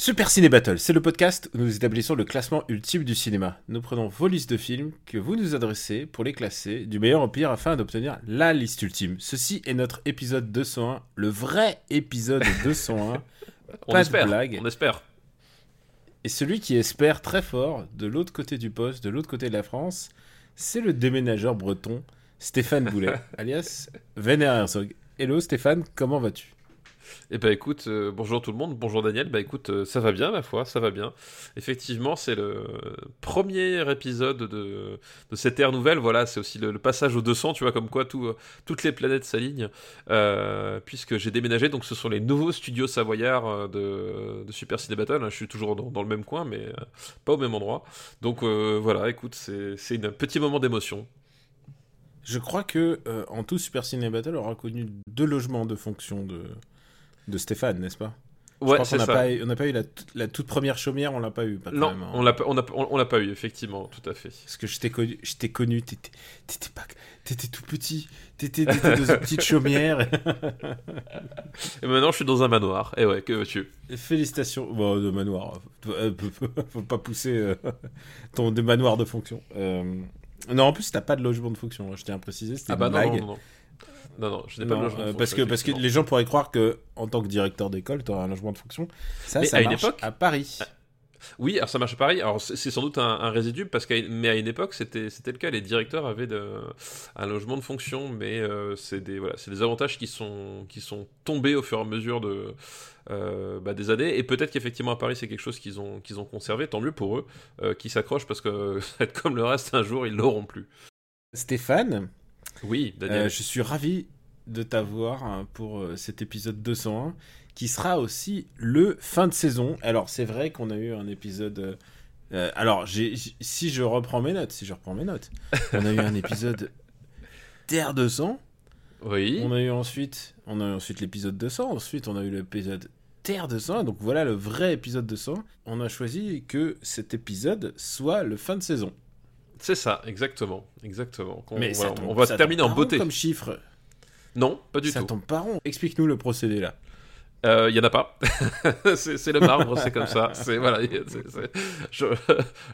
Super Ciné Battle, c'est le podcast où nous établissons le classement ultime du cinéma. Nous prenons vos listes de films que vous nous adressez pour les classer du meilleur au pire afin d'obtenir la liste ultime. Ceci est notre épisode 201, le vrai épisode 201. On Pas de espère, blague. on espère. Et celui qui espère très fort de l'autre côté du poste, de l'autre côté de la France, c'est le déménageur breton Stéphane Boulet, alias Vénère Herzog. Hello Stéphane, comment vas-tu? Eh ben écoute, euh, bonjour tout le monde, bonjour Daniel, bah écoute, euh, ça va bien ma foi, ça va bien. Effectivement, c'est le premier épisode de, de cette ère nouvelle, voilà, c'est aussi le, le passage au 200, tu vois, comme quoi euh, toutes les planètes s'alignent, puisque j'ai déménagé, donc ce sont les nouveaux studios savoyards de, de Super Ciné Battle, hein. je suis toujours dans, dans le même coin, mais pas au même endroit. Donc voilà, écoute, c'est un petit moment d'émotion. Je crois que en tout Super Ciné Battle aura connu deux logements de fonction de, de Stéphane, n'est-ce pas? Je Ouais, crois c'est qu'on n'a ça. pas, eu- on n'a pas eu la, toute première chaumière, on l'a pas eu. Pas Non, même, hein. on l'a pas- on a- on- on l'a pas eu, effectivement, tout à fait. Parce que je t'ai connu, je t'ai connu, t'étais, pas, t'étais tout petit, t'étais, dans une petite chaumière. Et maintenant, je suis dans un manoir. Et ouais, que veux-tu? Félicitations, bon, de manoir. Faut pas pousser euh, ton de manoir de fonction. Euh, Non, en plus t'as pas de logement de fonction. hein, Je tiens à préciser, c'était Ah bah une non, blague. non, non, non. Non, je n'ai pas de logement. euh, de parce que parce que les gens pourraient croire que en tant que directeur d'école, tu auras un logement de fonction. Ça, Mais ça à une marche époque- à Paris. Oui, alors ça marche pareil. Alors c'est sans doute un, un résidu, parce qu'à une- mais à une époque, c'était le cas. Les directeurs avaient de, un logement de fonction, mais euh, c'est des, voilà, des avantages qui sont, qui sont tombés au fur et à mesure de, euh, bah, des années. Et peut-être qu'effectivement à Paris, c'est quelque chose qu'ils ont, qu'ils ont conservé. Tant mieux pour eux, euh, qui s'accrochent, parce que comme le reste, un jour, ils l'auront plus. Stéphane, Oui, Daniel. euh, je suis ravi de t'avoir hein, pour euh, cet épisode 201 qui sera aussi le fin de saison. Alors c'est vrai qu'on a eu un épisode. euh, alors j'ai- si je reprends mes notes, si je reprends mes notes, on a eu un épisode Terre 200. oui. On a eu ensuite, on a eu ensuite l'épisode 200. Ensuite, on a eu l'épisode Terre 200. Donc voilà le vrai épisode 200. On a choisi que cet épisode soit le fin de saison. C'est ça, exactement, exactement. Qu'on- Mais ça voilà, tombe- on va ça terminer tombe en beauté. Comme chiffre, Non, pas du ça tout. tombe pas rond. Explique-nous le procédé là. Il y en a pas. c'est le marbre, c'est comme ça. C'est voilà. c'est- c'est- je-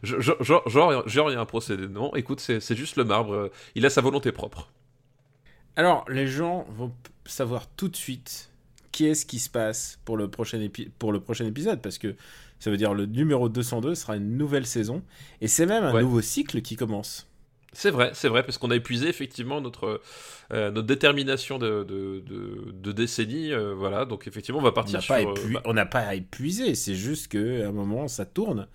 je- je- Genre, genre, il y a un procédé. Non, écoute, c'est juste le marbre. Il a sa volonté propre. Alors, les gens vont savoir tout de suite qu'est-ce qui se passe pour le prochain, épi- pour le prochain épisode, parce que ça veut dire le numéro 202 sera une nouvelle saison, et c'est même un Ouais. nouveau cycle qui commence. C'est vrai, c'est vrai, parce qu'on a épuisé effectivement notre, euh, notre détermination de, de, de, de décennie. euh, voilà, donc effectivement, on va On partir n'a sur. pas, euh, bah, on n'a pas à épuiser, c'est juste qu'à un moment, ça tourne,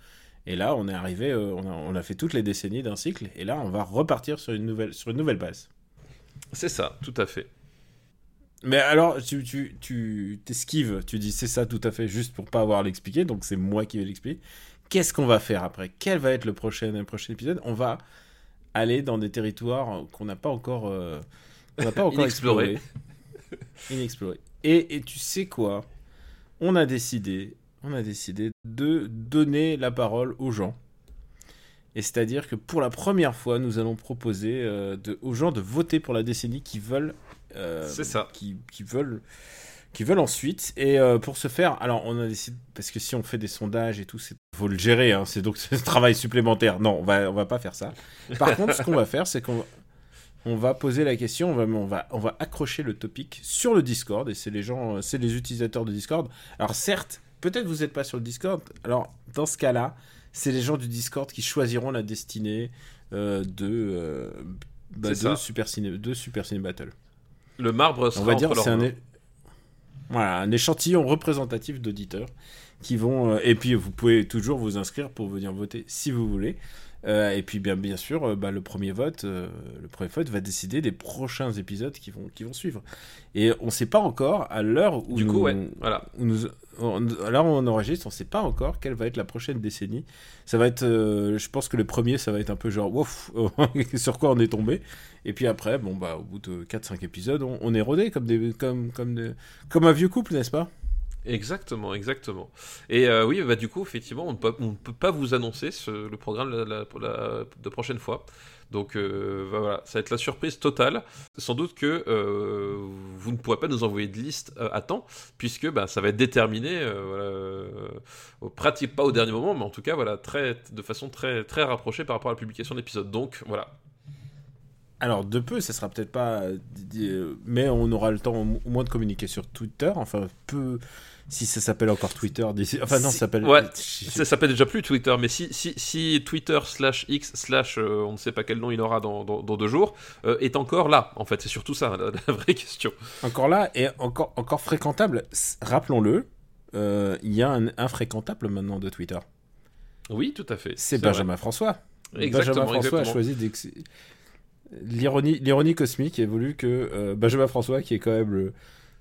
et là, on est arrivé, euh, on, a, on a fait toutes les décennies d'un cycle, et là, on va repartir sur une nouvelle, sur une nouvelle base. c'est ça, tout à fait. Mais alors, tu, tu, tu t'esquives, tu dis c'est ça tout à fait, juste pour pas avoir à l'expliquer, donc c'est moi qui vais l'expliquer. Qu'est-ce qu'on va faire après? Quel va être le prochain, le prochain épisode? On va aller dans des territoires qu'on n'a pas encore, euh, qu'on n'a pas encore Inexplorés. explorés. Inexplorés. Et, et tu sais quoi? On a décidé, on a décidé de donner la parole aux gens. Et c'est-à-dire que pour la première fois, nous allons proposer euh, de, aux gens de voter pour la décennie qui veulent ça. Qui, qui veulent qui veulent ensuite. Et euh, pour ce faire alors on a décidé parce que si on fait des sondages et tout c'est faut le gérer hein, c'est donc un travail supplémentaire. Non on va on va pas faire ça. Par contre ce qu'on va faire c'est qu'on on va poser la question on va on va on va accrocher le topic sur le Discord et c'est les gens euh, c'est les utilisateurs de Discord. Alors certes peut-être vous n'êtes pas sur le Discord. Alors dans ce cas-là c'est les gens du Discord qui choisiront la destinée euh, de euh, bah, de. Super Ciné de Super Ciné Battle Le marbre sera on va dire c'est un, mains. é- voilà, un échantillon représentatif d'auditeurs qui vont euh, et puis vous pouvez toujours vous inscrire pour venir voter si vous voulez Euh, et puis bien, bien sûr, euh, bah, le premier vote, euh, le premier vote va décider des prochains épisodes qui vont, qui vont suivre. Et on ne sait pas encore à l'heure où Du nous, coup, ouais, voilà. où nous, on- à l'heure où on enregistre, on ne sait pas encore quelle va être la prochaine décennie. Ça va être, je pense que le premier, ça va être un peu genre, ouf, sur quoi on est tombé. Et puis après, bon bah, au bout de 4-5 épisodes, on, est rodé comme des, comme, comme comme un vieux couple, n'est-ce pas? Exactement, exactement. Et euh, oui, bah, du coup, effectivement, on ne peut, pas vous annoncer ce- le programme de prochaine fois. Donc euh, bah, voilà, ça va être la surprise totale. Sans doute que euh, vous ne pourrez pas nous envoyer de liste à temps, puisque bah, ça va être déterminé, voilà, pratique pas au dernier moment, mais en tout cas, voilà, très, de façon très, très rapprochée par rapport à la publication de l'épisode. Donc voilà, Alors, de peu, ça sera peut-être pas. euh, euh, Mais on aura le temps au moins de communiquer sur Twitter. Enfin, peu. Si ça s'appelle encore Twitter d'ici. Enfin, non, Si- ça s'appelle. ouais, Ça s'appelle déjà plus Twitter, mais si, si, si Twitter slash X slash euh, on ne sait pas quel nom il aura dans, dans, dans deux jours euh, est encore là, en fait, c'est surtout ça la, la vraie question. Encore là, et encore, encore fréquentable. Rappelons-le, euh, il y a un infréquentable maintenant de Twitter. Oui, tout à fait. C'est vrai. Benjamin François. Exactement, Benjamin François exactement. a choisi l'ironie, cosmique a voulu que euh, Benjamin François, qui est quand même le,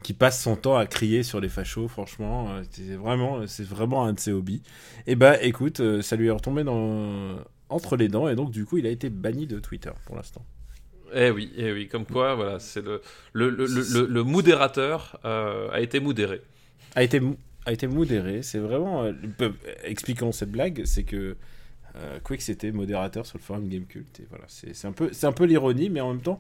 qui passe son temps à crier sur les fachos, franchement, euh, c'est vraiment, c'est vraiment un de ses hobbies. Et bah, écoute, euh, ça lui est retombé dans entre les dents et donc du coup, il a été banni de Twitter pour l'instant. Eh oui, eh oui, comme quoi, voilà, c'est le, le, le, le, le- modérateur a été modéré. A été, a été modéré. C'est vraiment. expliquons cette blague, c'est que euh, Quick c'était modérateur sur le forum Gamecult et voilà, c'est un peu, c'est un peu l'ironie, mais en même temps.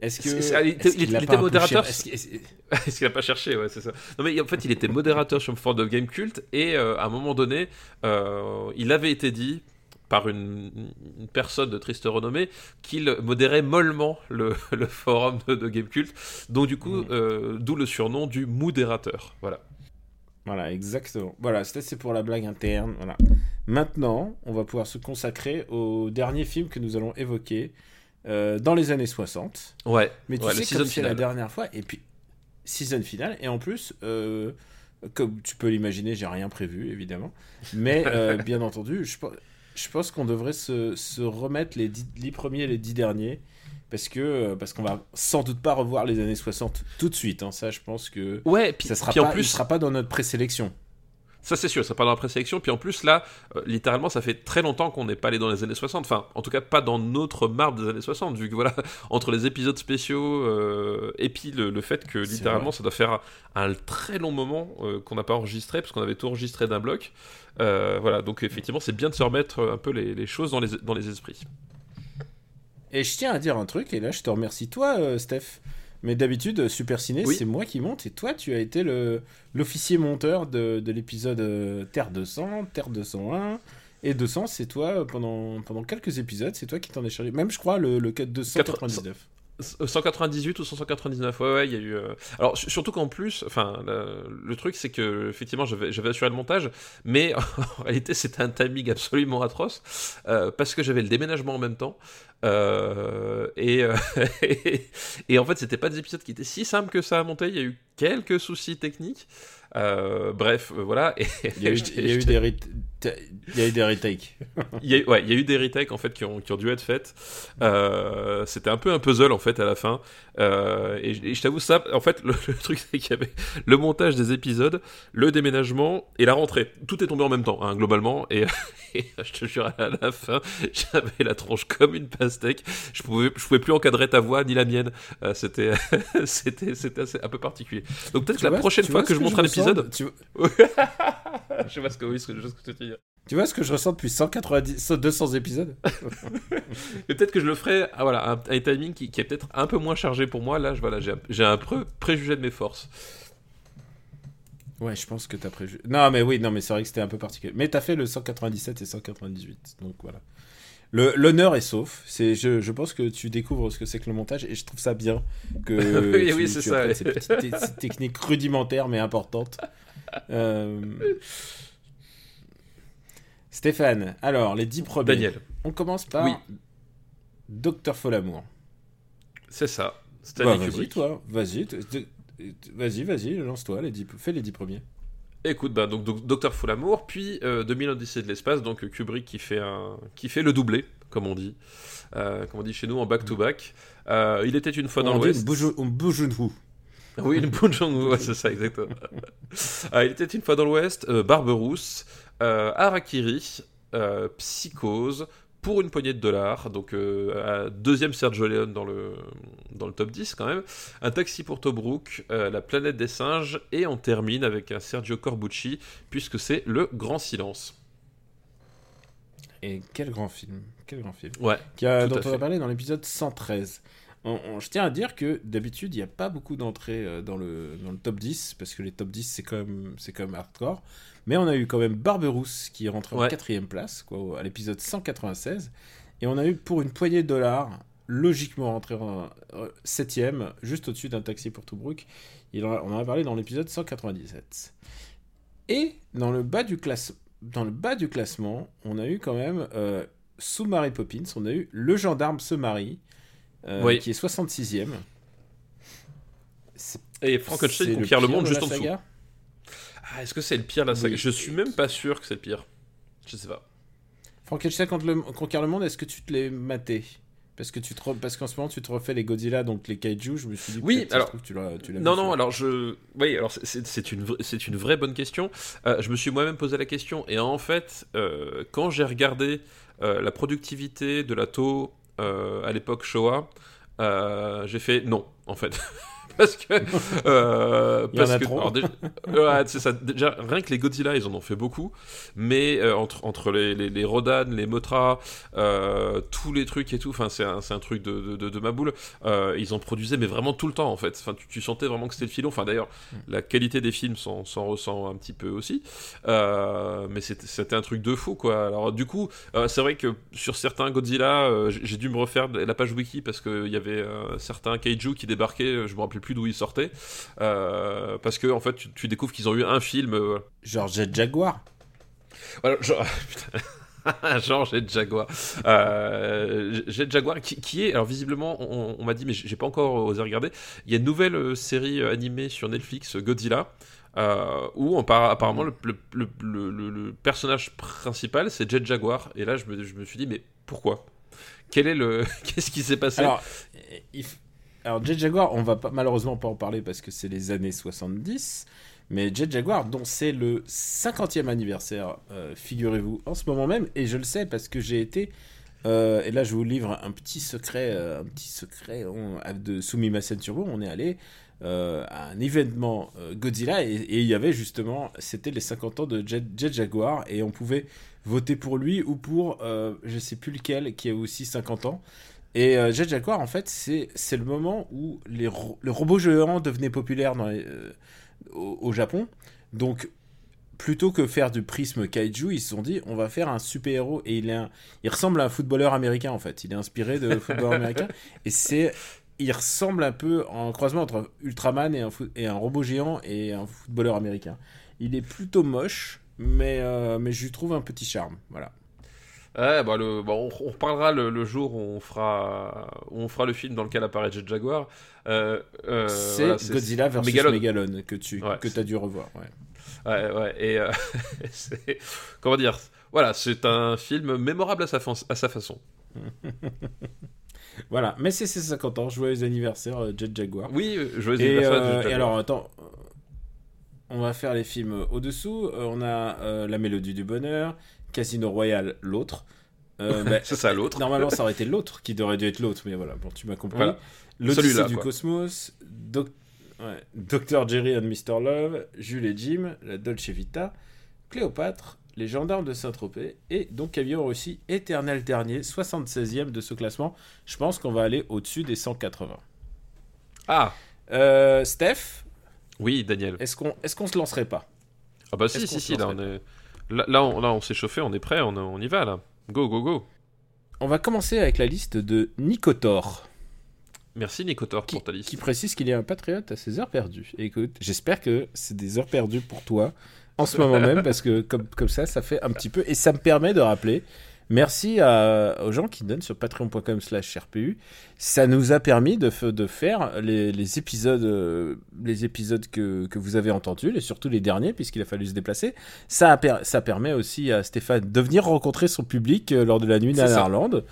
Est-ce que c'est- il était- il modérateur, est-ce qu'il a pas cherché Ouais, c'est ça. Non, mais en fait, il était modérateur sur le forum de Game Cult et euh, à un moment donné, euh, il avait été dit par une, une personne de triste renommée qu'il modérait mollement le, le forum de, de Game Cult. Donc, du coup, Mm. euh, d'où le surnom du modérateur. Voilà. Voilà, exactement. Voilà, c'était c'est pour la blague interne. Voilà. Maintenant, on va pouvoir se consacrer au dernier film que nous allons évoquer euh, dans les années 60. Ouais. Mais tu Ouais, sais, comme c'est la dernière fois, et puis season finale, et en plus, euh, comme tu peux l'imaginer, j'ai rien prévu, évidemment. Mais euh, bien entendu, je, pe- je pense qu'on devrait se, se remettre les dix, les premiers et les dix derniers. Parce que euh, parce qu'on va sans doute pas revoir les années 60 tout de suite. hein. Ça, je pense que Ouais, puis, ça sera puis pas, en il plus, sera pas dans notre présélection. Ça c'est sûr, ça part dans la présélection. Puis en plus là, euh, littéralement, ça fait très longtemps qu'on n'est pas allé dans les années 60. Enfin, en tout cas pas dans notre marbre des années 60, vu que voilà, entre les épisodes spéciaux euh, et puis le, le fait que littéralement ça doit faire un, un très long moment euh, qu'on n'a pas enregistré, parce qu'on avait tout enregistré d'un bloc. Voilà, donc effectivement, c'est bien de se remettre un peu les, les choses dans les, dans les esprits. Et je tiens à dire un truc, et là je te remercie toi, euh, Steph. Mais d'habitude, euh, Super Ciné, Oui. c'est moi qui monte, et toi, tu as été le l'officier monteur de, de l'épisode euh, Terre 200, Terre 201 et 200. C'est toi pendant, pendant quelques épisodes, c'est toi qui t'en es chargé. Même, je crois, le, le 299. 198 ou 199, ouais, ouais, il y a eu. euh, Alors, su- surtout qu'en plus, enfin, le, le truc, c'est que, effectivement, j'avais assuré le montage, mais en réalité, c'était un timing absolument atroce, euh, parce que j'avais le déménagement en même temps. euh, et, et, et en fait, c'était pas des épisodes qui étaient si simples que ça à monter, il y a eu quelques soucis techniques. Bref, voilà. Et, Il y a eu, y a eu des, il y a eu des retakes. il y a, eu- ouais, il y a eu des retakes en fait qui ont, qui ont dû être faites. Euh, C'était un peu un puzzle en fait à la fin. Euh, et, je- et je t'avoue ça, en fait, le, le truc c'est qu'il y avait le montage des épisodes, le déménagement et la rentrée. Tout est tombé en même temps, hein, globalement. Et, et je te jure, à la fin, j'avais la tronche comme une pastèque. Je pouvais, je pouvais plus encadrer ta voix ni la mienne. Euh, C'était, c'était, c'était assez- un peu particulier. Donc peut-être que la vois- prochaine fois vois que je montre un épisode, tu, je sais pas ce que oui, ce que, ce que tu veux dire. Tu vois ce que je ressens depuis 190, 200 épisodes? Peut-être que je le ferai, ah, voilà, un, un timing qui, qui est peut-être un peu moins chargé pour moi. Là, je, voilà, j'ai un, j'ai un pré- préjugé de mes forces. Ouais, je pense que t'as prévu. Non, mais oui, non, mais c'est vrai que c'était un peu particulier. Mais t'as fait le 197 et 198, donc voilà. Le- L'honneur est sauf. C'est, je, je pense que tu découvres ce que c'est que le montage et je trouve ça bien que Oui, tu, oui, c'est tu ça. apprennes ces petites te- ces techniques rudimentaires mais importantes. Euh, Stéphane, alors les 10 premiers. Daniel, On commence par Oui. Docteur Folamour. c'est ça. Stanley Bah, vas-y, toi, vas-y, vas-y, vas-y, lance-toi, les 10 fais les 10 premiers. Écoute, bah, donc, Docteur Foulamour, puis euh, 2000 Odyssée de l'espace, donc Kubrick qui fait, un, qui fait le doublé, comme on dit, euh, comme on dit chez nous en back-to-back. Euh, il était une fois dans On l'Ouest. une bouge-. Oui, une bonne c'est ça, exactement. Il était une fois dans l'Ouest, euh, Barberousse, euh, Harakiri, euh, Psychose, pour une poignée de dollars, donc euh, deuxième Sergio Leone dans le, dans le top 10 quand même, un taxi pour Tobruk, euh, la planète des singes, et on termine avec un Sergio Corbucci, puisque c'est le grand silence. Et quel grand film. Quel grand film. Ouais, Qui a, dont on a parlé dans l'épisode 113. On- on- je tiens à dire que d'habitude, il n'y a pas beaucoup d'entrées euh, dans le, dans le top 10, parce que les top 10, c'est quand, même- quand même hardcore. Mais on a eu quand même Barberousse qui est rentré en quatrième place, quoi, à l'épisode 196. Et on a eu pour une poignée de dollars, logiquement rentré en euh, septième, juste au-dessus d'un taxi pour Tobruk. Il en a- on en a parlé dans l'épisode 197. Et dans le bas du classe, dans le bas du classement, on a eu quand même euh, sous Mary Poppins, on a eu Le gendarme se marie, euh, Oui. qui est 66e. C'est- et Frankenstein conquiert le pire monde de juste en dessous. saga Ah, est-ce que c'est le pire la saga Oui. Je suis même pas sûr que c'est le pire. Je sais pas. Frankenstein contre le, conquiert le monde, est-ce que tu te l'es maté? Parce que tu te re- parce qu'en ce moment tu te refais les Godzilla donc les kaiju, je me suis dit Oui, alors- que tu l'as tu l'as Non, non, alors je. Oui, alors c'est- une, vra- c'est une vraie bonne question. Euh, je me suis moi-même posé la question, et en fait, euh, quand j'ai regardé euh, la productivité de la taux euh, à l'époque Showa, euh, j'ai fait non, en fait. parce que. euh, Il y en parce a que trop. alors, déjà, ouais, c'est ça. Déjà, rien que les Godzilla, ils en ont fait beaucoup. Mais euh, entre, entre les, les, les Rodan, les Motra, euh, tous les trucs et tout, enfin, c'est un, c'est un truc de, de, de- de ma boule. Ils en produisaient, mais vraiment tout le temps, en fait. Enfin, tu, tu sentais vraiment que c'était le filon. Enfin, d'ailleurs, la qualité des films s'en s'en ressent un petit peu aussi. Mais c'était c'était un truc de fou, quoi. Alors, du coup, c'est vrai que sur certains Godzilla, j'ai dû me refaire la page wiki parce qu'il y avait certains kaiju qui débarquaient, je me rappelle plus d'où ils sortaient. Euh, parce que, en fait, tu, tu découvres qu'ils ont eu un film. euh, genre Jet Jaguar. voilà, genre, genre Jet Jaguar. Euh, Jet Jaguar qui, qui est, alors visiblement, on, on m'a dit, mais j'ai pas encore osé regarder, il y a une nouvelle euh, série euh, animée sur Netflix, Godzilla, euh, où on par- apparemment le, le- le- le- le- le personnage principal c'est Jet Jaguar. Et là, je me, je me suis dit, mais pourquoi? Quel est le. Qu'est-ce qui s'est passé? Alors, il f- alors Jet Jaguar, on va pas, malheureusement pas en parler parce que c'est les années 70. Mais Jet Jaguar, dont c'est le 50e anniversaire, euh, figurez-vous, en ce moment même, et je le sais parce que j'ai été, euh, et là je vous livre un petit secret, euh, un petit secret on- de Sumimasen Turbo, on est allé à un événement Godzilla et, il y avait justement, c'était les 50 ans de Jet, Jaguar et on pouvait voter pour lui ou pour, je sais plus lequel, qui a aussi 50 ans. Et euh, Jet Jaguar, en fait, c'est le moment où les, ro- le robot géant devenait populaire dans les- euh, au, au Japon. Donc, plutôt que faire du prisme kaiju, ils se sont dit, on va faire un super-héros. Et il, est un- il ressemble à un footballeur américain, en fait. Il est inspiré de footballeur américain. Et c'est... Il ressemble un peu en croisement entre Ultraman et un, et un robot géant et un footballeur américain. Il est plutôt moche, mais, euh, mais je lui trouve un petit charme. Voilà. Ouais, bah le, bon, on, on reparlera le, le jour où on fera, où on fera le film dans lequel apparaît Jet Jaguar. Euh, euh, c'est voilà, Godzilla versus Megalon. Megalon, que tu Ouais, que c'est- as dû revoir. Ouais. Ouais, ouais, et euh, c'est- comment dire Voilà, c'est un film mémorable à sa, fa- à sa façon. Voilà, mais c'est ses 50 ans, joyeux anniversaire euh, Jet Jaguar. Oui, joyeux Et, anniversaire, Jet et Jaguar. alors, attends, on va faire les films au-dessous. Euh, on a euh, La Mélodie du Bonheur, Casino Royale, l'autre. Euh, bah, c'est ça l'autre. Normalement, ça aurait été l'autre qui aurait dû être l'autre, mais voilà, bon, tu m'as compris. Voilà. L'Odyssée du quoi. Cosmos, Doc- ouais, Dr. Jerry and Mr. Love, Jules et Jim, La Dolce Vita, Cléopâtre, Les Gendarmes de Saint-Tropez, et donc avions aussi Éternel Dernier, 76e de ce classement. Je pense qu'on va aller au-dessus des 180. Ah, Euh, Steph, oui, Daniel. est-ce qu'on est qu'on se lancerait pas? Ah bah si, si, si, là on est, là, là, on, s'est chauffé, on est prêt, on, on y va là. Go, go, go. On va commencer avec la liste de Nicotor, Merci Nicotor qui, pour ta liste. qui précise qu'il est un patriote à ses heures perdues. Et écoute, j'espère que c'est des heures perdues pour toi en ce moment même, parce que comme, comme ça, ça fait un petit peu... Et ça me permet de rappeler Merci à, aux gens qui donnent sur patreon.com slash RPU. Ça nous a permis de, de faire les, les épisodes, euh, les épisodes que, que, vous avez entendus, et surtout les derniers, puisqu'il a fallu se déplacer. Ça, a, ça permet aussi à Stéphane de venir rencontrer son public euh, lors de la nuit d'Arlande.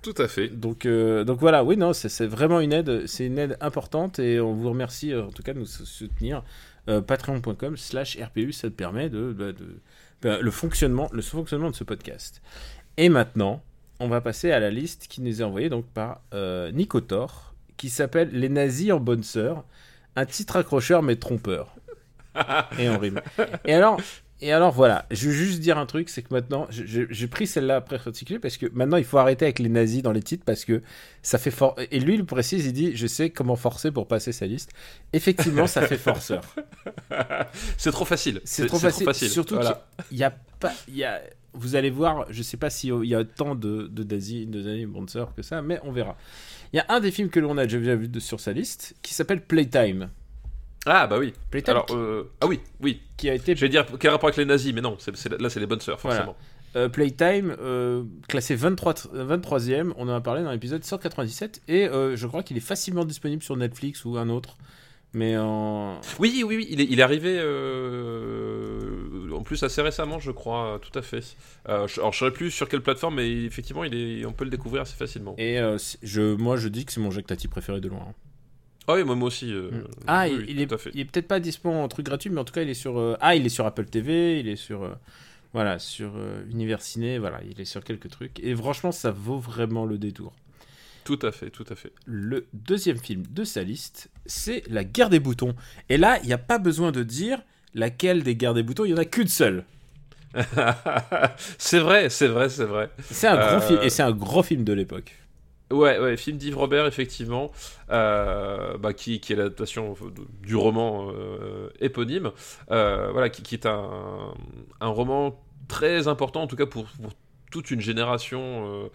Tout à fait. Donc, euh, donc voilà, oui, non, c'est vraiment une aide, c'est une aide importante et on vous remercie en tout cas de nous soutenir. Patreon.com slash RPU, ça te permet de, de, de, le, fonctionnement, le fonctionnement de ce podcast. Et maintenant, on va passer à la liste qui nous est envoyée donc par euh, Nico Thor, qui s'appelle Les nazis en bonne sœur, un titre accrocheur mais trompeur. et en rime. Et alors, et alors voilà, je veux juste dire un truc, c'est que maintenant, j'ai pris celle-là après particulier parce que maintenant il faut arrêter avec les nazis dans les titres parce que ça fait fort. Et lui, il précise, il dit, je sais comment forcer pour passer sa liste. Effectivement, ça fait forceur. c'est trop facile. C'est trop, facile. Surtout qu'il y a pas, il y a vous allez voir, je sais pas s'il y a tant de, de Daisy, de Bonser que ça, mais on verra. Il y a un des films que l'on a déjà vu sur sa liste qui s'appelle Playtime. Ah bah oui. Playtime. Alors, euh, ah oui, oui. Qui a été. Je vais dire quel rapport avec les nazis, mais non, là c'est les bonnes sœurs, forcément. Euh, Playtime, euh, classé 23, 23e, on en a parlé dans l'épisode 197, et je crois qu'il est facilement disponible sur Netflix ou un autre. Mais en... Oui, oui, oui, il est, il est arrivé euh, en plus assez récemment, je crois, tout à fait. Euh, je, alors, je ne plus sur quelle plateforme, mais effectivement, il est, on peut le découvrir assez facilement. Et euh, je, moi, je dis que c'est mon Jactati préféré de loin. Ah oui, moi, moi aussi. Mm. Ah, il, est, il est peut-être pas disponible en truc gratuit, mais en tout cas, il est sur. Ah, il est sur Apple TV, il est sur. voilà, sur Univers Ciné, voilà, il est sur quelques trucs. Et franchement, ça vaut vraiment le détour. Tout à fait, tout à fait. Le deuxième film de sa liste, c'est La guerre des boutons. Et là, il n'y a pas besoin de dire laquelle des guerres des boutons, il n'y en a qu'une seule. c'est vrai, c'est vrai, c'est vrai. C'est un gros film, et c'est un gros film de l'époque. Ouais, ouais, film d'Yves Robert, effectivement, euh, bah, qui, est l'adaptation du roman euh, éponyme, euh, voilà, qui, est un, roman très important, en tout cas pour, pour toute une génération, euh,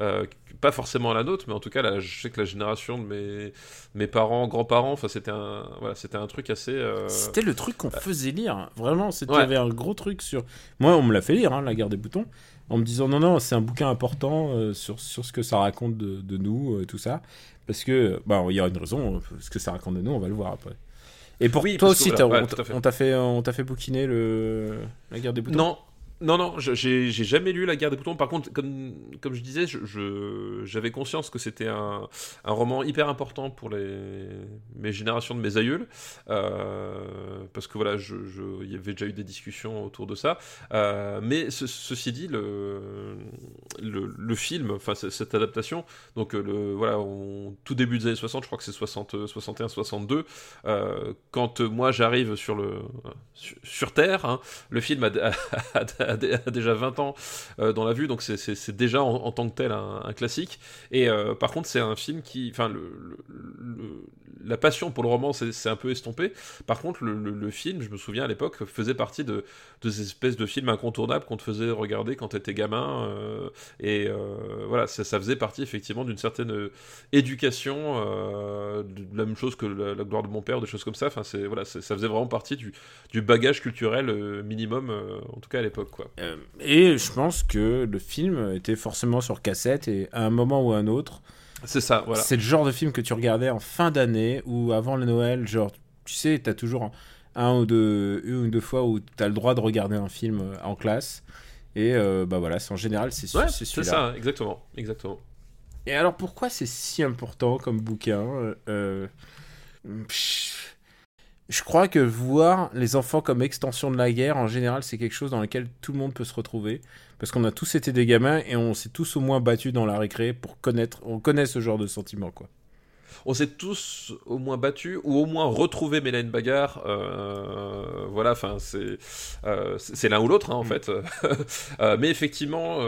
euh, pas forcément la nôtre, mais en tout cas, là, je sais que la génération de mes, mes parents, grands-parents, enfin, c'était un, voilà, c'était un truc assez. Euh, c'était le truc qu'on faisait lire, vraiment. C'était, avait un gros truc sur. Moi, on me l'a fait lire, hein, La guerre des boutons, en me disant non, non, c'est un bouquin important sur, sur ce que ça raconte de, de nous, tout ça. Parce que, bah, il y a une raison, ce que ça raconte de nous, on va le voir après. Et pour toi aussi, on t'a fait, on t'a fait bouquiner le... la guerre des boutons? Non, non, non, j'ai jamais lu La guerre des boutons. Par contre, comme, je disais, j'avais conscience que c'était un, roman hyper important pour les, mes générations de mes aïeuls. Euh, parce que voilà, il y avait déjà eu des discussions autour de ça. Euh, mais ceci dit, le, film, enfin cette adaptation, donc le, voilà, tout début des années 60, je crois que c'est 60, 61, 62, quand moi j'arrive sur, sur, Terre, hein, le film a, déjà 20 ans euh, dans la vue, donc c'est déjà en, tant que tel un, classique. Et euh, par contre, c'est un film qui. Enfin, la passion pour le roman c'est un peu estompé. Par contre, le, film, je me souviens à l'époque, faisait partie de, de, ces espèces de films incontournables qu'on te faisait regarder quand t'étais gamin. Euh, et voilà, ça, ça, faisait partie effectivement d'une certaine éducation, de la même chose que la, gloire de mon père, des choses comme ça. Enfin, voilà, ça faisait vraiment partie du, du bagage culturel minimum, en tout cas à l'époque. Quoi. Euh, et je pense que le film était forcément sur cassette et à un moment ou à un autre. C'est ça, voilà. C'est le genre de film que tu regardais en fin d'année ou avant le Noël. Genre, tu sais, t'as toujours un ou deux, une ou deux fois où t'as le droit de regarder un film euh, en classe. Et euh, bah voilà, en général, c'est ouais, C'est ça, exactement, exactement. Et alors, pourquoi c'est si important comme bouquin je crois que voir les enfants comme extension de la guerre, en général, c'est quelque chose dans lequel tout le monde peut se retrouver. Parce qu'on a tous été des gamins et on s'est tous au moins battus dans la récré pour connaître, on connaît ce genre de sentiment, quoi on s'est tous au moins battus ou au moins retrouvé Mélène Bagarre. Euh, voilà, enfin c'est euh, c'est l'un ou l'autre hein, en mm. fait. Euh, mais effectivement,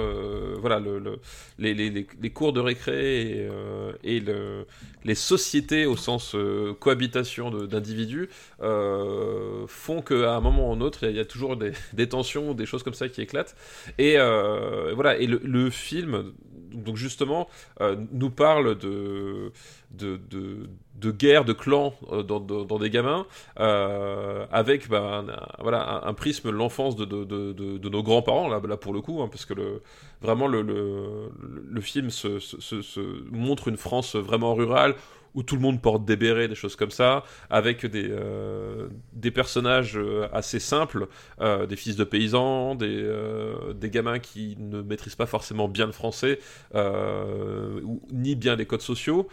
voilà, le, les, les, les, cours de récré et, le, les sociétés au sens cohabitation d'individus font qu'à un moment ou un autre, il y, a toujours des, des, tensions, des choses comme ça qui éclatent. Et voilà, et le film donc justement nous parle de guerre de clans dans, dans, des gamins avec bah, un, voilà un, prisme l'enfance de, nos grands-parents là, là pour le coup hein, parce que vraiment le, film montre une France vraiment rurale où tout le monde porte des bérets, des choses comme ça, avec des, euh, personnages euh, assez simples, euh, des fils de paysans, des, des gamins qui ne maîtrisent pas forcément bien le français, ni bien les codes sociaux,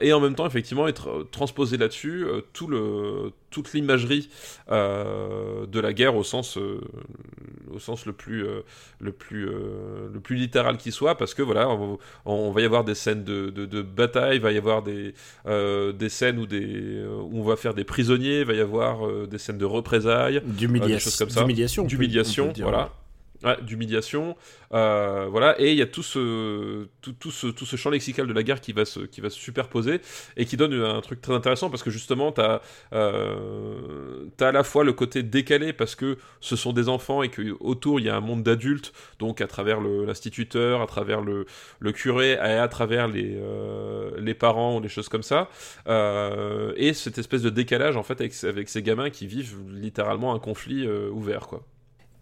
et en même temps, effectivement, être transposé là-dessus tout le toute l'imagerie de la guerre au sens au sens le plus le plus le plus littéral qui soit parce que voilà on, va y avoir des scènes de, de, de, bataille il va y avoir des euh, des scènes où, des, où on va faire des prisonniers, il va y avoir euh, des scènes de représailles, d'humiliation, des choses comme ça. D'humiliation. D'humiliation. Euh, voilà, et il y a tout ce, tout, tout, ce, champ lexical de la guerre qui va, se, qui va se superposer et qui donne un truc très intéressant parce que justement, tu as, euh, à la fois le côté décalé parce que ce sont des enfants et qu'autour il y a un monde d'adultes, donc à travers l'instituteur, à travers le, le curé, et à travers les, euh, les parents ou des choses comme ça. Et cette espèce de décalage en fait avec, avec ces gamins qui vivent littéralement un conflit ouvert, quoi.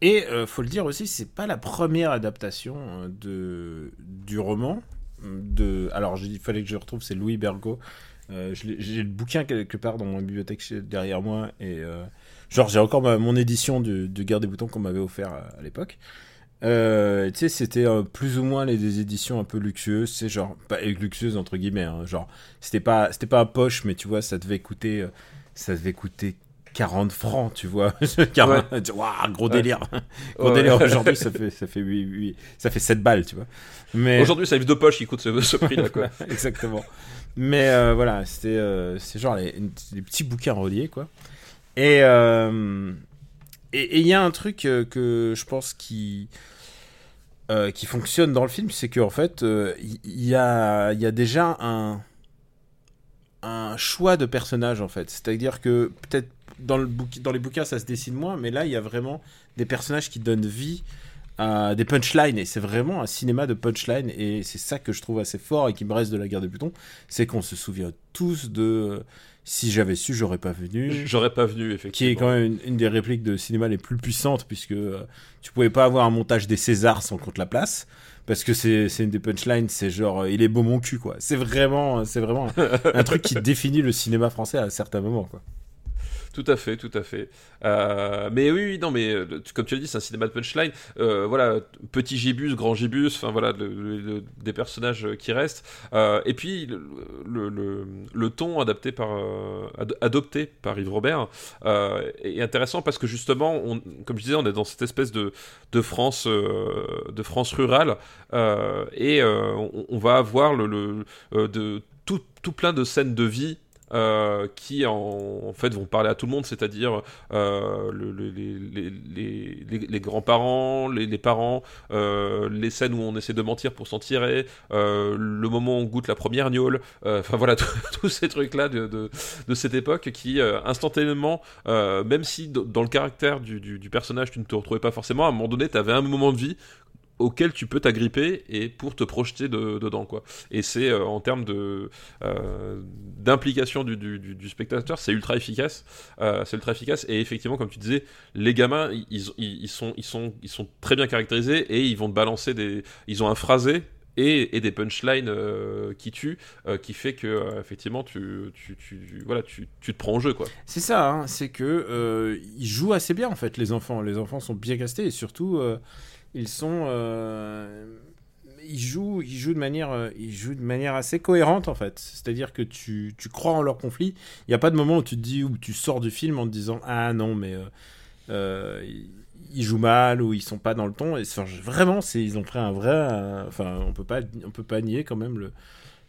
Et euh, faut le dire aussi, c'est pas la première adaptation euh, de, du roman. De, alors, il fallait que je retrouve, c'est Louis Bergo. Euh, j'ai le bouquin quelque part dans ma bibliothèque derrière moi. Et euh, genre, j'ai encore mon édition de, de Guerre des boutons qu'on m'avait offert à, l'époque. tu sais, c'était plus ou moins les des éditions un peu luxueuses. C'est genre, pas luxueuses entre guillemets. Hein, genre, c'était pas, c'était pas à poche, mais tu vois, ça devait coûter. Ça devait coûter 40 francs, tu vois. 40, gros délire. gros délire aujourd'hui, ça fait, ça, fait 8, ça fait 7 balles, tu vois. Mais... Aujourd'hui, un livre de poche qui coûte ce, prix-là, quoi. Exactement. Mais euh, voilà, c'était euh, c'est genre les, petits bouquins reliés, quoi. Et euh, et il y a un truc que je pense qui. qui fonctionne dans le film, c'est qu'en fait, il y, a, y a déjà un, un choix de personnage en fait. C'est-à-dire que peut-être dans, le dans les bouquins, ça se dessine moins, mais là, il y a vraiment des personnages qui donnent vie à des punchlines, et c'est vraiment un cinéma de punchlines, et c'est ça que je trouve assez fort et qui me reste de la guerre des Plutons, c'est qu'on se souvient tous de si j'avais su, j'aurais pas venu. J'aurais pas venu, effectivement. Qui est quand même une, des répliques de cinéma les plus puissantes, puisque euh, tu pouvais pas avoir un montage des Césars sans compte la place. Parce que c'est une des punchlines, c'est genre, euh, il est beau mon cul, quoi. C'est vraiment, c'est vraiment un, truc qui définit le cinéma français à certains moments, quoi. Tout à fait, tout à fait. Euh, mais oui, non, mais euh, comme tu l'as dit, c'est un cinéma de punchline. Euh, voilà, petit gibus, grand gibus, enfin voilà, des personnages qui restent. et puis le, ton adapté par, adopté par Yves Robert est intéressant parce que justement, on, comme je disais, on est dans cette espèce de, France, de France rurale, et on, va avoir le, de tout, tout plein de scènes de vie euh, qui en, fait vont parler à tout le monde, c'est-à-dire euh, les, grands-parents, les, parents, euh, les scènes où on essaie de mentir pour s'en tirer, le moment où on goûte la première gnôle, enfin voilà, tous ces trucs-là de, cette époque qui instantanément, même si dans le caractère du, du, personnage tu ne te retrouvais pas forcément, à un moment donné tu avais un moment de vie auquel tu peux t'agripper et pour te projeter dedans quoi et c'est euh, en termes de euh, d'implication du, du, spectateur c'est ultra efficace euh, c'est ultra efficace et effectivement comme tu disais les gamins ils, ils, sont ils sont ils sont très bien caractérisés et ils vont te balancer des ils ont un phrasé et, et, des punchlines qui tuent, qui fait que effectivement tu, tu, tu, voilà, tu, te prends au jeu quoi. C'est ça, hein, c'est que ils jouent assez bien en fait les enfants. Les enfants sont bien castés et surtout ils sont euh, ils jouent ils jouent de manière euh, ils jouent de manière assez cohérente en fait. C'est-à-dire que tu, tu, crois en leur conflit. Il n'y a pas de moment où tu dis où tu sors du film en te disant ah non mais euh, ils jouent mal ou ils sont pas dans le ton et vraiment ils ont pris un vrai enfin on peut pas on peut pas nier quand même le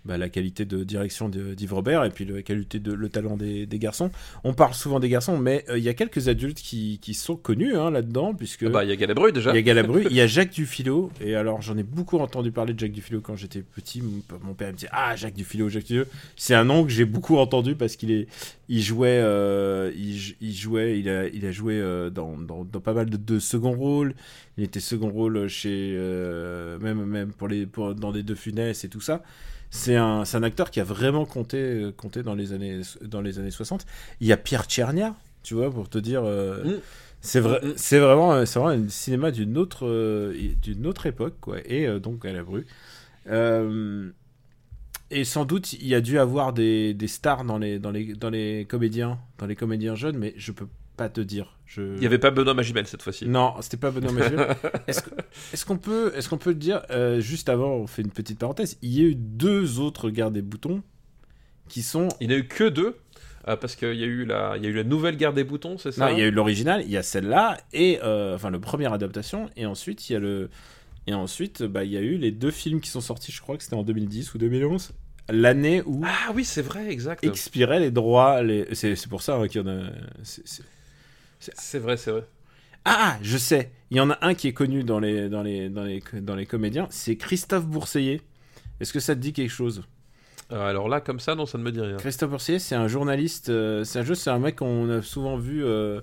bah, la qualité de direction d'Yves Robert et puis la qualité de le talent des, des garçons. On parle souvent des garçons, mais euh, il y a quelques adultes qui, qui sont connus hein, là-dedans, puisque Ah bah, il y a Galabru déjà. il y a Galabru, il y a Jacques Dufilo, et alors j'en ai beaucoup entendu parler de Jacques Dufilo quand j'étais petit. Mon, mon père me disait Ah, Jacques Dufilo, Jacques Dufilo. C'est un nom que j'ai beaucoup entendu parce qu'il est, il jouait, euh, il, jouait, il a, il a joué euh, dans, dans, dans pas mal de, de second rôles. Il était second rôle chez, même, même pour les, pour, dans les deux Funès et tout ça. C'est un, un acteur qui a vraiment compté, euh, compté dans les années, dans les années 60. Il y a Pierre Tchernia, tu vois, pour te dire. euh, Mm. C'est vrai, Mm, c'est vraiment, euh, c'est vraiment un cinéma d'une autre, euh, d'une autre époque, quoi. Et euh, donc à la bru. Et sans doute, il y a dû avoir des, des stars dans les, dans les, dans les comédiens, dans les comédiens jeunes, mais je peux pas te dire. Je... Il n'y avait pas Benoît Magimel cette fois-ci. Non, c'était pas Benoît Magimel. Est-ce qu'on peut, est-ce qu'on peut dire euh, juste avant On fait une petite parenthèse. Il y a eu deux autres gardes des boutons qui sont. Il n'y a eu que deux. euh, parce qu'il y, a eu la- y a eu la nouvelle guerre des boutons, c'est ça? Non, il y a eu l'original, il y a celle-là et euh, enfin le première adaptation et ensuite il y a le et ensuite bah il y a eu les deux films qui sont sortis, je crois que c'était en 2010 ou 2011, l'année où Ah oui, c'est vrai, exact. expiraient les droits. Les... C'est pour ça hein, qu'il y en a. C'est vrai, c'est vrai. Ah, je sais. Il y en a un qui est connu dans les dans les dans les dans les comédiens, c'est Christophe Bourseiller. Est-ce que ça te dit quelque chose? Euh, alors là, comme ça, non, ça ne me dit rien. Christophe Boursier, c'est un journaliste. euh, c'est un jeu, c'est un mec qu'on a souvent vu. euh,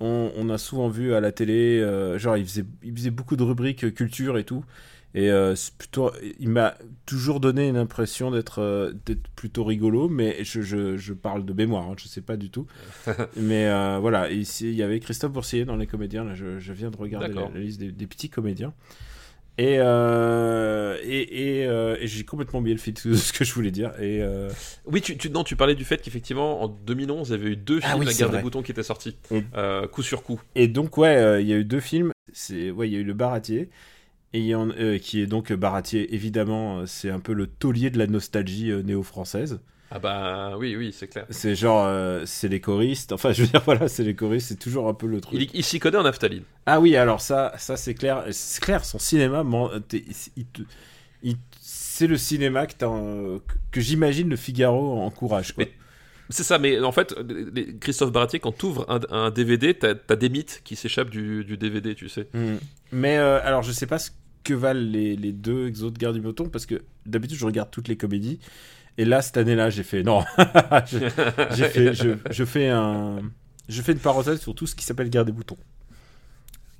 on, on a souvent vu à la télé. genre, il faisait, il faisait beaucoup de rubriques culture et tout. Et euh, c'est plutôt, il m'a toujours donné une impression d'être euh, plutôt rigolo, mais je, je, je parle de mémoire, hein, je sais pas du tout. mais euh, voilà, ici il y avait Christophe Boursier dans les comédiens. Là, je, je viens de regarder la, liste des, des petits comédiens. Et, euh, et, et, euh, et j'ai complètement oublié le fil de ce que je voulais dire. Et Oui, tu, tu- non, tu parlais du fait qu'effectivement, en 2011, il y avait eu deux Ah films, oui, La guerre vrai. des boutons, qui étaient sortis, coup sur coup. Et donc, ouais, il y a eu deux films. Ouais, il y a eu Le Baratier. Euh, qui est donc Baratier, évidemment, euh, c'est un peu le taulier de la nostalgie euh, néo-française. Ah bah oui, oui, c'est clair. C'est genre, euh, c'est les choristes. Enfin, je veux dire, voilà, c'est les choristes, c'est toujours un peu le truc. Il, il s'y connaît en naphtaline. Ah oui, alors ça, ça c'est clair. C'est clair, son cinéma, c'est le cinéma que, euh, j'imagine le Figaro encourage. Quoi. Mais- C'est ça, mais en fait, Christophe Baratier, quand tu ouvres un, un DVD, t'as as des mythes qui s'échappent du, du DVD, tu sais. Hmm. Mais euh, alors, je sais pas ce que valent les, deux autres gardes du bouton parce que d'habitude, je regarde toutes les comédies. Et là, cette année-là, j'ai fait non. J'ai fait, je, fais un, je fais une parenthèse sur tout ce qui s'appelle garde des boutons.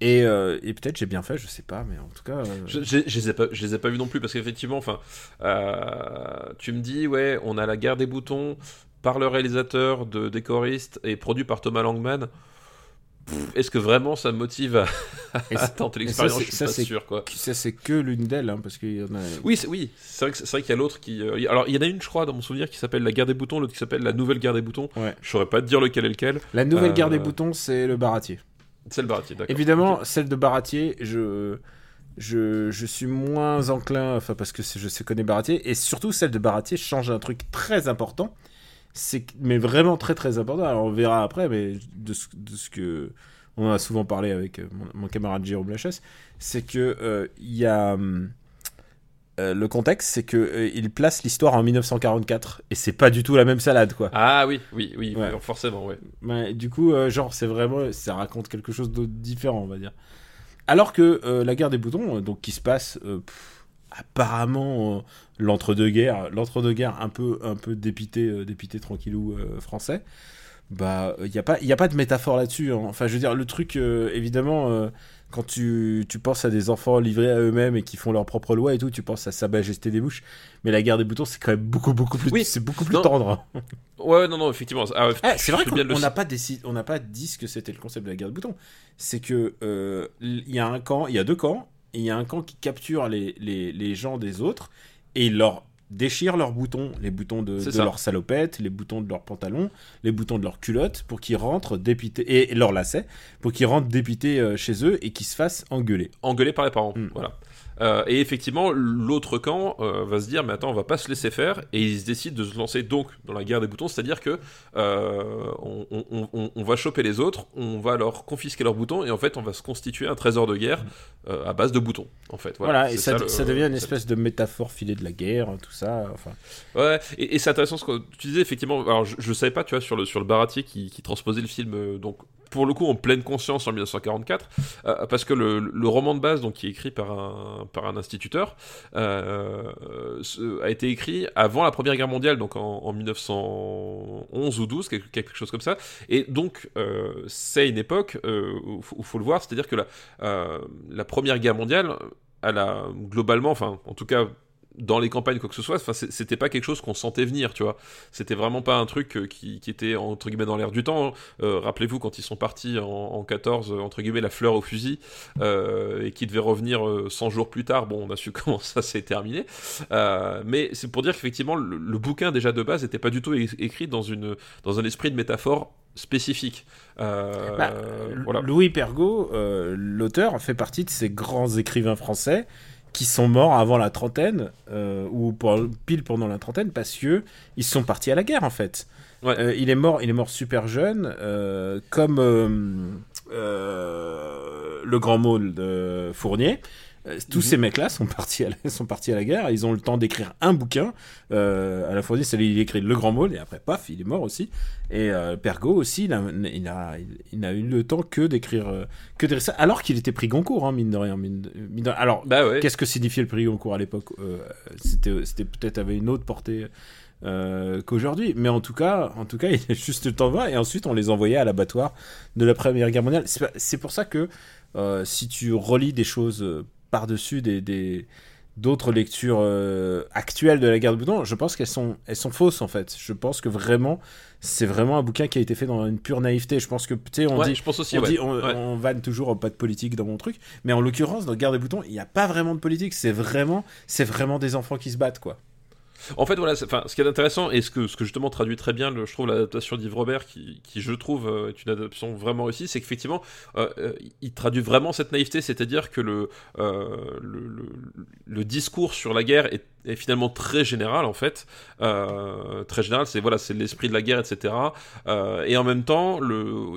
Et, euh, et peut-être j'ai bien fait, je sais pas, mais en tout cas. euh, Je, je, je les ai pas, je les ai pas vus non plus parce qu'effectivement, enfin, euh, tu me dis, ouais, on a la guerre des boutons par le réalisateur de des choristes et produit par Thomas Langman. Est-ce que vraiment ça me motive à, tenter l'expérience? Je c'est- suis ça, pas sûr, quoi. Ça, c'est que l'une d'elles, hein, parce qu'il y en a. Oui, c'est oui, c'est vrai qu'il y a l'autre qui. euh, alors, il y en a une, je crois, dans mon souvenir, qui s'appelle la guerre des boutons, l'autre qui s'appelle la nouvelle guerre des boutons. Ouais. Je saurais pas te dire lequel est lequel. La nouvelle Euh, guerre des boutons, c'est le Baratier. C'est le Baratier, d'accord. Évidemment, celle de Baratier, je, je, je suis moins enclin, enfin parce que je sais connais Baratier, et surtout celle de Baratier change un truc très important, c'est mais vraiment très très important. Alors on verra après, mais de ce, de ce que on a souvent parlé avec euh, mon, mon camarade Jérôme Lachesse, c'est que euh, il y a hum, euh, le contexte, c'est que euh, il place l'histoire en 1944 et c'est pas du tout la même salade quoi. Ah oui, oui, oui, Ouais. forcément, ouais. Ouais, du coup, genre, c'est vraiment, ça raconte quelque chose de différent, on va dire. Alors que la guerre des boutons, donc qui se passe pff, apparemment euh, l'entre-deux-guerres, l'entre-deux-guerres un peu, un peu dépité, euh, dépité tranquillou euh, français. Bah, il y a pas, y a pas de métaphore là-dessus. hein. Enfin, je veux dire, le truc, évidemment, quand tu, tu penses à des enfants livrés à eux-mêmes et qui font leurs propres lois et tout, tu penses à sa majesté des bouches. Mais la guerre des boutons, c'est quand même beaucoup, beaucoup plus, Oui. c'est beaucoup plus Non. tendre. Ouais, non, non, effectivement. Ah, Eh, c'est vrai qu'on n'a pas, décidé- on n'a pas dit ce que c'était le concept de la guerre de boutons. C'est que euh, il y a un camp, il y a deux camps, il y a un camp qui capture les, gens des autres et leur déchire leurs boutons, les boutons de, de ça. leurs salopettes, les boutons de leurs pantalons, les boutons de leurs culottes, pour qu'ils rentrent dépités, et, et leurs lacets, pour qu'ils rentrent dépités euh, chez eux et qu'ils se fassent engueuler. engueulé par les parents. Mm. Voilà. Euh, et effectivement, l'autre camp euh, va se dire, mais attends, on va pas se laisser faire, et ils décident de se lancer donc dans la guerre des boutons, c'est-à-dire que euh, on, on- on- on va choper les autres, on va leur confisquer leurs boutons, et en fait, on va se constituer un trésor de guerre euh, à base de boutons, en fait. Voilà, Voilà, et ça, le- ça devient une espèce de métaphore filée de la guerre, tout ça. Ouais, et, c'est intéressant ce que tu disais effectivement. Alors, je, je savais pas, tu vois, sur le sur le Baratier qui, qui transposait le film, euh, donc pour le coup en pleine conscience en 1944, euh, parce que le, le roman de base, donc qui est écrit par un par un instituteur, euh, a été écrit avant la Première Guerre mondiale, donc en, en 1911 ou 12, quelque, chose comme ça. Et donc c'est une époque où où faut le voir, c'est-à-dire que la la Première Guerre mondiale, elle a globalement, enfin en tout cas dans les campagnes quoi que ce soit c'était pas quelque chose qu'on sentait venir tu vois. C'était vraiment pas un truc euh, qui, qui était entre guillemets dans l'air du temps hein. Euh, rappelez-vous quand ils sont partis en, en 14 euh, entre guillemets la fleur au fusil euh, et qui devait revenir euh, 100 jours plus tard. Bon on a su comment ça s'est terminé. Euh, mais c'est pour dire qu'effectivement le, le bouquin déjà de base n'était pas du tout écrit dans une dans un esprit de métaphore spécifique. Euh, Bah, voilà. Louis Pergaud, euh, l'auteur, fait partie de ces grands écrivains français qui sont morts avant la trentaine euh, ou pour- pile pendant la trentaine parce que ils sont partis à la guerre en fait. Ouais. Euh, il est mort, il est mort super jeune, euh, comme le grand môle de Fournier. Euh, tous Mhm. ces mecs-là sont partis, à la, sont partis à la guerre. Ils ont le temps d'écrire un bouquin. Euh, à la lui, il écrit Le Grand Môle et après, paf, il est mort aussi. Et euh, aussi, il a, il a, il n'a eu le temps que d'écrire euh, que d'écrire ça, alors qu'il était pris Goncourt, hein, mine de rien. Mine de- mine de- Alors, bah ouais qu'est-ce que signifiait le prix Goncourt à l'époque Euh, C'était, c'était peut-être avait une autre portée euh, qu'aujourd'hui, mais en tout cas, en tout cas, il a juste le temps de voir. Et ensuite, on les envoyait à l'abattoir de la Première Guerre mondiale. C'est, pour ça que euh, si tu relis des choses par-dessus des, des d'autres lectures euh, actuelles de la guerre de boutons, je pense qu'elles sont, elles sont fausses en fait. Je pense que vraiment, c'est vraiment un bouquin qui a été fait dans une pure naïveté. Je pense que, tu sais, on Ouais, dit, je pense aussi on, ouais. dit, on, Ouais. on vanne toujours pas de politique dans mon truc, mais en l'occurrence, dans Guerre des boutons, il n'y a pas vraiment de politique. C'est vraiment, c'est vraiment des enfants qui se battent, quoi. En fait, voilà, enfin, ce qui est intéressant et ce que, ce que justement traduit très bien, je trouve, l'adaptation d'Yves Robert, qui, qui, je trouve euh, est une adaptation vraiment réussie, c'est qu'effectivement, euh, euh, il traduit vraiment cette naïveté, c'est-à-dire que le, le discours sur la guerre est, est finalement très général, en fait. Euh, très général, c'est voilà, c'est l'esprit de la guerre, etc. Euh, et en même temps,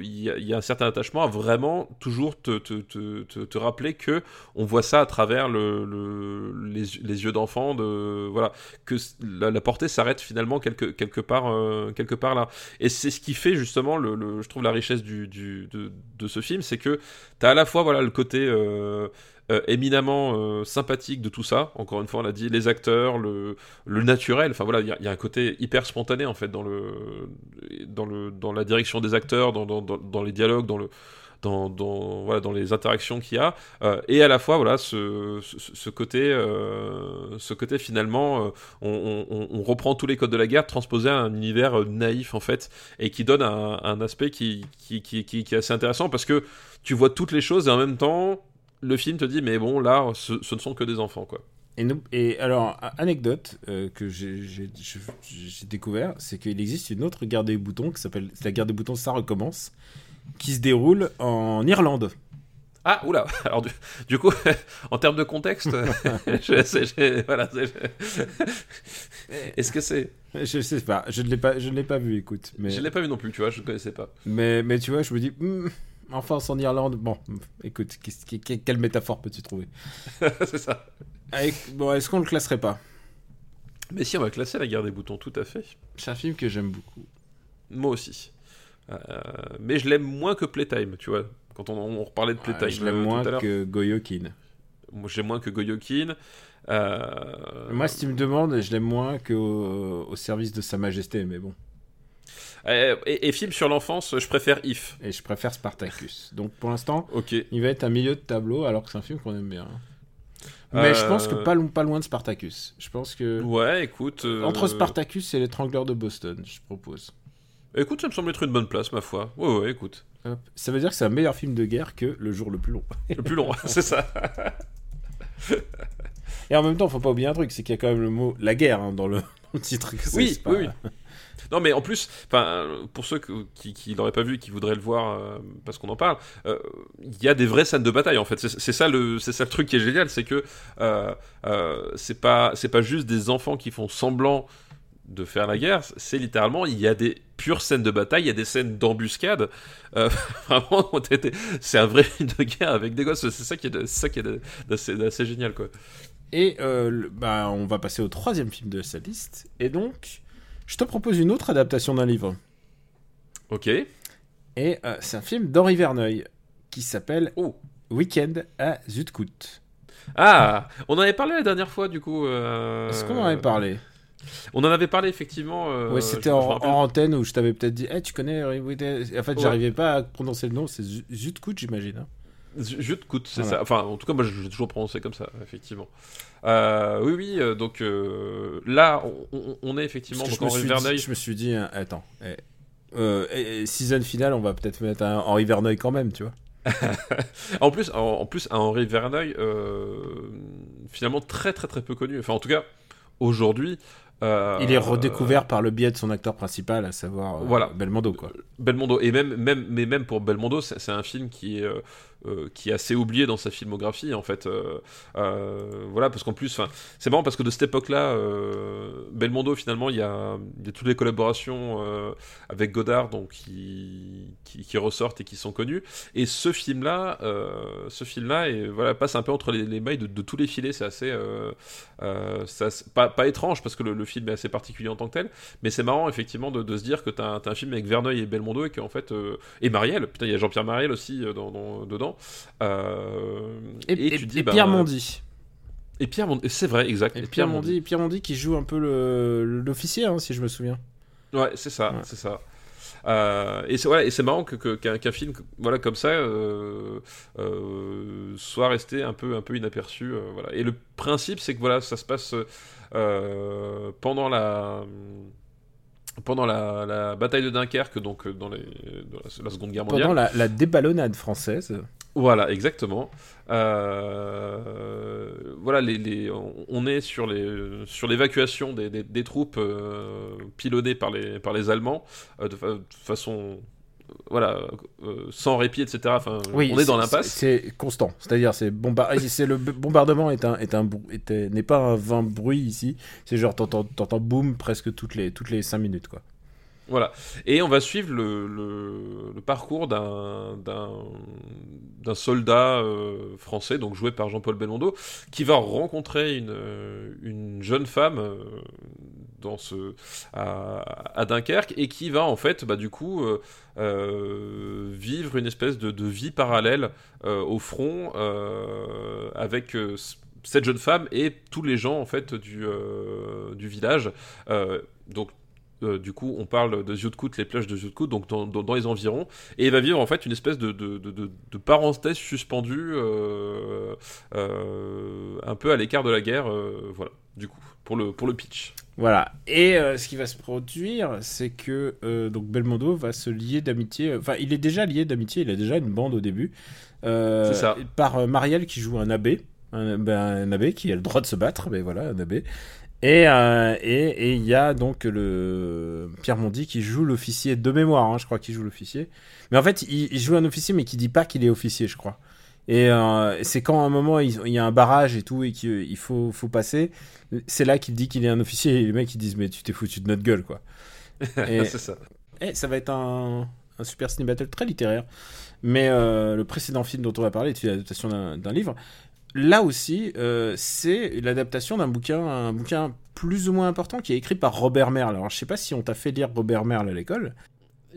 il y, a- un certain attachement à vraiment toujours te, te, te, te, rappeler que on voit ça à travers le, le, les, les yeux d'enfant, de voilà que la, portée s'arrête finalement quelque, quelque, part, euh, quelque part là. Et c'est ce qui fait justement, le, le- je trouve, la richesse du, du- de, de ce film, c'est que tu as à la fois voilà, le côté euh, éminemment euh, sympathique de tout ça, encore une fois, on l'a dit, les acteurs, le, naturel, enfin voilà, il y, a- un côté hyper spontané en fait dans, le, dans, le, dans la direction des acteurs, dans, dans, les dialogues, dans le dans, dans, voilà, dans les interactions qu'il y a, euh, et à la fois voilà, ce, ce, côté, ce côté finalement, on, reprend tous les codes de la guerre transposés à un univers naïf en fait, et qui donne un, un aspect qui, qui, qui, qui, qui est assez intéressant parce que tu vois toutes les choses et en même temps, le film te dit mais bon là, ce, ce ne sont que des enfants quoi. Et, nous, et alors, anecdote euh, que j'ai découvert, c'est qu'il existe une autre guerre des boutons qui s'appelle la guerre des boutons, ça recommence, qui se déroule en Irlande. Ah, oula Alors, du, du coup, en termes de contexte, est-ce que c'est. Je sais pas, je ne l'ai pas, je ne l'ai pas vu, écoute. Mais... Je ne l'ai pas vu non plus, tu vois, je ne connaissais pas. Mais, mais tu vois, je me dis, hmm, enfance en Irlande, bon, écoute, quelle métaphore peux-tu trouver C'est ça. Avec, bon, est-ce qu'on le classerait pas? Mais si, on va classer La guerre des boutons, tout à fait. C'est un film que j'aime beaucoup. Moi aussi. Euh, mais je l'aime moins que Playtime, tu vois. Quand on, on reparlait de Playtime. Ouais, je l'aime euh, moins que Goyokin. Moi, je l'aime moins que Goyokin. Euh... Moi, si tu me demandes, je l'aime moins qu'au au service de Sa Majesté, mais bon. Et, et, et film sur l'enfance, je préfère If. Et je préfère Spartacus. Donc pour l'instant, okay. il va être un milieu de tableau, alors que c'est un film qu'on aime bien. Mais euh... je pense que pas, pas, loin de Spartacus. Je pense que. Ouais, écoute. Euh... Entre Spartacus et l'étrangleur de Boston, je propose. Écoute, ça me semble être une bonne place, ma foi. Ouais, ouais, écoute. Hop. Ça veut dire que c'est un meilleur film de guerre que Le jour le plus long. le plus long, c'est ça. et en même temps, faut pas oublier un truc, c'est qu'il y a quand même le mot la guerre hein, dans, le, au titre que c'est. Oui, oui, oui. Non, mais en plus, pour ceux qui, qui l'auraient pas vu et qui voudraient le voir euh, parce qu'on en parle, euh, il y a des vraies scènes de bataille en fait. C'est ça le, ça le truc qui est génial, c'est que euh, euh, c'est pas, c'est pas juste des enfants qui font semblant de faire la guerre. C'est littéralement, il y a des pures scènes de bataille, il y a des scènes d'embuscade. Vraiment, c'est un vrai film de guerre avec des gosses. C'est ça qui est, ça qui est d'assez génial. Et euh, bah, on va passer au troisième film de cette liste. Et donc, je te propose une autre adaptation d'un livre. Ok. Et euh, c'est un film d'Henri Verneuil qui s'appelle Oh. Weekend à Zuidkoet. Ah, on en avait parlé la dernière fois du coup. euh, Est-ce qu'on en avait parlé? On en avait parlé effectivement. euh, Ouais, c'était en, en antenne où je t'avais peut-être dit, Eh, tu connais En fait, Ouais. j'arrivais pas à prononcer le nom, c'est Zu- Zuidkoet, j'imagine. hein. Je je te coûte, c'est Voilà. ça. Enfin, en tout cas, moi, je l'ai toujours prononcé comme ça, effectivement. Euh, oui, oui. euh, donc euh, là, on, est effectivement donc je, me Henri suis Verneuil. dit, je me suis dit, attends, eh, euh, eh, eh, season finale, on va peut-être mettre un Henri Verneuil quand même, tu vois. En plus, en, en plus, un Henri Verneuil, finalement très, très, très peu connu. Enfin, en tout cas, aujourd'hui. euh, Il est redécouvert par le biais de son acteur principal, à savoir euh, Voilà. Belmondo, quoi. Belmondo et même même mais même pour Belmondo c'est c'est un film qui est euh, qui est assez oublié dans sa filmographie en fait euh, euh, voilà parce qu'en plus c'est marrant parce que de cette époque là Belmondo finalement il y a, toutes les collaborations avec Godard donc qui, qui ressortent et qui sont connues. Et ce film là ce film là et voilà passe un peu entre les, les mailles de, tous les filets. C'est assez pas pas étrange parce que le, film est assez particulier en tant que tel mais c'est marrant effectivement de, se dire que t'as t'as un film avec Verneuil et Belmondo et qu'en fait et Marielle. Putain il y a Jean-Pierre Marielle aussi dans- dedans Euh, Et, et- tu dis et bah, Pierre Mondy. et Pierre Mondi c'est vrai exact Et Pierre Mondy, Pierre Mondy qui joue un peu l'officier, hein, si je me souviens. ouais c'est ça Ouais. c'est ça Euh, et c'est voilà, et c'est marrant que qu'un film voilà comme ça euh, euh, soit resté un peu un peu inaperçu voilà et le principe c'est que voilà ça se passe pendant la pendant la, la bataille de Dunkerque donc dans, les, dans la, la seconde guerre mondiale Pendant la, la déballonnade française. Voilà, exactement. Euh, voilà, les, les- on- est sur les sur l'évacuation des, des- des troupes euh, pilonnées par les par les Allemands euh, de, fa- de façon voilà euh, sans répit, etc. Enfin, on est dans l'impasse. C'est constant. C'est-à-dire, c'est c'est le bombardement est un, est n'est pas un vain bruit ici. C'est genre, t'entends, boum presque toutes les, toutes les 5 minutes, quoi. Voilà. Et on va suivre le, parcours d'un soldat euh, français, donc joué par Jean-Paul Belmondo, qui va rencontrer une, euh, une jeune femme euh, dans ce, à, Dunkerque et qui va en fait, bah, du coup, vivre une espèce de, vie parallèle au front avec cette jeune femme et tous les gens en fait du, du village. Donc euh, du coup, on parle de Zuidkoet, les plages de Zuidkoet, donc dans, dans- dans les environs, et il va vivre en fait une espèce de, de, de, parenthèse suspendue, euh, euh, un peu à l'écart de la guerre, voilà, du coup, pour le, pour le pitch. Voilà. Et ce qui va se produire, c'est que donc Belmondo va se lier d'amitié. Enfin, il est déjà lié d'amitié. Il a déjà une bande au début. C'est ça. Par Marielle qui joue un abbé, un, ben, un abbé qui a le droit de se battre, mais voilà, un abbé. Et euh, et et il y a donc le Pierre Mondy qui joue l'officier de mémoire. hein, je crois qu'il joue l'officier. Mais en fait, il, il joue un officier, mais qui dit pas qu'il est officier, je crois. Et euh, c'est quand à un moment il, il y a un barrage et tout et qu'il faut, faut passer, c'est là qu'il dit qu'il est un officier et les mecs ils disent mais tu t'es foutu de notre gueule quoi. Et, c'est ça. et ça va être un, un super ciné battle très littéraire. Mais euh, le précédent film dont on va parler est une adaptation d'un d'un livre. Là aussi, euh, c'est l'adaptation d'un bouquin, un bouquin plus ou moins important qui est écrit par Robert Merle. Alors je sais pas si on t'a fait lire Robert Merle à l'école.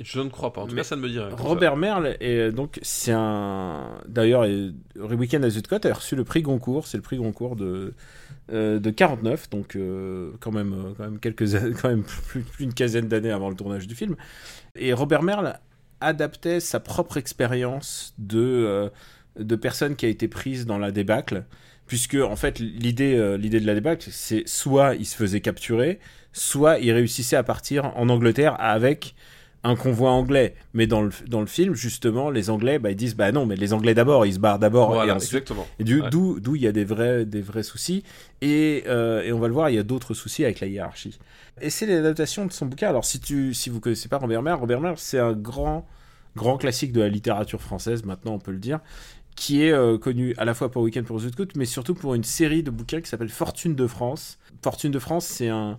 Je ne crois pas, en tout Mais cas, ça ne me dirait. Robert Merle, est, donc c'est un. D'ailleurs, et- Weekend à a reçu le prix Goncourt, c'est le prix Goncourt de, euh, de 49, donc euh, quand, même, euh, quand même quelques quand même plus, plus d'une quinzaine d'années avant le tournage du film. Et Robert Merle adaptait sa propre expérience de, euh, de personne qui a été prise dans la débâcle. Puisque, en fait, l'idée, euh, l'idée de la débâcle, c'est soit il se faisait capturer, soit il réussissait à partir en Angleterre avec un convoi anglais. Mais dans le, dans le film, justement, les Anglais, bah, ils disent bah non, mais les Anglais d'abord, ils se barrent d'abord. Voilà, et ensuite- exactement. et du- Ouais. d'où d'où il y a des vrais, des vrais soucis. Et, euh, et on va le voir, il y a d'autres soucis avec la hiérarchie. Et c'est l'adaptation de son bouquin. Alors, si, tu, si vous connaissez pas Robert Merle, Robert Merle, c'est un grand, grand classique de la littérature française, maintenant on peut le dire, qui est euh, connu à la fois pour Weekend pour Zootcoot, mais surtout pour une série de bouquins qui s'appelle Fortune de France. Fortune de France, c'est un,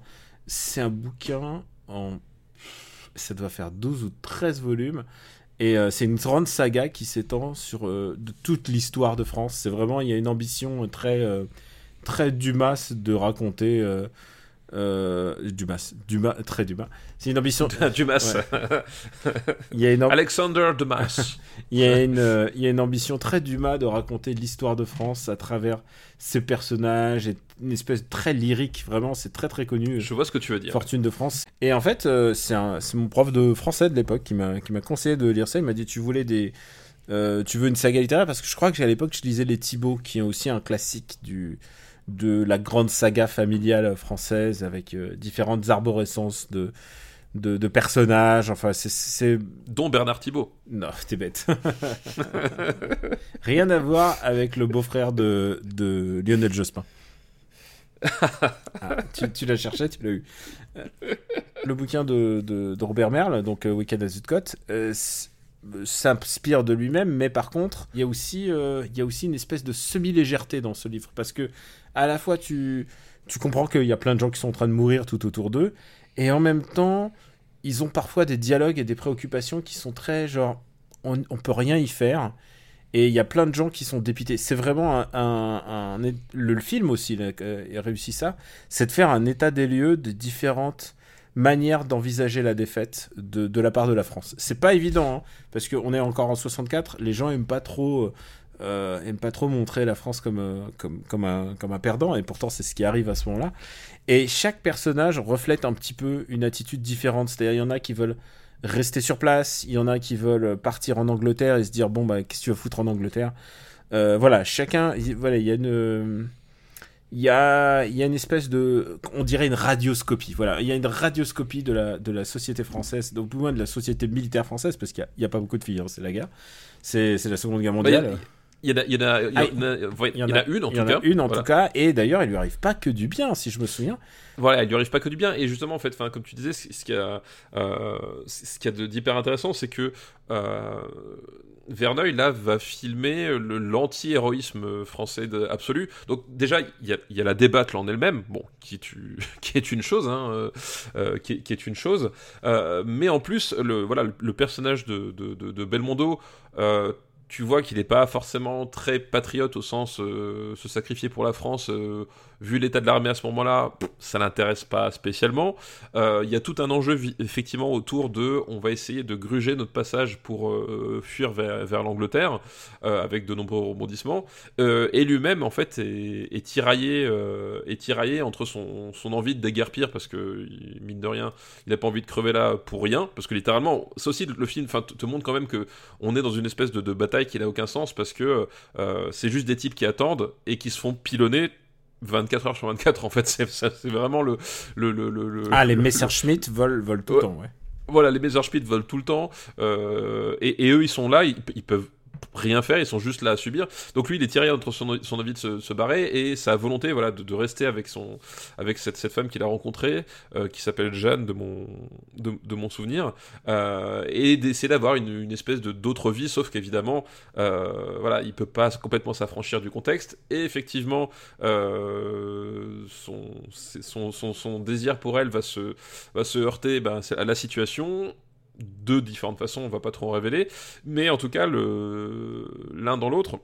un bouquin en. Ça doit faire 12 ou 13 volumes. Et euh, c'est une grande saga qui s'étend sur euh, toute l'histoire de France. C'est vraiment, il y a une ambition très, euh, très Dumas de raconter. Euh, Dumas, Dumas, très Dumas. C'est une ambition. Dumas. Il y a une, Alexander Dumas. il y a une, euh, il y a une ambition très Dumas de raconter l'histoire de France à travers ses personnages et une espèce très lyrique. Vraiment, c'est très très connu. Je vois ce que tu veux dire. Fortune de France. Et en fait, euh, c'est mon prof de français de l'époque qui m'a conseillé de lire ça. Il m'a dit tu voulais des euh, tu veux une saga littéraire? Parce que je crois que à l'époque je lisais les Thibaut qui est aussi un classique du de la grande saga familiale française avec euh, différentes arborescences de de, de personnages. Enfin, c'est- Dont Bernard Thibault. non, t'es bête. Rien à voir avec le beau-frère de, de Lionel Jospin. Ah, tu tu l'as cherché, tu l'as eu. Le bouquin de, de, de Robert Merle, donc euh, Weekend à Zuidcote, euh, s'inspire de lui-même, mais par contre, il y, a aussi, euh, il y a aussi une espèce de semi-légèreté dans ce livre, parce que à la fois tu, tu comprends qu'il y a plein de gens qui sont en train de mourir tout autour d'eux, et en même temps, ils ont parfois des dialogues et des préoccupations qui sont très genre, on, on peut rien y faire. Et il y a plein de gens qui sont dépités. C'est vraiment un, le, film aussi là, euh, a réussi ça, c'est de faire un état des lieux des différentes manières d'envisager la défaite de, de la part de la France. C'est pas évident hein, parce qu'on est encore en 64. Les gens aiment pas trop. Euh, aiment pas trop montrer la France comme, euh, comme, comme, un, comme un perdant, et pourtant c'est ce qui arrive à ce moment-là. Et chaque personnage reflète un petit peu une attitude différente. C'est-à-dire, il y en a qui veulent rester sur place, il y en a qui veulent partir en Angleterre et se dire bon bah qu'est-ce que tu vas foutre en Angleterre? Euh, voilà, chacun, il- voilà, il y a une, il y a, il y a une espèce de, on dirait une radioscopie. Voilà, il y a une radioscopie de la, de la société française, donc plus loin de la société militaire française parce qu'il y a- a, pas beaucoup de filles, hein, c'est la guerre, c'est la Seconde Guerre Bah, mondiale. Il y en a, il y en a- il y en a une en tout cas. une en Voilà. tout cas, et d'ailleurs, il lui arrive pas que du bien, si je me souviens. Voilà, il lui arrive pas que du bien. Et justement, en fait, enfin, comme tu disais, ce qu'il y a, euh, ce qu'il y a d'hyper intéressant, c'est que euh, Verneuil là va filmer l'anti-héroïsme français de- absolu. Donc déjà, il y a, y a la débattre en elle-même, bon, qui est, u- qui est une chose, hein, euh, qui, est, qui est une chose. Mais en plus, le voilà, le, le personnage de, de, de- de Belmondo. Tu vois qu'il n'est pas forcément très patriote au sens euh, se sacrifier pour la France, euh, vu l'état de l'armée à ce moment-là, ça l'intéresse pas spécialement. Euh, Il y a tout un enjeu effectivement autour de, on va essayer de gruger notre passage pour euh, fuir vers, l'Angleterre, euh, avec de nombreux rebondissements. Et lui-même en fait est, tiraillé, entre son, envie de déguerpir parce que mine de rien, il n'a pas envie de crever là pour rien, parce que littéralement, c'est aussi le film, enfin, te montre quand même que on est dans une espèce de, de bataille qui n'a aucun sens parce que c'est juste des types qui attendent et qui se font pilonner 24 heures sur 24 en fait c'est vraiment le le, le, le- le- Ah, les le- Messerschmitt volent, volent tout le temps, ouais. voilà les Messerschmitt volent tout le temps euh, et, et eux ils sont là ils, ils peuvent rien faire ils sont juste là à subir. Donc lui il est tiré entre son, envie de se, barrer et sa volonté voilà de, rester avec son avec cette, femme qu'il a rencontrée euh, qui s'appelle Jeanne de mon de, de mon souvenir. Euh, et d'essayer d'avoir une, espèce de d'autre vie sauf qu'évidemment euh, voilà il peut pas complètement s'affranchir du contexte. Et effectivement euh, son, son, son désir pour elle va se va se heurter ben, à la situation de différentes façons, on va pas trop en révéler, mais en tout cas, l'un dans l'autre,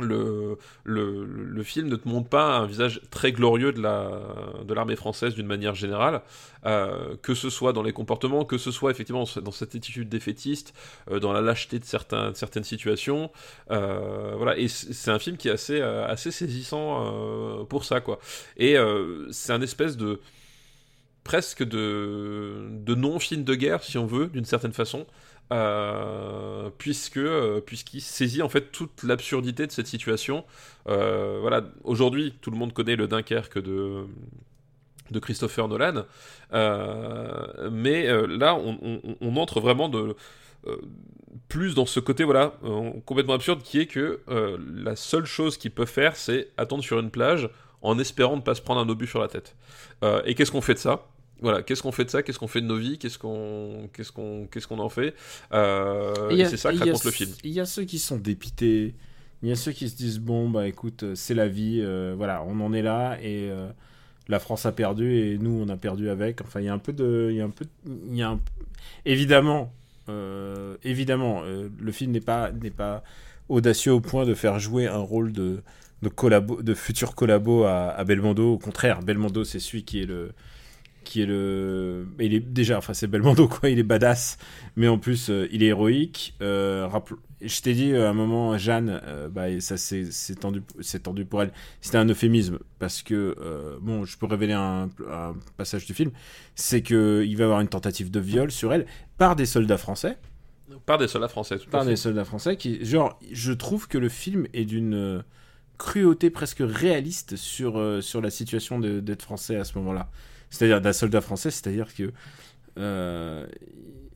le, le, le film ne te montre pas un visage très glorieux de la de l'armée française d'une manière générale, euh, que ce soit dans les comportements, que ce soit effectivement dans cette attitude défaitiste, euh, dans la lâcheté de, certains, certaines situations, euh, voilà. Et c'est un film qui est assez assez saisissant pour ça quoi. Et c'est un espèce de presque de, non-film de guerre, si on veut, d'une certaine façon, euh, puisque euh, puisqu'il saisit en fait toute l'absurdité de cette situation. Euh, voilà, aujourd'hui, tout le monde connaît le Dunkerque de de Christopher Nolan. Mais là, on, entre vraiment de, plus dans ce côté voilà complètement absurde qui est que la seule chose qu'il peut faire, c'est attendre sur une plage en espérant ne pas se prendre un obus sur la tête. et qu'est-ce qu'on fait de ça? Voilà, qu'est-ce qu'on fait de ça? Qu'est-ce qu'on fait de nos vies? Qu'est-ce qu'on qu'est-ce qu'on qu'est-ce qu'on en fait? Et C'est ça que raconte le film. Il y a ceux qui sont dépités. Il y a ceux qui se disent bon bah écoute c'est la vie, voilà on en est là et la France a perdu et nous on a perdu avec. Enfin, il y a un peu de, il y a un peu, il y a un... évidemment, euh, évidemment, euh, le film n'est pas n'est pas audacieux au point de faire jouer un rôle de de, collabo, de futur collabo à, à Belmondo. Au contraire, Belmondo c'est celui qui est le qui est le. Il est déjà, enfin, c'est Belmondo, quoi. Il est badass, mais en plus, euh, il est héroïque. Euh, Je t'ai dit euh, à un moment, Jeanne, euh, bah, ça s'est tendu, tendu pour elle. C'était un euphémisme, parce que, bon, je peux révéler un, passage du film. C'est qu'il va y avoir une tentative de viol sur elle par des soldats français. Par des soldats français, tout Par des soldats français qui. Genre, je trouve que le film est d'une cruauté presque réaliste sur, sur la situation d'être français à ce moment-là c'est-à-dire d'un soldat français, c'est-à-dire que euh,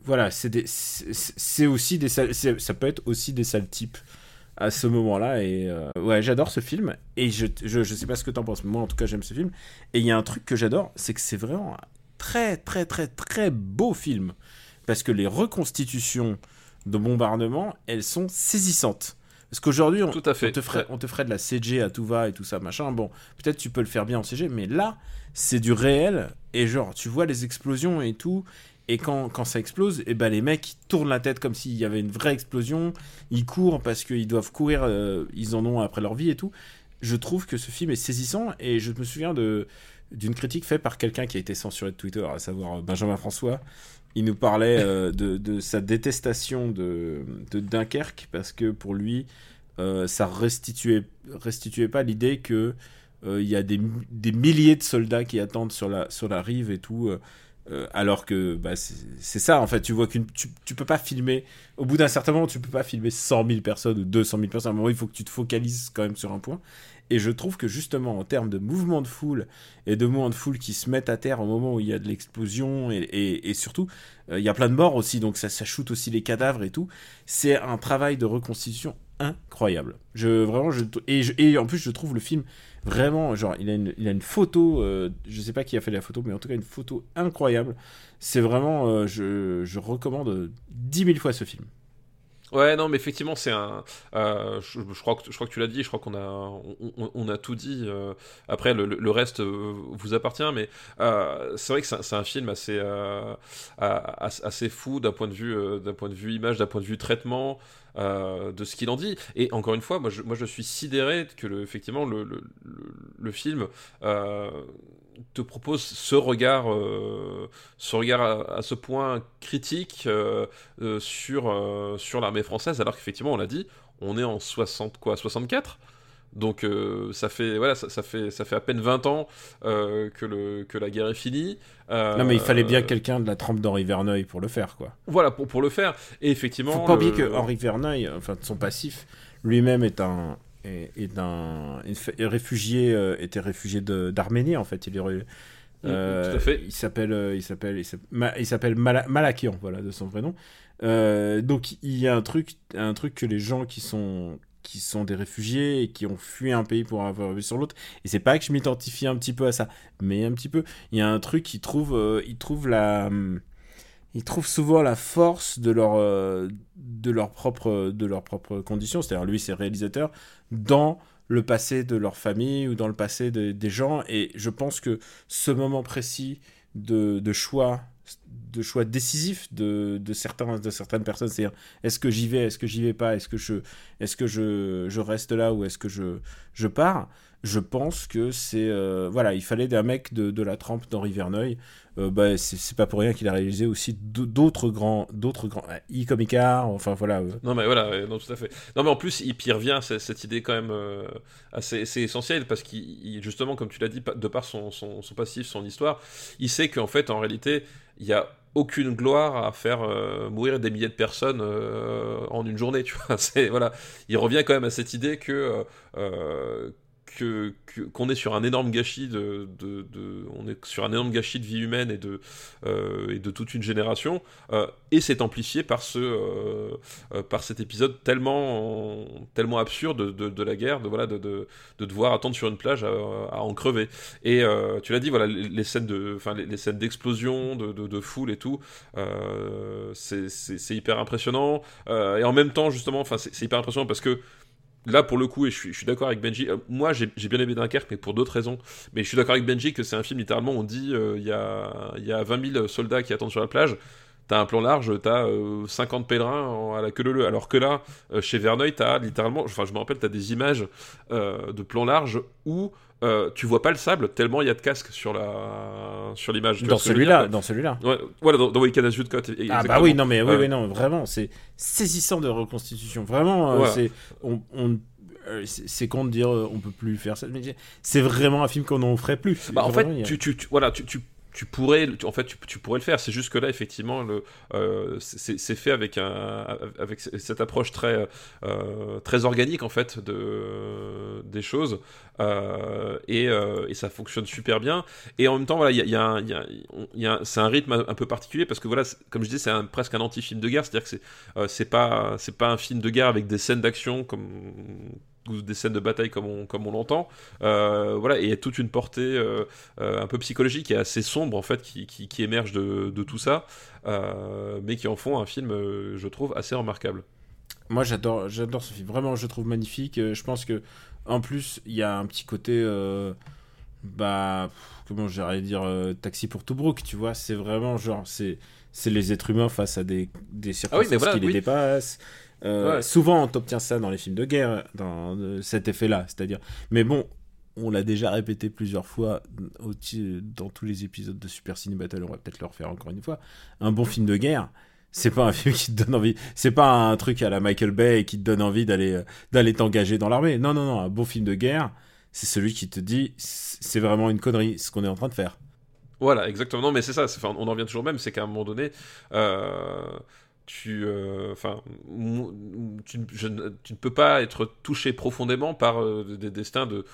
voilà, c'est aussi des ça peut être aussi des sales types à ce moment-là et euh, ouais, j'adore ce film et je, je, je sais pas ce que t'en penses, mais moi en tout cas j'aime ce film et il y a un truc que j'adore, c'est que c'est vraiment un très très très très beau film parce que les reconstitutions de bombardement, elles sont saisissantes. Parce qu'aujourd'hui, on, on, te ferait, on te ferait de la CG à tout va et tout ça, machin. Bon, peut-être tu peux le faire bien en CG, mais là, c'est du réel. Et genre, tu vois les explosions et tout. Et quand, quand ça explose, et eh ben les mecs ils tournent la tête comme s'il y avait une vraie explosion. Ils courent parce qu'ils doivent courir, euh, ils en ont après leur vie et tout. Je trouve que ce film est saisissant et je me souviens de d'une critique faite par quelqu'un qui a été censuré de Twitter, à savoir euh, Benjamin François. Il nous parlait euh, de, sa détestation de, Dunkerque parce que pour lui, ça restituait, restituait pas l'idée que euh, il y a des, des, milliers de soldats qui attendent sur la, sur la rive et tout. Euh, euh, alors que bah, c'est ça, en fait, tu vois qu'une tu, tu, peux pas filmer, au bout d'un certain moment, tu peux pas filmer 100 000 personnes ou 200 000 personnes. À un moment, il faut que tu te focalises quand même sur un point. Et je trouve que justement, en termes de mouvement de foule et de mouvements de foule qui se mettent à terre au moment où il y a de l'explosion et, et, et, surtout, il y a plein de morts aussi, donc ça, ça shoot aussi les cadavres et tout. C'est un travail de reconstitution incroyable. Vraiment, et en plus, je trouve le film Vraiment, genre, il a une, il a une photo, euh, je sais pas qui a fait la photo, mais en tout cas une photo incroyable. C'est vraiment, euh, je, je, recommande 10 000 fois ce film. Ouais, non, mais effectivement, c'est un. Euh, je, crois que, je crois que tu l'as dit, je crois qu'on a, on, a tout dit. après, le, le, reste vous appartient, mais c'est vrai que c'est un film assez, assez fou d'un point de vue, d'un point de vue image, d'un point de vue traitement. Euh, de ce qu'il en dit. Et encore une fois, moi je, moi, je suis sidéré que le, effectivement le, le, le, film euh, te propose ce regard, euh, ce regard à, ce point critique sur, sur l'armée française, alors qu'effectivement, on l'a dit, on est en 60 quoi, 64 donc euh, ça fait voilà ça, fait ça fait à peine 20 ans euh, que le que la guerre est finie. Euh, non mais il fallait bien quelqu'un de la trempe d'Henri Verneuil pour le faire quoi. Voilà pour, pour le faire et effectivement. Faut pas oublier que Henri Verneuil enfin son passif lui-même est un est, un réfugié était réfugié d'Arménie en fait il est mm, mm, tout à fait. il s'appelle il s'appelle il s'appelle Malakian voilà de son vrai nom. donc il y a un truc un truc que les gens qui sont qui sont des réfugiés et qui ont fui un pays pour avoir vu sur l'autre. Et c'est pas que je m'identifie un petit peu à ça, mais un petit peu. Il y a un truc qui trouve, euh, ils trouvent la, ils trouvent souvent la force de leur, euh, de leur propre, de leurs propres conditions. C'est-à-dire lui, c'est réalisateur dans le passé de leur famille ou dans le passé des gens. Et je pense que ce moment précis de, choix de choix décisifs de, de, certains, de certaines personnes. C'est-à-dire, est-ce que j'y vais, est-ce que j'y vais pas, est-ce que, je, est-ce que je, je reste là ou est-ce que je, je pars Je pense que c'est. Euh, voilà, il fallait d'un mec de, de la trempe d'Henri Verneuil. Euh, bah, c'est, pas pour rien qu'il a réalisé aussi d'autres grands. d'autres grands e comme enfin voilà. Euh. Non, mais voilà, non, tout à fait. Non, mais en plus, il, y revient cette idée quand même assez, assez essentielle parce qu'il, justement, comme tu l'as dit, de par son, son, passif, son histoire, il sait qu'en fait, en réalité, il y a aucune gloire à faire euh, mourir des milliers de personnes euh, en une journée, tu vois. C'est voilà, il revient quand même à cette idée que euh, qu'on est sur un énorme gâchis de, on est sur un énorme gâchis de vie humaine et de euh, et de toute une génération. Euh, et c'est amplifié par ce euh, par cet épisode tellement tellement absurde de, la guerre de voilà de, de, devoir attendre sur une plage à, en crever. Et tu l'as dit voilà les, scènes de enfin les, scènes d'explosion de, de, foule et tout c'est hyper impressionnant. Et en même temps justement enfin c'est hyper impressionnant parce que là pour le coup et je suis, d'accord avec Benji euh, moi j'ai bien aimé Dunkerque mais pour d'autres raisons. Mais je suis d'accord avec Benji que c'est un film littéralement on dit euh, il y, a, y a 20 000 soldats qui attendent sur la plage. T'as un plan large t'as 50 euh, pèlerins à la queue leu alors que là chez Verneuil t'as littéralement enfin je me rappelle t'as des images de plan large où tu vois pas le sable tellement il y a de casques sur la sur l'image. Dans celui-là, dans celui-là. Ouais, voilà, dans, dans Weekend as Cut. Ah bah oui, non mais oui, oui non, vraiment, c'est saisissant de reconstitution. Vraiment, c'est on, on c'est con de dire on peut plus faire ça, mais c'est vraiment un film qu'on n'en ferait plus. Bah, en fait, tu, tu, voilà, tu, tu tu pourrais, en fait, tu, pourrais le faire. C'est juste que là, effectivement, le, euh, c'est fait avec un, avec cette approche très, euh, très organique en fait de des choses, euh, et, et, ça fonctionne super bien. Et en même temps, voilà, il y a, y a, y a c'est un rythme un, peu particulier parce que voilà, comme je disais, c'est presque un anti-film de guerre, c'est-à-dire que c'est c'est pas c'est pas un film de guerre avec des scènes d'action comme des scènes de bataille comme on, comme on l'entend. Euh, voilà, et il y a toute une portée euh, euh, un peu psychologique et assez sombre en fait qui, qui, émerge de, de, tout ça, mais qui en font un film, je trouve, assez remarquable. Moi j'adore, j'adore ce film, vraiment je trouve magnifique. Je pense que en plus il y a un petit côté, bah comment j'allais dire, taxi pour Tobruk, tu vois, c'est vraiment genre c'est c'est les êtres humains face à des, des ah circonstances qui les dépassent. Euh, souvent, on obtient ça dans les films de guerre, dans euh, cet effet-là. C'est-à-dire, mais bon, on l'a déjà répété plusieurs fois dans tous les épisodes de Super Cine Battle. On va peut-être le refaire encore une fois. Un bon film de guerre, c'est pas un film qui te donne envie. C'est pas un truc à la Michael Bay qui te donne envie d'aller d'aller t'engager dans l'armée. Non, non, non. Un bon film de guerre, c'est celui qui te dit c'est vraiment une connerie ce qu'on est en train de faire. Voilà, exactement. Non, mais c'est ça. on en vient toujours même. C'est qu'à un moment donné. Euh tu, euh, enfin, tu, ne peux pas être touché profondément par euh, des destins de,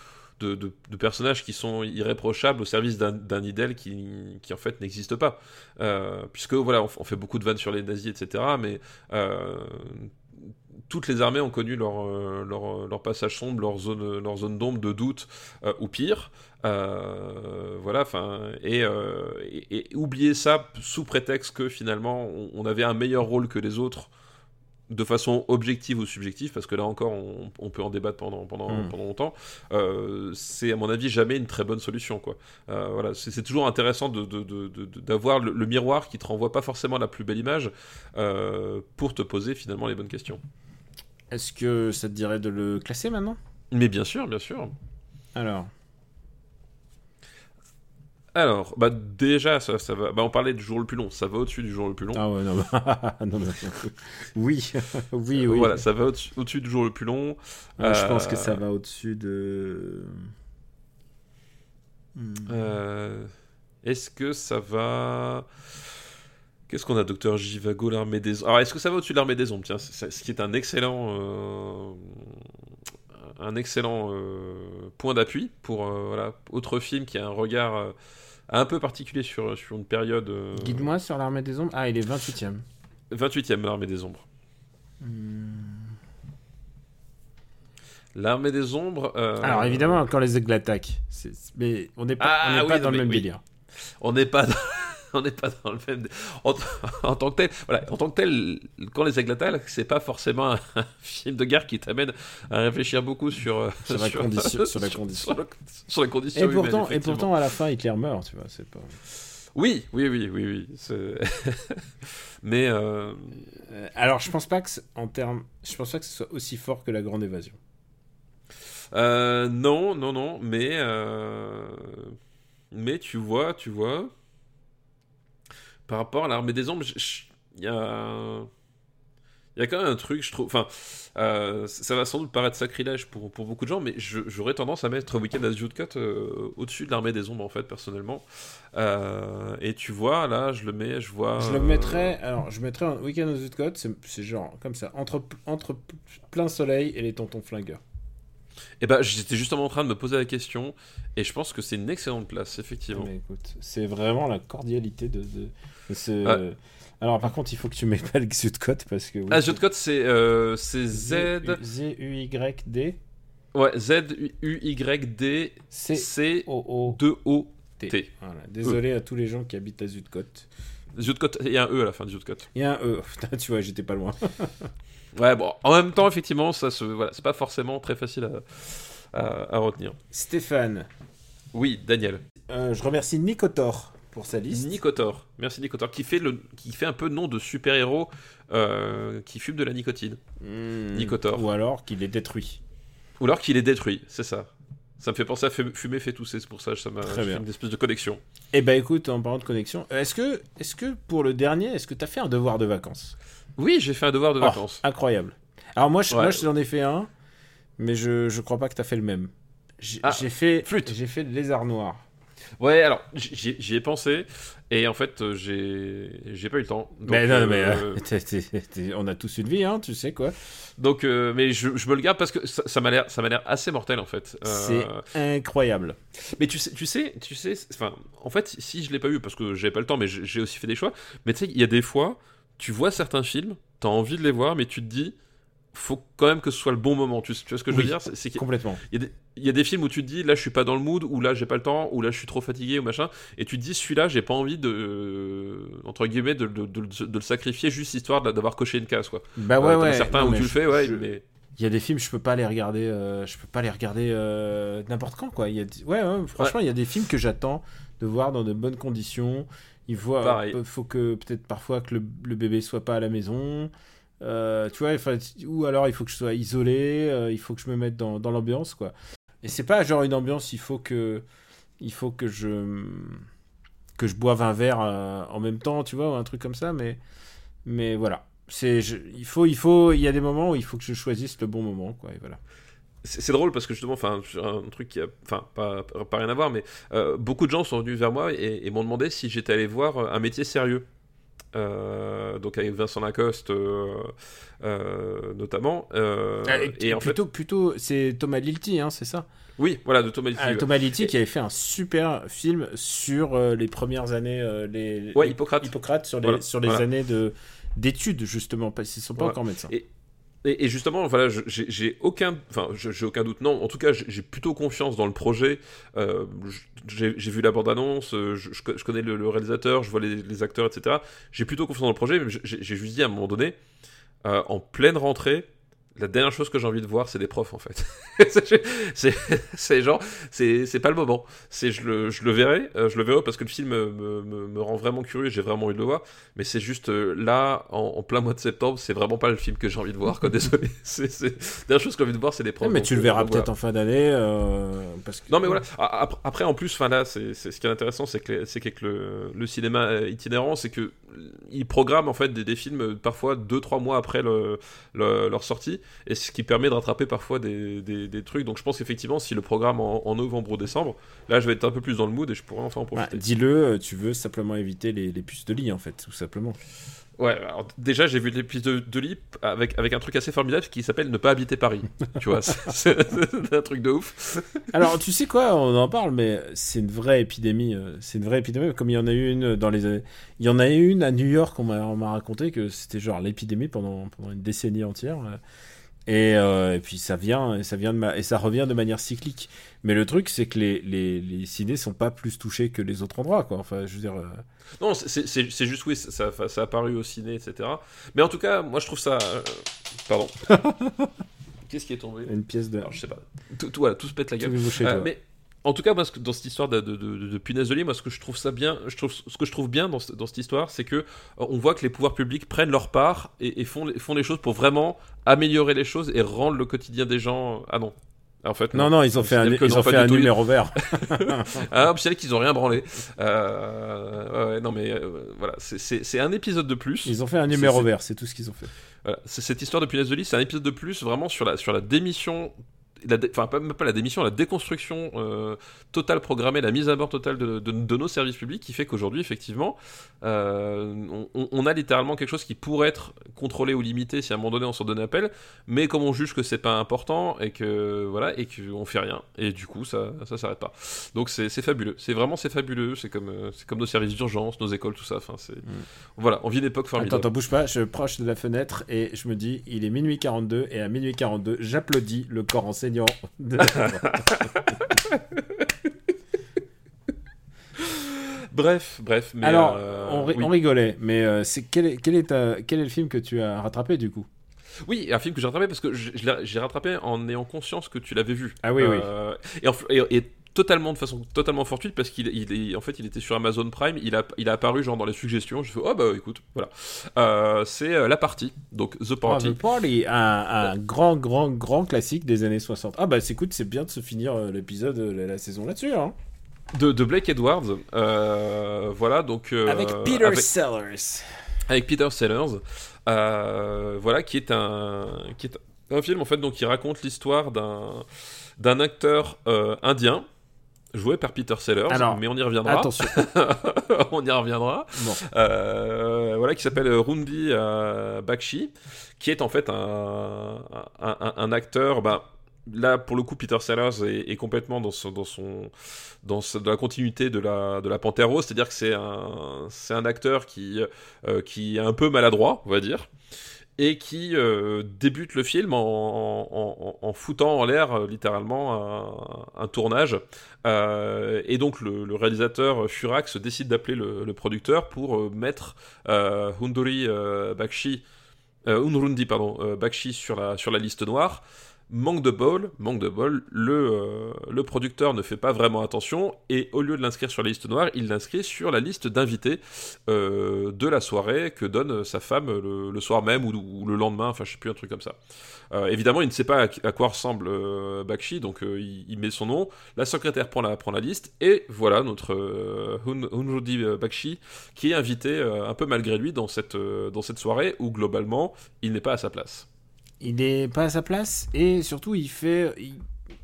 de, personnages qui sont irréprochables au service d'un idéal qui, qui, en fait n'existe pas. Euh, puisque voilà, on, fait beaucoup de vannes sur les nazis, etc. Mais toutes les armées ont connu leur, leur, leur, passage sombre, leur zone, leur zone d'ombre, de doute, ou pire. Euh, voilà, enfin, euh, et, oublier ça sous prétexte que finalement on, avait un meilleur rôle que les autres de façon objective ou subjective, parce que là encore on, peut en débattre pendant, pendant, hmm. pendant longtemps, euh, c'est à mon avis jamais une très bonne solution. Quoi. voilà, c'est toujours intéressant d'avoir le, le, miroir qui te renvoie pas forcément la plus belle image pour te poser finalement les bonnes questions. Est-ce que ça te dirait de le classer maintenant? Mais bien sûr, bien sûr. Alors, alors, bah déjà, ça, ça va. Bah, on parlait du jour le plus long. Ça va au-dessus du jour le plus long. Ah ouais, non, non, oui, oui, oui. Voilà, ça va au-dessus du jour le plus long. je pense que ça euh, va au-dessus de. Hmm. Euh, est-ce que ça va. Qu'est-ce qu'on a, Docteur Jivago, l'armée des. Alors, est-ce que ça va au-dessus de l'armée des ombres? Tiens, ce qui est un excellent. Euh, un excellent point d'appui pour voilà, autre film qui a un regard un peu particulier sur, sur une période. Euh, Guide-moi sur l'armée des ombres. Ah, il est 28ème. 28ème, l'armée des ombres. Hmm. L'armée des ombres. Euh, Alors évidemment, quand les aigles attaquent, mais on n'est pas, ah pas dans le même délire. On n'est pas. Dans... on n'est pas dans le même. En, tant que tel, voilà, en tant que tel, quand les attaquent, c'est pas forcément un, film de guerre qui t'amène à réfléchir beaucoup sur euh, sur, la, condition, sur la condition, sur, la condition et pourtant, et pourtant, à la fin, Hitler meurt, tu vois, c'est pas. Oui, oui, oui, oui, oui. Mais euh... alors, je pense pas que en termes, je pense pas que ce soit aussi fort que la Grande Évasion. Euh, non, non, non, mais euh, mais tu vois, tu vois, par rapport à l'armée des ombres, il y a. Il y a quand même un truc, je trouve. Enfin, euh, ça va sans doute paraître sacrilège pour, pour beaucoup de gens, mais j'aurais tendance à mettre Weekend as Cut euh, au-dessus de l'armée des ombres, en fait, personnellement. Euh, et tu vois, là, je le mets, je vois. Je le mettrais. Alors, je mettrais un Weekend as Cut, c'est genre comme ça, entre, entre plein soleil et les tontons flingueurs. Et bah, j'étais justement en train de me poser la question, et je pense que c'est une excellente place, effectivement. Mais écoute, c'est vraiment la cordialité de, de, de ce. Ouais. Alors par contre, il faut que tu m'épelles le Xutcode parce que. oui, Ah, jeu de code, c'est euh, Z. Z U Y D Ouais, Z-U-Y-D C C O O 2 O T. T. Voilà. Désolé à tous les gens qui habitent à Zutcote. Jeu code, il y a un E à la fin du jeu de code. Il y a un E. Putain, tu vois, j'étais pas loin. Ouais, bon, en même temps, effectivement, ça se, voilà, c'est pas forcément très facile à, à, à retenir. Stéphane, Oui, Daniel. euh, je remercie Nicotor pour sa liste. Nicotor. Merci Nicotor, qui fait, le, qui fait un peu nom de super-héros euh, qui fume de la nicotine. Hmm. Nicotor. Ou alors qu'il est détruit. Ou alors qu'il est détruit, c'est ça. Ça me fait penser à Fum- fumer fait tousser, c'est pour ça que ça m'a fait une espèce de connexion. Eh ben écoute, en parlant de connexion, est-ce que, est-ce que pour le dernier, est-ce que t'as fait un devoir de vacances? Oui, j'ai fait un devoir de Oh, vacances. Incroyable. Alors moi, je, Ouais. j'en ai fait un, mais je, je crois pas que t'as fait le même. J'ai Ah, fait, flûte. j'ai fait le lézard noir. Ouais, alors, j'y ai pensé, et en fait, euh, j'ai j'ai pas eu le temps. Donc, mais non, euh, mais euh, t'es- on a tous une vie, hein, tu sais quoi. donc euh, mais je, je me le garde parce que ça m'a l'air ça m'a l'air assez mortel en fait. Euh, C'est incroyable. Mais tu sais, tu sais, tu sais, enfin, en fait, si je l'ai pas eu parce que j'avais pas le temps, mais j'ai j'ai aussi fait des choix. Mais tu sais, il y a des fois, tu vois certains films, t'as envie de les voir, mais tu te dis, faut quand même que ce soit le bon moment. Tu, tu vois ce que je veux dire? C'est Complètement. y, a des- il y a des films où tu te dis, là, je suis pas dans le mood, ou là, j'ai pas le temps, ou là, je suis trop fatigué, ou machin, et tu te dis, celui-là, j'ai pas envie de, euh, entre guillemets, de, de- de- de le sacrifier juste histoire d'avoir coché une case, quoi. Bah ouais, Euh, ouais. Certains Non, où tu le fais, ouais, je- mais. Il y a des films, je peux pas les regarder, euh, je peux pas les regarder euh, n'importe quand, quoi. Il y a, des- ouais, ouais, franchement, il y a des films que j'attends de voir dans de bonnes conditions. Il faut, Pareil. euh, faut que peut-être parfois que le, le bébé soit pas à la maison. Euh, tu vois, ou alors il faut que je sois isolé, euh, il faut que je me mette dans, dans l'ambiance, quoi. Et c'est pas genre une ambiance, il faut que, il faut que je, que je boive un verre euh, en même temps, tu vois, ou un truc comme ça, mais, mais voilà. C'est, il faut, il faut, il y a des moments où il faut que je choisisse le bon moment, quoi, et voilà. C'est drôle parce que justement, enfin, un truc qui a, enfin, pas, pas rien à voir, mais euh, beaucoup de gens sont venus vers moi et, et m'ont demandé si j'étais allé voir euh, un métier sérieux. Euh, donc avec Vincent Lacoste euh, notamment. Ah, et en fait, plutôt, plutôt, c'est Thomas Lilti, hein, c'est ça? oui, voilà, de Thomas Ah, ouais. Thomas Lilti Et- qui avait fait un super film sur les premières années, les, Ouais, les- Hippocrate. Hippocrate sur les, Voilà, sur les voilà. années de d'études justement, parce qu'ils sont pas Voilà. encore médecins. Et- Et, justement, voilà, j'ai aucun, enfin, j'ai aucun doute. Non, en tout cas, j'ai plutôt confiance dans le projet. Euh, j'ai vu la bande-annonce, euh, je, je co- je connais le, réalisateur, je vois les, acteurs, etc. J'ai plutôt confiance dans le projet, mais j'ai j'ai juste dit à un moment donné, euh, en pleine rentrée, la dernière chose que j'ai envie de voir, c'est des profs, en fait. C'est- genre, c'est pas le moment. C'est je le, je le verrai, euh, je le verrai parce que le film me, me, me- rend vraiment curieux, j'ai vraiment envie de le voir. Mais c'est juste euh, là, en, en plein mois de septembre, c'est vraiment pas le film que j'ai envie de voir. Quoi, désolé. La dernière chose que j'ai envie de voir, c'est des profs. mais tu le euh, verras peut-être voilà. en fin d'année, euh, parce que Non mais voilà. Après en plus, enfin là, c'est ce qui est intéressant, c'est que c'est qu'avec le, le cinéma itinérant, c'est que ils programment en fait des, des films parfois 2-3 mois après le- le- leur sortie, et ce qui permet de rattraper parfois des, des- trucs. Donc je pense qu'effectivement, si le programme en, novembre ou décembre, là, je vais être un peu plus dans le mood et je pourrais enfin en profiter. dis-le, tu veux simplement éviter les, les puces de lit en fait, tout simplement. Ouais, alors déjà j'ai vu l'épisode de Lip avec, avec un truc assez formidable qui s'appelle Ne pas habiter Paris. tu vois, c'est un truc de ouf. Alors, tu sais quoi, on en parle, mais c'est une vraie épidémie. euh, C'est une vraie épidémie, comme il y en a eu une dans les années. Il y en a eu une à New York, on m'a on m'a raconté que c'était genre l'épidémie pendant, pendant une décennie entière. Euh. Et, euh, et puis ça vient, et ça vient de ma- et ça revient de manière cyclique. Mais le truc, c'est que les, les, les ciné sont pas plus touchés que les autres endroits, quoi. Enfin, je veux dire. euh, Non, c'est- juste, oui, ça, ça, ça a apparu au ciné, etc. Mais en tout cas, moi je trouve ça. euh, Pardon. Qu'est-ce qui est tombé? Une pièce de. Alors je sais pas. Tout, tout, voilà, tout se pète la gueule. chez toi. mais en tout cas, moi, dans cette histoire de, de, de, de punaise de lit, moi, ce que je trouve ça bien, je trouve, ce que je trouve bien dans, ce- dans cette histoire, c'est que euh, on voit que les pouvoirs publics prennent leur part et, et font, font les choses pour vraiment améliorer les choses et rendre le quotidien des gens. Ah non. En fait, Non, non, ils ont fait un, ils non, ont fait un numéro vert. Ah, c'est qu'ils ont rien branlé. Euh, ouais, non, mais euh, voilà, c'est- un épisode de plus. Ils ont fait un numéro vert, c'est tout ce qu'ils ont fait. Voilà, cette histoire de punaise de lit, c'est un épisode de plus vraiment sur la, sur la démission la enfin pas, la démission, la déconstruction euh, totale programmée, la mise à bord totale de, de- de nos services publics qui fait qu'aujourd'hui, effectivement, euh, on, a littéralement quelque chose qui pourrait être contrôlé ou limité si à un moment donné on s'en donne appel, mais comme on juge que c'est pas important et que voilà et qu'on fait rien, et du coup ça ça s'arrête pas. Donc c'est fabuleux, c'est vraiment c'est fabuleux, c'est comme euh, c'est comme nos services d'urgence, nos écoles, tout ça. Enfin c'est voilà, on vit une époque Attends, formidable. attends, bouge pas, je proche de la fenêtre et je me dis, il est minuit 42 et à minuit 42, j'applaudis le corps enseignant. de- Bref, bref. Mais Alors, euh, on, ri- oui. on rigolait, mais euh, c'est quel, est, quel, est ta- quel est le film que tu as rattrapé du coup? Oui, un film que j'ai rattrapé parce que j'ai rattrapé en ayant conscience que tu l'avais vu. Ah oui, oui. Euh, Et, en- et- et totalement de façon totalement fortuite parce qu'il il en fait il était sur Amazon Prime, il a il a apparu genre dans les suggestions. Je fais oh bah écoute voilà. Euh, c'est euh, la partie donc The Ah, Party. The Party, un, un grand, grand, grand classique des années 60. Ah bah écoute, c'est bien de se finir euh, l'épisode, la, la saison là-dessus. Hein. de, de Blake Edwards. Euh, voilà donc euh, avec Peter avec- Sellers. avec Peter Sellers, voilà, qui est un, qui est un film en fait, donc qui raconte l'histoire d'un d'un acteur indien joué par Peter Sellers, Alors, mais on y reviendra. Attention. on y reviendra. Bon. Euh, voilà, qui s'appelle Rundi euh, Bakshi, qui est en fait un, un, un- un acteur. Bah, là, pour le coup, Peter Sellers est, est complètement dans, son, dans, son, dans, ce- dans la continuité de la, de la Panthère Rose, c'est-à-dire que c'est un, c'est un acteur qui, euh, qui est un peu maladroit, on va dire. Et qui euh, débute le film en, foutant en l'air euh, littéralement un, tournage euh, et donc le, réalisateur Furax décide d'appeler le, producteur pour mettre Hunduri Bakshi, pardon, Bakshi sur la liste noire. Manque de bol, manque de bol, le, euh, le producteur ne fait pas vraiment attention et au lieu de l'inscrire sur la liste noire, il l'inscrit sur la liste d'invités euh, de la soirée que donne sa femme le, soir même ou, le lendemain, enfin je sais plus, un truc comme ça. Euh, évidemment, il ne sait pas à, quoi ressemble Bakshi, donc il, met son nom, la secrétaire prend la, liste, et voilà notre Hun- Hunrudi Bakshi qui est invité un peu malgré lui dans cette, dans cette soirée où globalement il n'est pas à sa place. Il n'est pas à sa place et surtout il fait,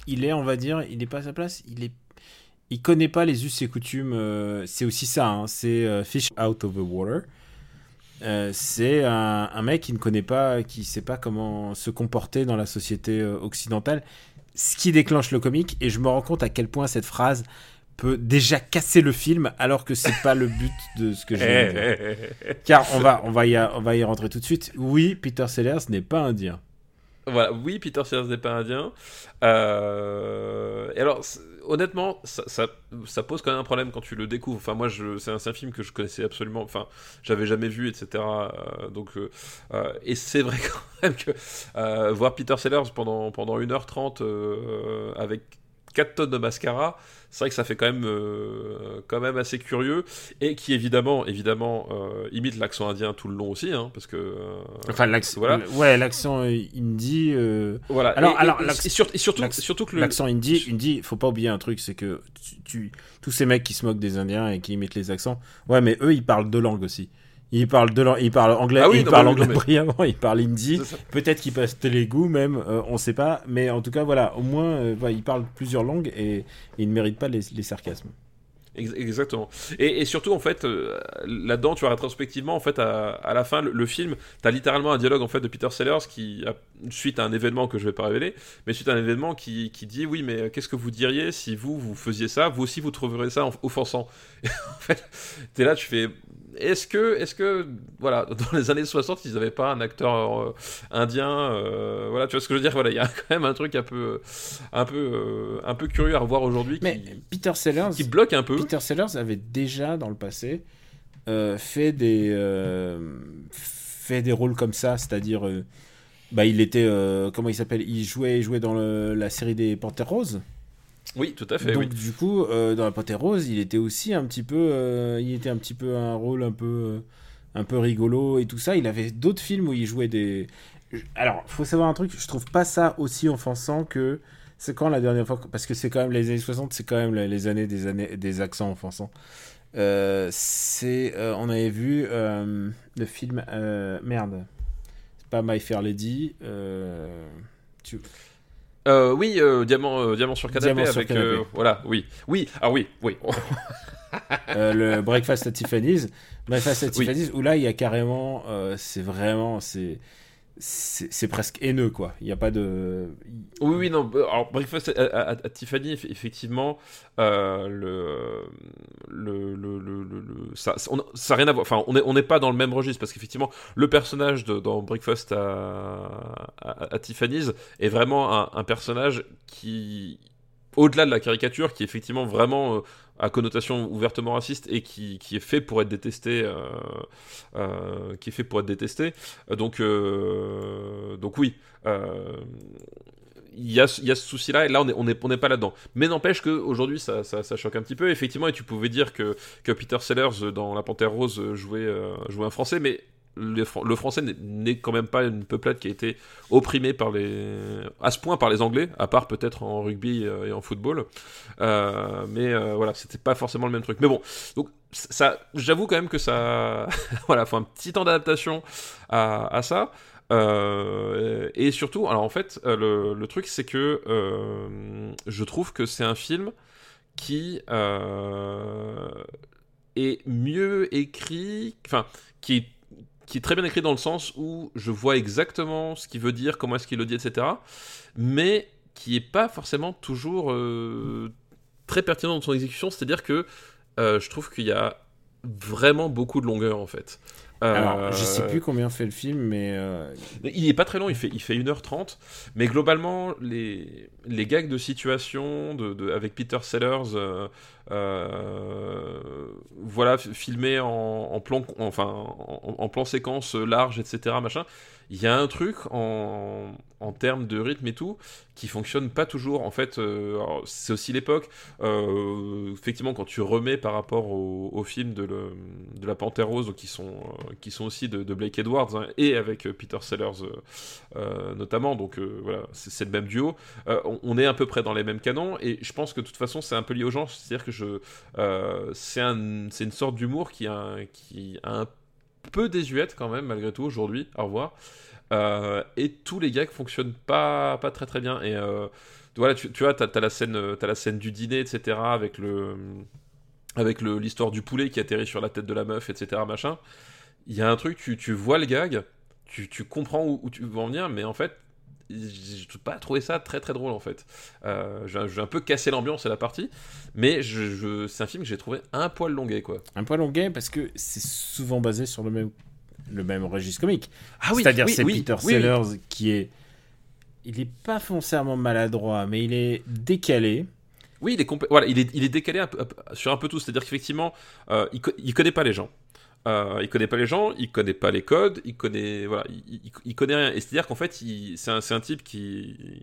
il, est, on va dire, il n'est pas à sa place. Il est, il connaît pas les us et coutumes. euh, c'est aussi ça. hein, c'est euh, fish out of the water. Euh, c'est un, mec qui ne connaît pas, qui sait pas comment se comporter dans la société occidentale. Ce qui déclenche le comique et je me rends compte à quel point cette phrase peut déjà casser le film alors que c'est pas le but de ce que je viens de dire. Car on va, on va y, on va y rentrer tout de suite. Oui, Peter Sellers n'est pas indien. Voilà, oui, Peter Sellers n'est pas indien. Euh, Et alors, honnêtement, ça, ça, ça pose quand même un problème quand tu le découvres. Enfin, moi, c'est un, un film que je connaissais absolument. Enfin, j'avais jamais vu, etc. Euh, donc, euh, euh, et c'est vrai quand même que voir Peter Sellers pendant, pendant 1h30 euh, avec 4 tonnes de mascara, c'est vrai que ça fait quand même, euh, quand même assez curieux. Et qui, évidemment, évidemment euh, imite l'accent indien tout le long aussi. Hein, parce que. euh, Enfin, l'accent, Voilà. ouais, l'accent hindi. Voilà. Alors- et, alors, et- l'accent- et sur- et surtout, surtout que le, L'accent hindi, hindi, faut pas oublier un truc, c'est que tu, tu- tous ces mecs qui se moquent des Indiens et qui imitent les accents, ouais, mais eux, ils parlent deux langues aussi. Ils parlent deux langues, ils parlent anglais, Ah oui, non, mais oui, anglais brillamment, ils parlent hindi. Peut-être qu'ils passent Télégout même, euh, on sait pas. Mais en tout cas, voilà, au moins, euh, ils parlent plusieurs langues et, et ils ne méritent pas les, les sarcasmes. Ex- Exactement. Et, et surtout, en fait, euh, là-dedans, tu vois, rétrospectivement, en fait, à, à la fin, le, le film, t'as littéralement un dialogue, en fait, de Peter Sellers qui, a- suite à un événement que je vais pas révéler, mais suite à un événement qui, qui dit, oui, mais qu'est-ce que vous diriez si vous, vous faisiez ça? Vous aussi, vous trouverez ça en- offensant. Et en fait, t'es là, tu fais... Est-ce que, est-ce que, voilà, dans les années 60, ils n'avaient pas un acteur euh, indien, euh, voilà, tu vois ce que je veux dire, voilà, il y a quand même un truc un peu, un peu, euh, un peu curieux à revoir aujourd'hui Mais qui, Peter Sellers, qui bloque un peu. Peter Sellers avait déjà dans le passé euh, fait des euh, fait des rôles comme ça, c'est-à-dire euh, bah il était comment il s'appelle? Il jouait il jouait dans le- la série des Panthères Roses. Oui, tout à fait. Donc oui. du coup euh, dans la Panthère Rose, il était aussi un petit peu euh, il était un petit peu un rôle un peu euh, un peu rigolo et tout ça. Il avait d'autres films où il jouait des alors faut savoir un truc, je trouve pas ça aussi offensant que c'est quand la dernière fois parce que c'est quand même les années 60, c'est quand même les années des années des accents offensants. C'est on avait vu le film merde. C'est pas My Fair Lady tu- Euh, oui, euh, diamant, euh, diamant sur canapé Diamant sur avec canapé. euh, voilà, oui, oui, ah oui, oui. Euh, le Breakfast at Tiffany's. Breakfast at Oui. Tiffany's, où là, il y a carrément. euh, c'est vraiment. C'est. C'est presque haineux, quoi. Il n'y a pas de. Oui, oui, non. euh, Alors, Breakfast à, Tiffany, eff- effectivement, euh, le, le, ça, ça- rien à voir. Enfin, on n'est on pas dans le même registre parce qu'effectivement, le personnage dans Breakfast à, Tiffany's est vraiment un, un personnage qui, au-delà de la caricature, qui est effectivement vraiment euh, à connotation ouvertement raciste et qui, est fait pour être détesté, euh, euh. Euh, Donc, oui. il y a, y a ce souci-là, et là on n'est pas là-dedans. Mais n'empêche qu'aujourd'hui ça, ça, choque un petit peu, effectivement, et tu pouvais dire que, Peter Sellers dans La Panthère Rose jouait un français, mais le, fran- le français n'est- quand même pas une peuplade qui a été opprimée par les, à ce point par les Anglais, à part peut-être en rugby euh, et en football. Euh, mais euh, voilà, c'était pas forcément le même truc. Mais bon, donc ça, j'avoue quand même que ça, voilà, faut un petit temps d'adaptation à, ça. Euh, et surtout, alors en fait, le, le truc c'est que je trouve que c'est un film qui est mieux écrit, enfin, qui est, qui est très bien écrit dans le sens où je vois exactement ce qu'il veut dire, comment est-ce qu'il le dit, etc. Mais qui est pas forcément toujours euh, très pertinent dans son exécution, c'est-à-dire que euh, je trouve qu'il y a vraiment beaucoup de longueur en fait. Alors, je Euh, sais plus combien fait le film, mais. euh, il est pas très long, il fait, il fait 1h30, mais globalement, les, les gags de situation de, de- avec Peter Sellers, euh, euh, voilà, filmés en, en plan, enfin, en, en plan séquence large, etc., machin, il y a un truc en, termes de rythme et tout qui fonctionne pas toujours. En fait, euh, c'est aussi l'époque. euh, effectivement, quand tu remets par rapport au, au film de, la Panthère Rose, qui sont, euh, qui sont aussi de, Blake Edwards hein, et avec Peter Sellers notamment, donc voilà, c'est le même duo. On, est à peu près dans les mêmes canons et je pense que de toute façon c'est un peu lié au genre, c'est-à-dire que je, c'est un, c'est une sorte d'humour qui a, qui a un peu désuète quand même malgré tout aujourd'hui. Au revoir. Euh, et tous les gags fonctionnent pas, pas très très bien. Et euh, voilà, tu, tu vois, t'as as la scène, euh, t'as la scène du dîner, etc. Avec le, avec l'histoire du poulet qui atterrit sur la tête de la meuf, etc. Machin. Il y a un truc, tu, tu vois le gag, tu, tu comprends où, où tu veux en venir, mais en fait, j'ai pas trouvé ça très très drôle en fait. Euh, j'ai un peu cassé l'ambiance et la partie, mais je, je- c'est un film que j'ai trouvé un poil longuet quoi. Un poil longuet parce que c'est souvent basé sur le même, le même registre comique. Ah C'est-à-dire oui, c'est oui, Peter oui, oui. Sellers qui est. Il est pas foncièrement maladroit, mais il est décalé. Oui, il est, voilà, il est, il est décalé un peu- sur un peu tout. C'est-à-dire qu'effectivement, euh, il, co- il connaît pas les gens. Euh, il connaît pas les gens, il connaît pas les codes, il connaît, voilà, il, connaît rien. Et c'est-à-dire qu'en fait, c'est un, c'est un type qui,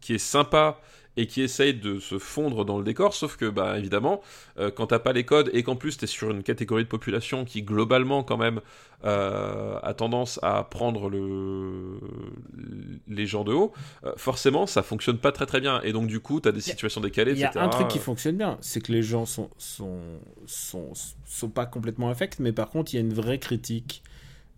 qui, est sympa et qui essaye de se fondre dans le décor, sauf que, bah, évidemment, euh, quand t'as pas les codes et qu'en plus t'es sur une catégorie de population qui, globalement, quand même, euh, a tendance à prendre le... les gens de haut, euh, forcément, ça fonctionne pas très très bien. Et donc, du coup, t'as des situations décalées, Il y a un truc qui fonctionne bien, c'est que les gens sont, sont, sont, sont pas complètement affects, mais par contre, il y a une vraie critique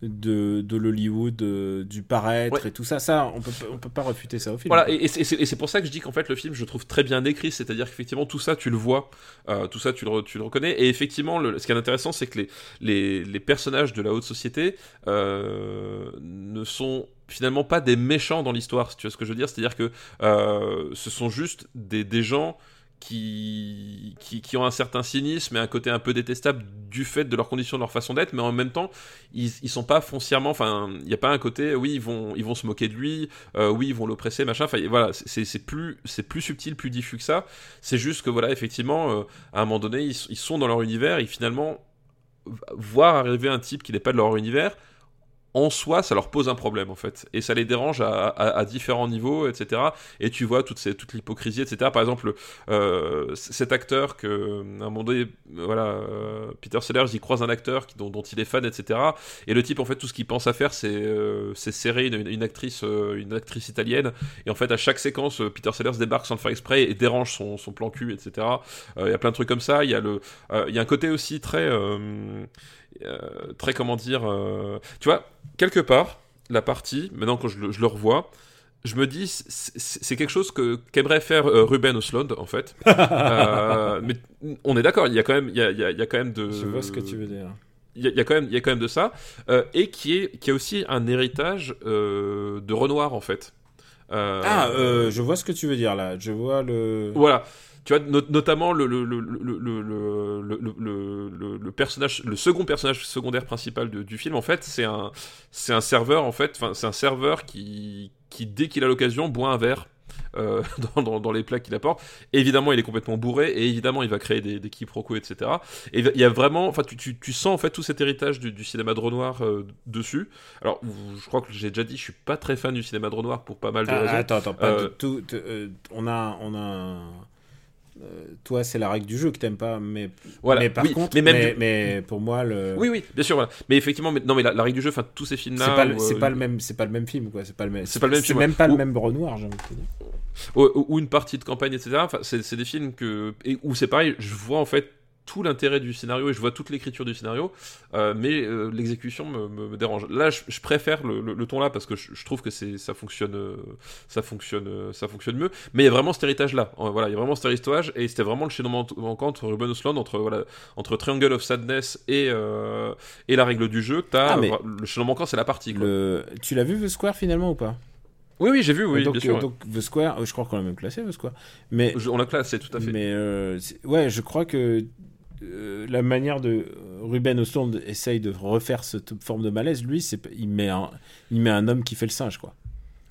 de, de l'Hollywood, euh, du paraître Ouais. et tout ça. Ça, on peut, on peut pas refuter ça au film. Voilà, et, et c'est- pour ça que je dis qu'en fait le film, je le trouve très bien écrit, c'est-à-dire qu'effectivement tout ça tu le vois, euh, tout ça tu le, re- tu le reconnais, et effectivement le- ce qui est intéressant c'est que les, les, les personnages de la haute société euh, ne sont finalement pas des méchants dans l'histoire, si tu vois ce que je veux dire, c'est-à-dire que ce sont juste des, des gens qui, qui, ont un certain cynisme et un côté un peu détestable du fait de leurs conditions, de leur façon d'être, mais en même temps, ils, ils sont pas foncièrement, enfin, il n'y a pas un côté, oui, ils vont, ils vont se moquer de lui, euh, oui, ils vont l'oppresser, machin. Enfin, voilà, c'est plus, plus subtil, plus diffus que ça. C'est juste que voilà, effectivement, euh, à un moment donné, ils, ils sont dans leur univers et finalement, voir arriver un type qui n'est pas de leur univers. En soi, ça leur pose un problème en fait, et ça les dérange à, différents niveaux, etc. Et tu vois toute, l'hypocrisie, etc. Par exemple, euh, cet acteur que, à un moment donné, voilà, euh, Peter Sellers, il croise un acteur dont, il est fan, etc. Et le type, en fait, tout ce qu'il pense à faire, c'est euh, serrer une, actrice, une actrice italienne. Et en fait, à chaque séquence, Peter Sellers débarque sans le faire exprès et dérange son, plan cul, etc. Il y a plein de trucs comme ça. Il y a un côté aussi très, très comment dire, euh, tu vois, quelque part, la partie, maintenant que je le, je le revois, je me dis, c'est quelque chose que qu'aimerait faire euh, Ruben Osland en fait. euh, mais on est d'accord, il y a quand même, il y a, il y a, quand même de. Je vois ce que tu veux dire. Il y, a, quand même, il y a quand même de ça, euh, et qui est, qui a aussi un héritage euh, de Renoir en fait. ah, je vois ce que tu veux dire là. Je vois le. Voilà tu vois, notamment le le, le, le, le, personnage, le second personnage secondaire principal du film, en fait, c'est un, c'est un serveur, en fait, c'est un serveur qui, qui, dès qu'il a l'occasion, boit un verre. Euh, dans, dans, les plats qu'il apporte. évidemment, il est complètement bourré et évidemment, il va créer des, des quiproquos, etc. Et il y a vraiment, enfin, tu, tu, tu, sens en fait tout cet héritage du, du cinéma de Renoir euh, dessus. Alors, je crois que j'ai déjà dit, je suis pas très fan du cinéma de Renoir pour pas mal de ah, raisons. Attends, attends, pas euh, tout. on a, on a euh, toi, c'est la règle du jeu que t'aimes pas, mais, voilà, mais par contre, mais, mais, pour moi, le. Oui, oui, bien sûr, voilà. Mais effectivement, mais, non, mais la, règle du jeu, enfin, tous ces films-là. C'est pas, euh, pas, le même, c'est pas le même film, quoi. C'est pas le même. C'est pas le même film. même pas le même Renoir, j'ai envie de te dire. Ou, une partie de campagne, etc. Enfin, c'est des films que, et, où c'est pareil. Je vois en fait tout l'intérêt du scénario et je vois toute l'écriture du scénario, euh, mais euh, l'exécution me, me, dérange. Là, je, préfère le, le, ton là parce que je, trouve que c'est ça fonctionne, euh, ça fonctionne, ça fonctionne mieux. Mais il y a vraiment cet héritage là. Voilà, il y a vraiment cet héritage et c'était vraiment le chaînon manquant entre Ruben Osland, entre voilà, entre Triangle of Sadness et et la règle du jeu. As, ah, le chaînon manquant, c'est la partie. Quoi. Le... Tu l'as vu The Square finalement ou pas? Oui, oui, j'ai vu, oui, donc, bien sûr. Donc, The Square, je crois qu'on l'a même classé, The Square. Mais, on l'a classé, tout à fait. Mais, ouais, je crois que euh, la manière de Ruben Ostlund essaye de refaire cette forme de malaise, lui, c'est il met un, il met un homme qui fait le singe, quoi.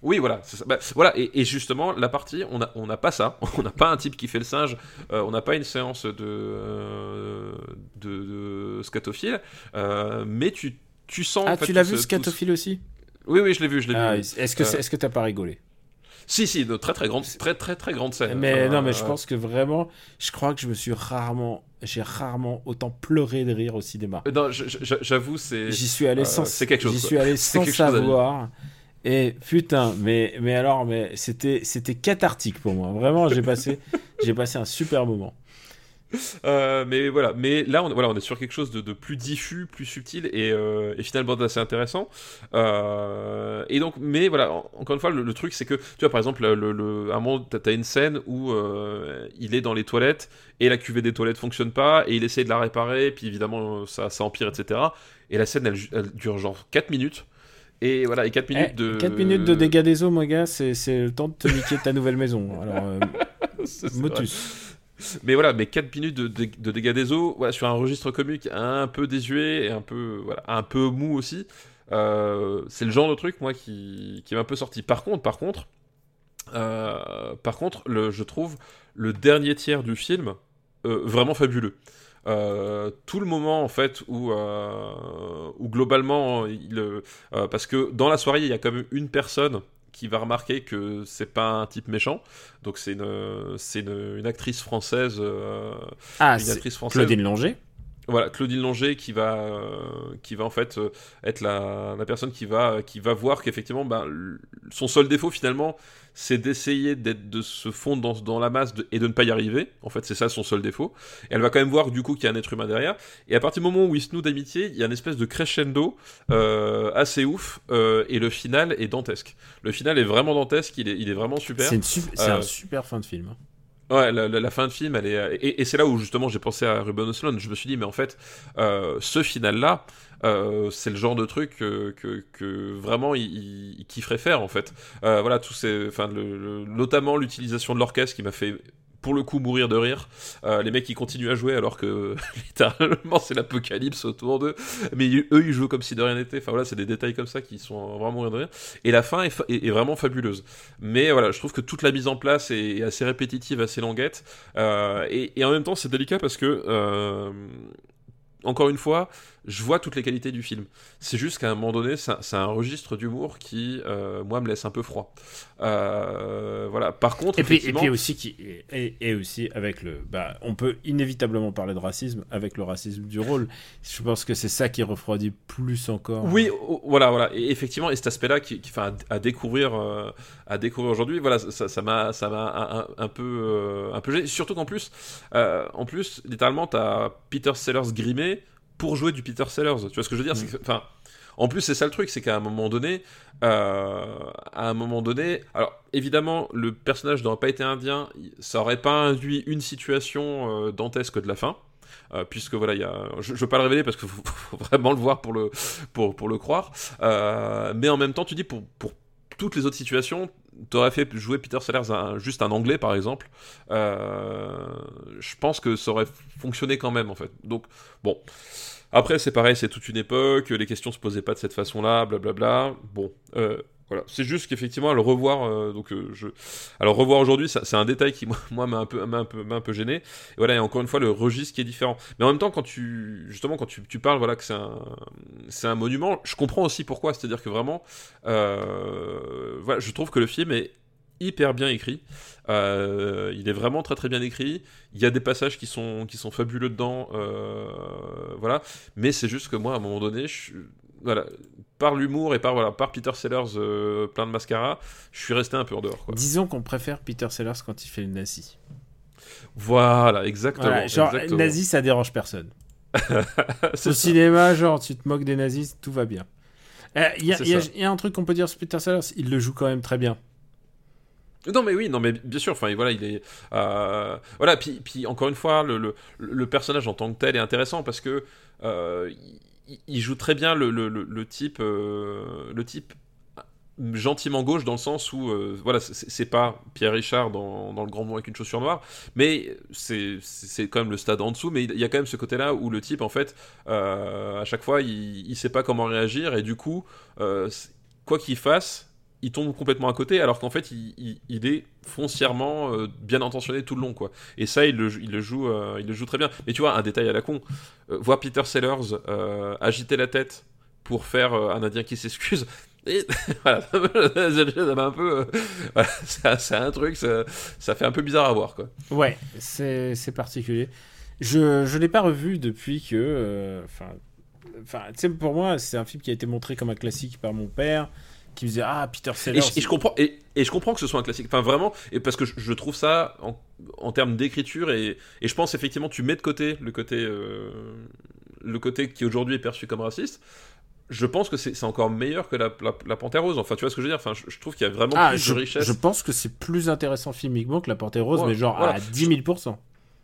Oui, voilà, bah, voilà, et, justement la partie, on n'a on a pas ça, on n'a pas un type qui fait le singe, euh, on n'a pas une séance de euh, de, scatophile, mais tu, tu sens. Ah, tu l'as vu scatophile aussi? Oui, oui, je l'ai vu, je l'ai ah, vu. Est-ce que est-ce que t'as pas rigolé? Si, si, de très très grande, très très très grande scène. Mais non, mais je pense que vraiment, je crois que je me suis rarement, j'ai rarement autant pleuré de rire au cinéma. Euh, non, j'avoue, c'est. J'y suis allé sans, c'est quelque chose. J'y suis allé sans savoir. Et putain, mais mais alors, mais c'était c'était cathartique pour moi. Vraiment, j'ai passé j'ai passé un super moment. Euh, mais voilà, mais là on, voilà, on est sur quelque chose de, plus diffus, plus subtil et, euh, et finalement assez intéressant. Euh, et donc, mais voilà, encore une fois, le, truc c'est que tu vois, par exemple, le, le, à un moment, t'as une scène où il est dans les toilettes et la cuvée des toilettes fonctionne pas et il essaie de la réparer, puis évidemment ça, ça empire, etc. Et la scène elle, dure genre 4 minutes. Et voilà, et 4 minutes eh, de. 4 minutes de dégâts des eaux, mon gars, c'est le temps de te niquer ta nouvelle maison. Alors, motus. Mais voilà, mais 4 minutes de, dégâts des eaux voilà, sur un registre comique un peu désuet et un peu, voilà, un peu mou aussi. Euh, c'est le genre de truc, moi, qui, qui m'a un peu sorti. Par contre, par contre, euh, par contre je trouve le dernier tiers du film euh, vraiment fabuleux. tout le moment en fait où, où globalement parce que dans la soirée il y a quand même une personne qui va remarquer que c'est pas un type méchant. Donc c'est une, actrice française. Euh, ah, une actrice française. Claudine Longer. Voilà, Claudine Longer qui va, euh, qui va en fait euh, être la, la, personne qui va, qui va voir qu'effectivement, ben, son seul défaut finalement, c'est d'essayer d'être de se fondre dans, dans la masse et de ne pas y arriver. En fait, c'est ça son seul défaut. Et elle va quand même voir du coup qu'il y a un être humain derrière. Et à partir du moment où ils se nouent d'amitié, il y a une espèce de crescendo euh, assez ouf. Euh, et le final est dantesque. Le final est vraiment dantesque. Il est, il est vraiment super. C'est un euh, super fin de film. Ouais, la, fin de film, elle est et, c'est là où justement j'ai pensé à Ruben Östlund. Je me suis dit, mais en fait, ce final-là, euh, c'est le genre de truc que, que, vraiment il, kifferait faire en fait. Euh, voilà, tous ces, enfin, notamment l'utilisation de l'orchestre qui m'a fait pour le coup mourir de rire. Euh, les mecs qui continuent à jouer alors que littéralement c'est l'apocalypse autour d'eux. Mais eux ils jouent comme si de rien n'était. Enfin voilà, c'est des détails comme ça qui sont vraiment mourir de rire. Et la fin est, vraiment fabuleuse. Mais voilà, je trouve que toute la mise en place est, assez répétitive, assez longuette. et, et, en même temps c'est délicat parce que encore une fois, je vois toutes les qualités du film. C'est juste qu'à un moment donné, c'est un, registre d'humour qui, euh, moi, me laisse un peu froid. Euh, voilà. Par contre, et puis, et puis aussi qui et, aussi avec le, bah, on peut inévitablement parler de racisme avec le racisme du rôle. Je pense que c'est ça qui refroidit plus encore. Oui, voilà, voilà. Et effectivement, et cet aspect-là, qui, enfin, à, découvrir, euh, à découvrir aujourd'hui, voilà, ça m'a, ça m'a un, peu, un peu Surtout qu'en plus, en plus, littéralement, t'as Peter Sellers grimé pour jouer du Peter Sellers. Tu vois ce que je veux dire? Mm. Enfin, En plus, c'est ça le truc, c'est qu'à un moment donné, euh, à un moment donné, alors évidemment, le personnage n'aurait pas été indien, ça aurait pas induit une situation euh, dantesque de la fin. Euh, puisque voilà, y a, je ne veux pas le révéler parce qu'il faut, faut, vraiment le voir pour le, pour, pour le croire. Mais en même temps, tu dis pour, pour toutes les autres situations, t'aurais fait jouer Peter Sellers juste un anglais par exemple, euh, je pense que ça aurait fonctionné quand même en fait. Donc bon. Après, c'est pareil, c'est toute une époque, les questions se posaient pas de cette façon-là, blablabla. Bon, euh, voilà, c'est juste qu'effectivement, à le revoir, euh, donc euh, je, alors revoir aujourd'hui, c'est un détail qui moi m'a un peu, m'a un peu, m'a un peu gêné. Et voilà, et encore une fois, le registre qui est différent. Mais en même temps, quand tu, justement, quand tu, tu parles, voilà, que c'est un, c'est un monument, je comprends aussi pourquoi. C'est-à-dire que vraiment, euh, voilà, je trouve que le film est hyper bien écrit. Euh, il est vraiment très très bien écrit. Il y a des passages qui sont, qui sont fabuleux dedans. Euh, voilà. Mais c'est juste que moi, à un moment donné, je, voilà, par l'humour et par, voilà, par Peter Sellers euh, plein de mascara, je suis resté un peu en dehors. Quoi. Disons qu'on préfère Peter Sellers quand il fait le nazi. Voilà, exactement. Voilà, genre, exactement. nazi, ça dérange personne. Au ça. cinéma, genre, tu te moques des nazis, tout va bien. Il euh, y, y, y, a un truc qu'on peut dire sur Peter Sellers, il le joue quand même très bien. Non mais oui, non mais bien sûr. Enfin voilà, il est euh, voilà. Puis, puis encore une fois, le, le, le, personnage en tant que tel est intéressant parce que euh, il, joue très bien le, le type euh, le type gentiment gauche dans le sens où euh, voilà c'est pas Pierre Richard dans, dans, le grand mot avec une chaussure noire mais c'est quand même le stade en dessous mais il y a quand même ce côté là où le type en fait euh, à chaque fois il, il sait pas comment réagir et du coup quoi qu'il fasse il tombe complètement à côté, alors qu'en fait, il, est foncièrement euh, bien intentionné tout le long, quoi. Et ça, il le, joue, euh, il le joue très bien. Mais tu vois, un détail à la con, euh, voir Peter Sellers euh, agiter la tête pour faire un Indien qui s'excuse. Un peu. C'est un truc, ça, fait un peu bizarre à voir, quoi. Ouais, c'est particulier. Je ne l'ai pas revu depuis que. Enfin, enfin, tu sais, pour moi, c'est un film qui a été montré comme un classique par mon père qui me disait ah Peter Sellers. Et je, et je comprends et, et, je comprends que ce soit un classique. Enfin vraiment et parce que je, je trouve ça en, en termes d'écriture et, et, je pense effectivement tu mets de côté le côté euh, le côté qui aujourd'hui est perçu comme raciste. Je pense que c'est encore meilleur que la, la, la, Panthère Rose. Enfin, tu vois ce que je veux dire? Enfin, je, je trouve qu'il y a vraiment ah, plus je, de richesse. Je pense que c'est plus intéressant filmiquement que la Panthère Rose, ouais, mais genre voilà. à 10 000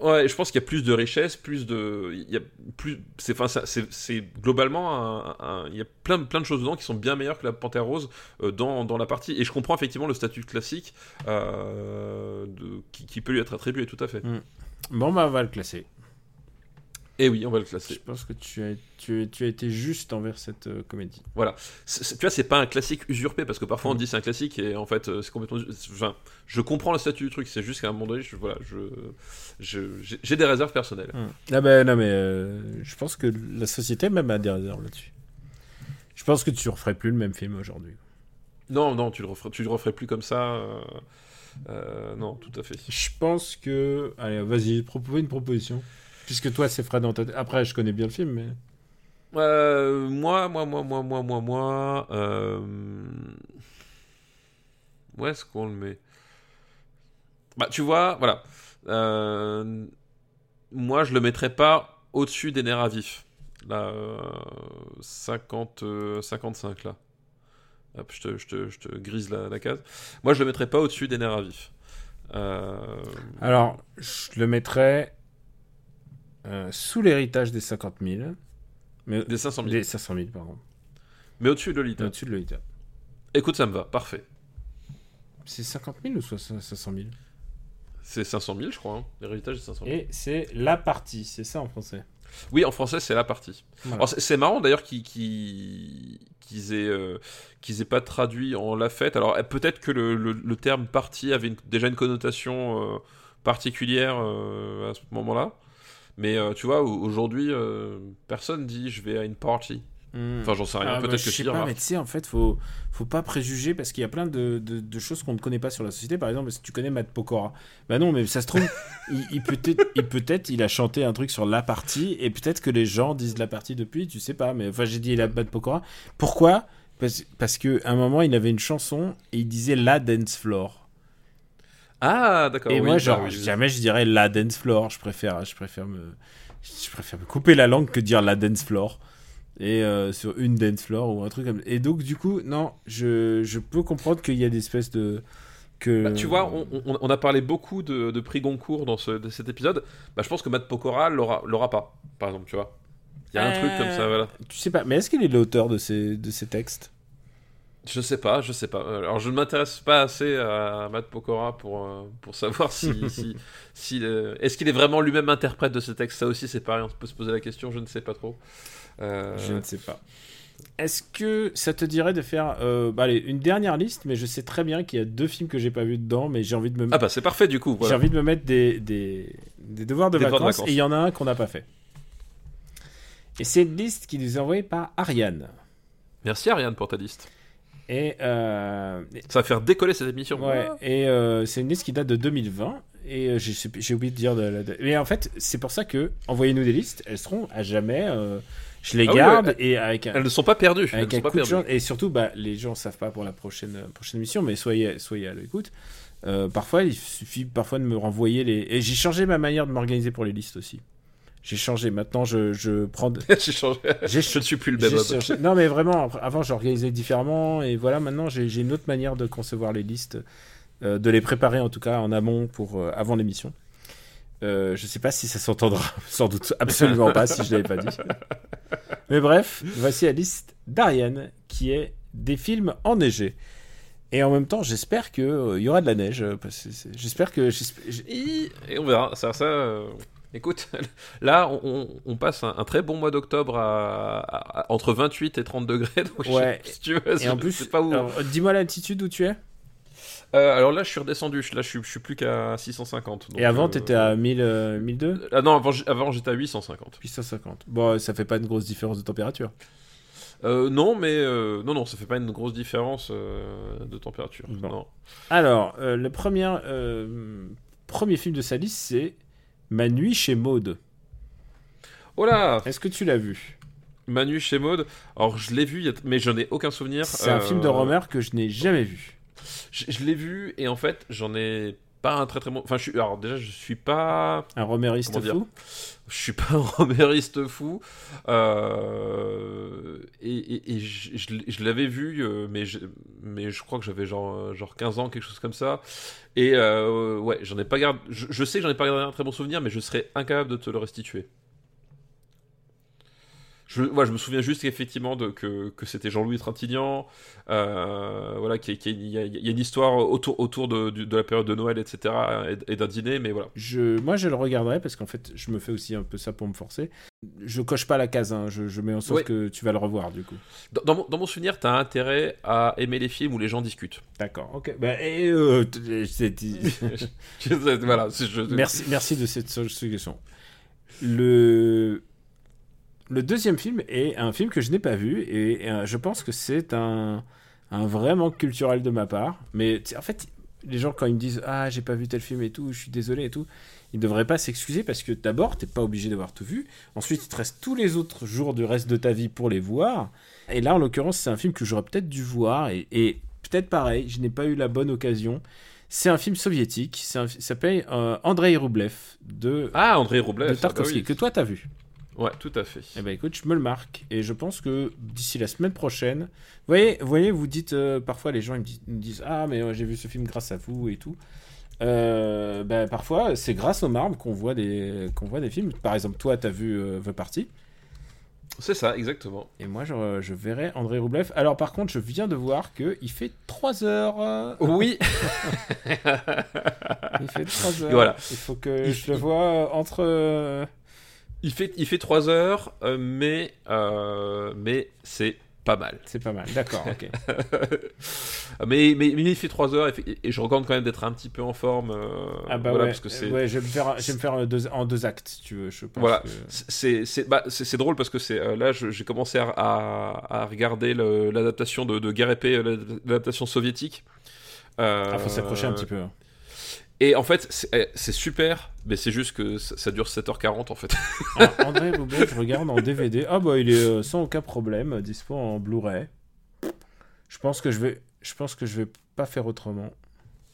Ouais, je pense qu'il y a plus de richesse, plus de, il y a plus, c'est, enfin, c'est, globalement, il y a plein, plein de choses dedans qui sont bien meilleures que la Panthère Rose euh, dans, dans la partie. Et je comprends effectivement le statut classique euh, de, qui, qui, peut lui être attribué, tout à fait. Mm. Bon, bah, on va le classer. Et oui, on va le classer. Je pense que tu as, tu, tu as été juste envers cette euh, comédie. Voilà. C est, tu vois, c'est pas un classique usurpé, parce que parfois on dit c'est un classique, et en fait, c'est complètement. Enfin, je comprends le statut du truc, c'est juste qu'à un moment donné, je, voilà, je, j'ai des réserves personnelles. Hum. Ah ben non, mais euh, je pense que la société même a des réserves là-dessus. Je pense que tu referais plus le même film aujourd'hui. Non, non, tu le referais, tu le referais plus comme ça. Euh, euh, non, tout à fait. Je pense que. Allez, vas-y, propose une proposition. Puisque toi, c'est frais dans ta tête. Après, je connais bien le film, mais. Euh, moi, moi, moi, moi, moi, moi, moi. Euh... Où est-ce qu'on le met? Bah, tu vois, voilà. Euh... Moi, je le mettrais pas au-dessus des nerfs à vif. Là, euh, 50, 55, là. Hop, je te, je te, je te grise la, la, case. Moi, je le mettrais pas au-dessus des nerfs à vif. Alors, je le mettrais euh, sous l'héritage des 50 000. Mais, des 500 000. Des 500 000, pardon. Mais au-dessus de Lolita. Au-dessus de Lolita. Écoute, ça me va, parfait. C'est 50 000 ou 500 000 C'est 500 000, je crois. Hein. L'héritage, c'est 500 000. Et c'est la partie, c'est ça en français? Oui, en français, c'est la partie. Voilà. C'est marrant d'ailleurs qu'ils qu qu aient, euh, aient pas traduit en la fête. Alors peut-être que le, le, le, terme partie avait une, déjà une connotation euh, particulière euh, à ce moment-là. Mais euh, tu vois, aujourd'hui, euh, personne dit je vais à une party. Mmh. Enfin, j'en sais rien. Ah, Peut-être bah, que je sais pas, mais tu sais, en fait, faut, faut pas préjuger parce qu'il y a plein de, de, de choses qu'on ne connaît pas sur la société. Par exemple, si tu connais Matt Pokora, bah non, mais ça se trouve, il, il peut-être, il, peut il a chanté un truc sur la partie et peut-être que les gens disent la partie depuis, tu sais pas. Mais enfin, j'ai dit la Matt Pokora. Pourquoi? Parce, parce qu'à un moment, il avait une chanson et il disait la dance floor. Ah, d'accord. Et oui, moi, genre, jamais je dirais la dance floor. Je préfère, je préfère me, je préfère me couper la langue que dire la dance floor. et euh, sur une dance floor ou un truc comme et donc du coup non je, je peux comprendre qu'il y a des espèces de que Bah, tu vois, on, on- on a parlé beaucoup de, de prix Goncourt dans ce, de cet épisode. Bah, je pense que Matt Pokora l'aura l'aura pas, par exemple, tu vois. Il y a un Euh, truc comme ça, voilà. tu sais pas mais est-ce qu'il est l'auteur de ces de ces textes? Je sais pas, je sais pas. Alors, je ne m'intéresse pas assez à Matt Pokora pour, euh, pour savoir si. si, si, euh, Est-ce qu'il est vraiment lui-même interprète de ces textes Ça aussi, c'est pareil, on peut se poser la question, je ne sais pas trop. Euh, je ne sais pas est-ce que ça te dirait de faire euh, bah, allez, une dernière liste mais je sais très bien qu'il y a deux films que j'ai pas vu dedans mais j'ai envie de me Ah, bah, c'est parfait, du coup. J'ai envie de me mettre des, des, des devoirs de Des de vacances. et il y en a un qu'on n'a pas fait. Et c'est une liste qui nous est envoyée par Ariane. Merci, Ariane, pour ta liste. Et, euh, Ça va faire décoller cette émission. ouais, et euh, c'est une liste qui date de 2020. Et euh, j'ai oublié de dire. De, de- Mais en fait, c'est pour ça que envoyez-nous des listes. Elles seront à jamais. je les Ah oui, garde ouais, et avec un, Elles ne sont pas perdues. Avec un sont pas coup perdues. Et surtout, bah, les gens ne savent pas pour la prochaine, prochaine émission, mais soyez, soyez à l'écoute. Parfois, il suffit parfois de me renvoyer les. Et j'ai changé ma manière de m'organiser pour les listes aussi. J'ai changé. Maintenant, je, je prends. de- J'ai changé. Je ne suis plus le même changé- Non, mais vraiment, avant, j'organisais différemment. Et voilà, maintenant, j'ai j'ai une autre manière de concevoir les listes, euh, de les préparer en tout cas en amont pour euh, avant l'émission. Euh, je sais pas si ça s'entendra, sans doute absolument pas si je l'avais pas dit. Mais bref, voici la liste d'Ariane qui est des films enneigés. Et en même temps, j'espère qu'il y aura de la neige. euh, J'espère que. j'- Et on verra. Ça, ça, euh, Écoute, là, on, passe un, un très bon mois d'octobre à, à- à- entre 28 et 30 degrés. Donc, je- Ouais. si tu veux, Et en plus, pas où. dis-moi l'altitude où tu es. Euh, alors là, je suis redescendu. Là, je suis, je suis plus qu'à 650. donc, Et avant, euh, t'étais à 1000, euh, 1002 Ah non, avant, avant j'étais à 850. 850. Bon, ça fait pas une grosse différence de température. Euh, non, mais euh, non, non, ça fait pas une grosse différence euh, de température. Bon. Non. Alors, euh, le premier, euh, premier film de sa liste, c'est Ma nuit chez Maud. Oh là, Est-ce que tu l'as vu? Manu chez Maud. Alors je l'ai vu, mais je n'ai aucun souvenir. C'est un Euh, film de Romer que je n'ai jamais vu. Je, je l'ai vu et en fait, j'en ai pas un très très bon. Enfin, je suis. Alors déjà, je suis pas. Un Romériste fou Je suis pas un romériste fou. Euh, et et- et je, l'avais vu, euh, mais je, mais je crois que j'avais genre, euh, genre 15 ans, quelque chose comme ça. Et euh, ouais, j'en ai pas gardé. Je, je sais que j'en ai pas gardé un très bon souvenir, mais je serais incapable de te le restituer. Je, ouais, je me souviens juste effectivement de, que, que c'était Jean-Louis Trintignant, euh, voilà, qu'il y, a- qu'il y a- il y a une histoire autour, autour de, de la période de Noël, etc., et, et d'un dîner, mais voilà. je, Moi, je le regarderai parce qu'en fait, je me fais aussi un peu ça pour me forcer. Je coche pas la case, hein, je, je mets en sorte Ouais. que tu vas le revoir du coup. Dans, dans mon, dans mon souvenir, t'as intérêt à aimer les films où les gens discutent. D'accord, ok. Bah, et, euh, voilà, je- merci, merci de cette suggestion. Le... le deuxième film est un film que je n'ai pas vu et, euh, je pense que c'est un, un vrai manque culturel de ma part. Mais en fait, les gens, quand ils me disent Ah, j'ai pas vu tel film et tout, je suis désolé et tout, ils ne devraient pas s'excuser parce que d'abord, t'es pas obligé d'avoir tout vu. Ensuite, il te reste tous les autres jours du reste de ta vie pour les voir. Et là, en l'occurrence, c'est un film que j'aurais peut-être dû voir et, et peut-être pareil, je n'ai pas eu la bonne occasion. C'est un film soviétique, un- il s'appelle euh, Andrei Roublev de, Ah, André Roublev. de ah bah Tarkovsky, oui. que toi t'as vu. Ouais, tout à fait. Eh ben écoute, je me le marque et je pense que d'ici la semaine prochaine, vous voyez, vous, voyez, vous dites euh, parfois les gens ils me disent, ils me disent, ah mais euh, j'ai vu ce film grâce à vous et tout. Euh, ben, parfois c'est grâce au marbre qu'on voit des qu'on voit des films. Par exemple, toi t'as vu euh, The Party C'est ça, exactement. et moi je, je verrai André Roublev. Alors par contre, je viens de voir que il fait 3 heures. euh, Oui, il fait 3 heures. Et voilà. Il faut que Il- je le vois euh, entre. Il fait, il fait 3 heures, euh, mais, euh, mais c'est pas mal. C'est pas mal. D'accord. Ok. Mais, mais, mais il fait 3 heures et, je recommande quand même d'être un petit peu en forme. euh, Ah bah voilà, ouais. parce que c'est. ouais, je vais me faire, je vais me faire deux- en deux actes, si tu veux. Je pense Voilà, que- c'est bah, drôle parce que c'est euh, là j'ai commencé à, à, à regarder l'adaptation de, de Guerre épée, l'adaptation soviétique. Euh, Ah, faut s'accrocher un petit peu. Et en fait, c'est eh, c'est super, mais c'est juste que ça, dure 7h40 en fait. Ah, André Roublev, je regarde en DVD. Ah bah il est euh, sans aucun problème, dispo en Blu-ray. Je pense que je vais, je pense que je vais pas faire autrement.